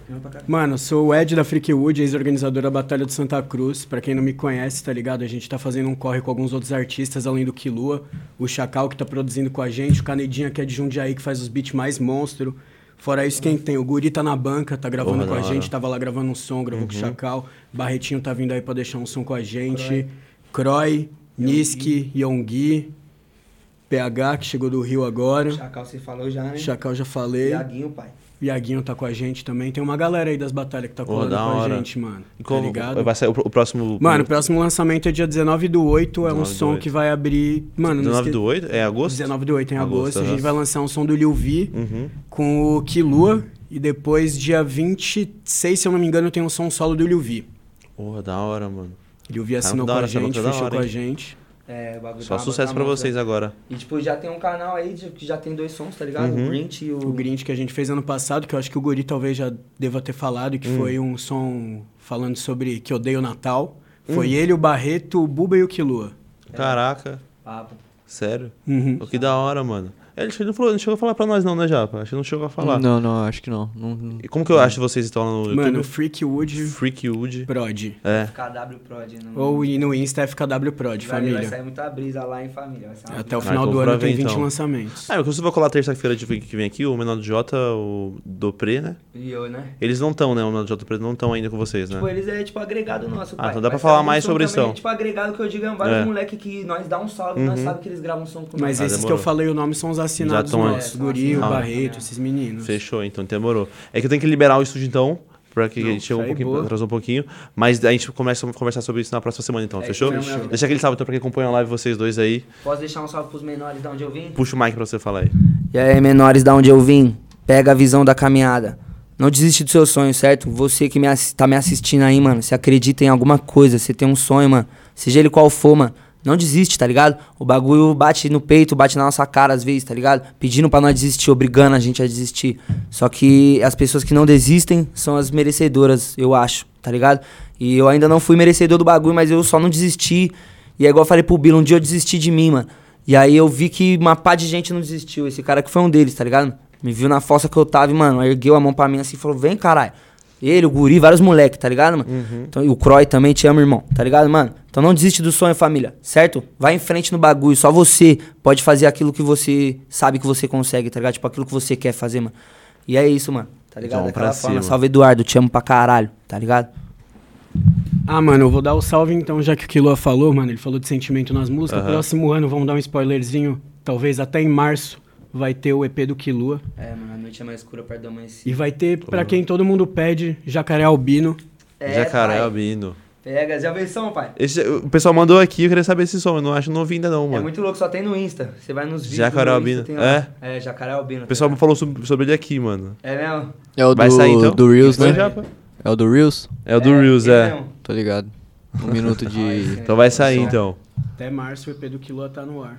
Speaker 4: Mano, sou o Ed da Freakwood, ex-organizador da Batalha de Santa Cruz. Pra quem não me conhece, tá ligado? A gente tá fazendo um corre com alguns outros artistas, além do Kilua. O Chacal, que tá produzindo com a gente. O Canedinha, que é de Jundiaí, que faz os beats mais monstro. Fora isso, quem tem? O Guri tá na banca, tá gravando
Speaker 1: Porra,
Speaker 4: com a
Speaker 1: hora.
Speaker 4: gente. Tava lá gravando um som, gravou com o Chacal. Barretinho tá vindo aí pra deixar um som com a gente. Croy, Niski, Yonggi. PH, que chegou do Rio agora.
Speaker 3: Chacal, você falou já, né?
Speaker 4: Chacal já falei.
Speaker 3: Iaguinho, pai.
Speaker 4: Iaguinho tá com a gente também. Tem uma galera aí das batalhas que tá colando
Speaker 1: da
Speaker 4: com a
Speaker 1: hora.
Speaker 4: gente, mano.
Speaker 1: E
Speaker 4: Tá
Speaker 1: como
Speaker 4: ligado?
Speaker 1: vai sair o, o próximo.
Speaker 4: Mano, o próximo lançamento é dia 19 do 8. É um
Speaker 1: 19 do
Speaker 4: som
Speaker 1: 8.
Speaker 4: que vai abrir. Mano, não
Speaker 1: 19
Speaker 4: esque-
Speaker 1: do 8? É agosto?
Speaker 4: 19 do 8 em
Speaker 1: Agosto,
Speaker 4: agosto. A gente vai lançar um som do Lil V
Speaker 1: Uhum.
Speaker 4: com o Kilua. E depois, dia 26, se eu não me engano, tem um som solo do Lil V.
Speaker 1: Porra, da hora, mano.
Speaker 4: Lil V assinou
Speaker 1: da
Speaker 4: com a gente, fechou com a gente.
Speaker 3: É, o bagulho
Speaker 1: Só
Speaker 3: tá-
Speaker 1: sucesso
Speaker 3: tá
Speaker 1: pra vocês agora.
Speaker 3: E tipo, já tem um canal aí de- que já tem dois sons, tá ligado?
Speaker 1: Uhum.
Speaker 3: O Grinch e o...
Speaker 4: O Grinch que a gente fez ano passado, que eu acho que o Guri talvez já deva ter falado, que
Speaker 1: Hum.
Speaker 4: foi um som falando sobre que odeia o Natal.
Speaker 1: Hum.
Speaker 4: Foi ele, o Barreto, o Buba e o Kilua.
Speaker 1: Caraca,
Speaker 3: Papo.
Speaker 1: sério?
Speaker 4: Uhum.
Speaker 1: Pô, Que da hora, mano. É, Ele não, falou, não chegou a falar pra nós não, né, Japa? Acho que não chegou a falar.
Speaker 2: Não, não, acho que não. Não- não-
Speaker 1: E como que eu acho que vocês estão lá no
Speaker 4: Mano,
Speaker 1: YouTube?
Speaker 4: Freakwood
Speaker 1: Freakwood.
Speaker 4: Prod.
Speaker 1: É.
Speaker 3: FKW Prod. Não...
Speaker 4: Ou e no Insta FKW Prod,
Speaker 3: Vai, vai
Speaker 4: família.
Speaker 3: sair muita brisa lá em família. Vai sair uma
Speaker 4: Até o final
Speaker 1: então
Speaker 4: do
Speaker 1: pra
Speaker 4: ano tem
Speaker 1: ver,
Speaker 4: 20
Speaker 1: então.
Speaker 4: lançamentos.
Speaker 1: Ah, inclusive eu vou colar terça-feira de que vem aqui, o Menor do Jota, o Dopré, né?
Speaker 3: E eu, né?
Speaker 1: Eles não estão, né? O Menor do Jota e o Dopré não estão ainda com vocês, né?
Speaker 3: Tipo, eles é tipo agregado nosso, pai.
Speaker 1: então dá pra
Speaker 3: Vai
Speaker 1: falar
Speaker 3: um
Speaker 1: mais sobre
Speaker 3: também,
Speaker 1: isso.
Speaker 3: Tipo, agregado que eu digo é vários
Speaker 1: É.
Speaker 3: moleque que nós dá um salve,
Speaker 1: Uhum.
Speaker 3: nós sabe que eles gravam um som com
Speaker 4: Mas
Speaker 3: nós.
Speaker 1: Ah,
Speaker 4: esses que eu falei o nome são os assinados
Speaker 1: Já tão
Speaker 4: nossos.
Speaker 3: aí.
Speaker 4: Guri, o
Speaker 1: Ah.
Speaker 4: Barreto, esses meninos.
Speaker 1: Fechou, então demorou. É que eu tenho que liberar o estúdio então, pra que
Speaker 4: Não,
Speaker 1: a gente chegou um pouquinho,
Speaker 4: boa.
Speaker 1: atrasou um pouquinho. Mas a gente começa a conversar sobre isso na próxima semana então,
Speaker 3: É,
Speaker 1: fechou?
Speaker 3: fechou.
Speaker 1: Deixa aquele salve então pra quem acompanha a live, vocês dois aí.
Speaker 3: Posso deixar um salve pros menores de onde eu vim?
Speaker 1: Puxa o mic pra você falar aí.
Speaker 3: E aí, menores, da onde eu vim, pega a visão da caminhada. Não desiste do seu sonho, certo? Você que me tá me assistindo aí, mano, se acredita em alguma coisa, você tem um sonho, mano, seja ele qual for, mano, não desiste, tá ligado? O bagulho bate no peito, bate na nossa cara às vezes, tá ligado? Pedindo pra nós desistir, obrigando a gente a desistir. Só que as pessoas que não desistem são as merecedoras, eu acho, tá ligado? E eu ainda não fui merecedor do bagulho, mas eu só não desisti. E é igual eu falei pro Bilo, um dia eu desisti de mim, mano. E aí eu vi que uma pá de gente não desistiu. Esse cara que foi um deles, tá ligado? Me viu na fossa que eu tava e, mano, ergueu a mão pra mim assim e falou: vem, caralho. Ele, o Guri, vários moleques, tá ligado, mano? Então, e o Croy também te ama, irmão, tá ligado, mano? Então não desiste do sonho, família, certo? Vai em frente no bagulho. Só você pode fazer aquilo que você sabe que você consegue, tá ligado? Tipo, aquilo que você quer fazer, mano. E é isso, mano. Tá ligado? Daquela
Speaker 1: pra
Speaker 3: forma.
Speaker 1: cima.
Speaker 3: Salve, Eduardo. Te amo pra caralho, tá ligado?
Speaker 4: Ah, mano, eu vou dar o salve então, já que o Kilua falou, mano. Ele falou de sentimento nas músicas.
Speaker 1: Aham.
Speaker 4: Próximo ano, vamos dar um spoilerzinho. Talvez até em março vai ter o EP do Kilua.
Speaker 3: É, mano, a noite é mais escura perto da manhã.
Speaker 4: E vai ter, pra quem todo mundo pede, Jacaré Albino.
Speaker 1: Jacaré
Speaker 3: pai.
Speaker 1: Albino.
Speaker 3: Pega, já veio som, pai.
Speaker 1: Esse, o pessoal mandou aqui, eu queria saber esse som, eu não acho, não ouvi ainda não,
Speaker 3: É
Speaker 1: mano.
Speaker 3: muito louco, só tem no Insta. Você vai nos vídeos.
Speaker 1: Jacaré
Speaker 3: no
Speaker 1: Albino.
Speaker 3: Insta, tem lá. É? Jacaré Albino.
Speaker 1: O pessoal
Speaker 3: tá
Speaker 1: me falou sobre, sobre ele aqui, mano.
Speaker 3: É mesmo?
Speaker 2: É o
Speaker 1: Vai
Speaker 2: do,
Speaker 1: sair, então?
Speaker 2: do Reels, né? É o do Reels?
Speaker 1: É o do Reels,
Speaker 3: ele
Speaker 1: é.
Speaker 3: mesmo.
Speaker 2: Tô ligado. Um minuto de.
Speaker 1: Então vai sair, então.
Speaker 4: Até março o EP do Kilua tá no ar.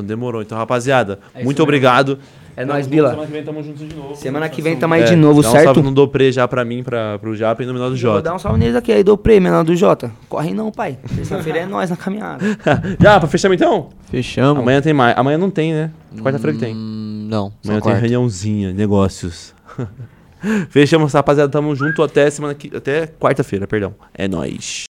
Speaker 1: Então demorou. Então, rapaziada,
Speaker 3: É
Speaker 1: muito
Speaker 3: mesmo.
Speaker 1: obrigado.
Speaker 3: É nóis,
Speaker 1: Tamo-
Speaker 3: Bila.
Speaker 1: Semana que vem tamo juntos de novo.
Speaker 3: Semana que vem tamo aí
Speaker 1: É,
Speaker 3: de novo,
Speaker 1: dá um
Speaker 3: certo?
Speaker 1: salve no Dopré já pra mim, pra, pro Japa e no menor do
Speaker 3: Vou dar
Speaker 1: Jota.
Speaker 3: um salve neles aqui aí, do Prêmio, menor do Jota. Corre não, pai. Terça-feira é nós na caminhada.
Speaker 1: já, pra fechar então?
Speaker 2: Fechamos.
Speaker 1: Amanhã tem mais. Amanhã não tem, né? Quarta-feira que tem.
Speaker 2: Hum, não,
Speaker 1: Amanhã tem reuniãozinha, negócios. Fechamos, rapaziada. Tamo junto até semana que. Até quarta-feira, perdão. É nóis.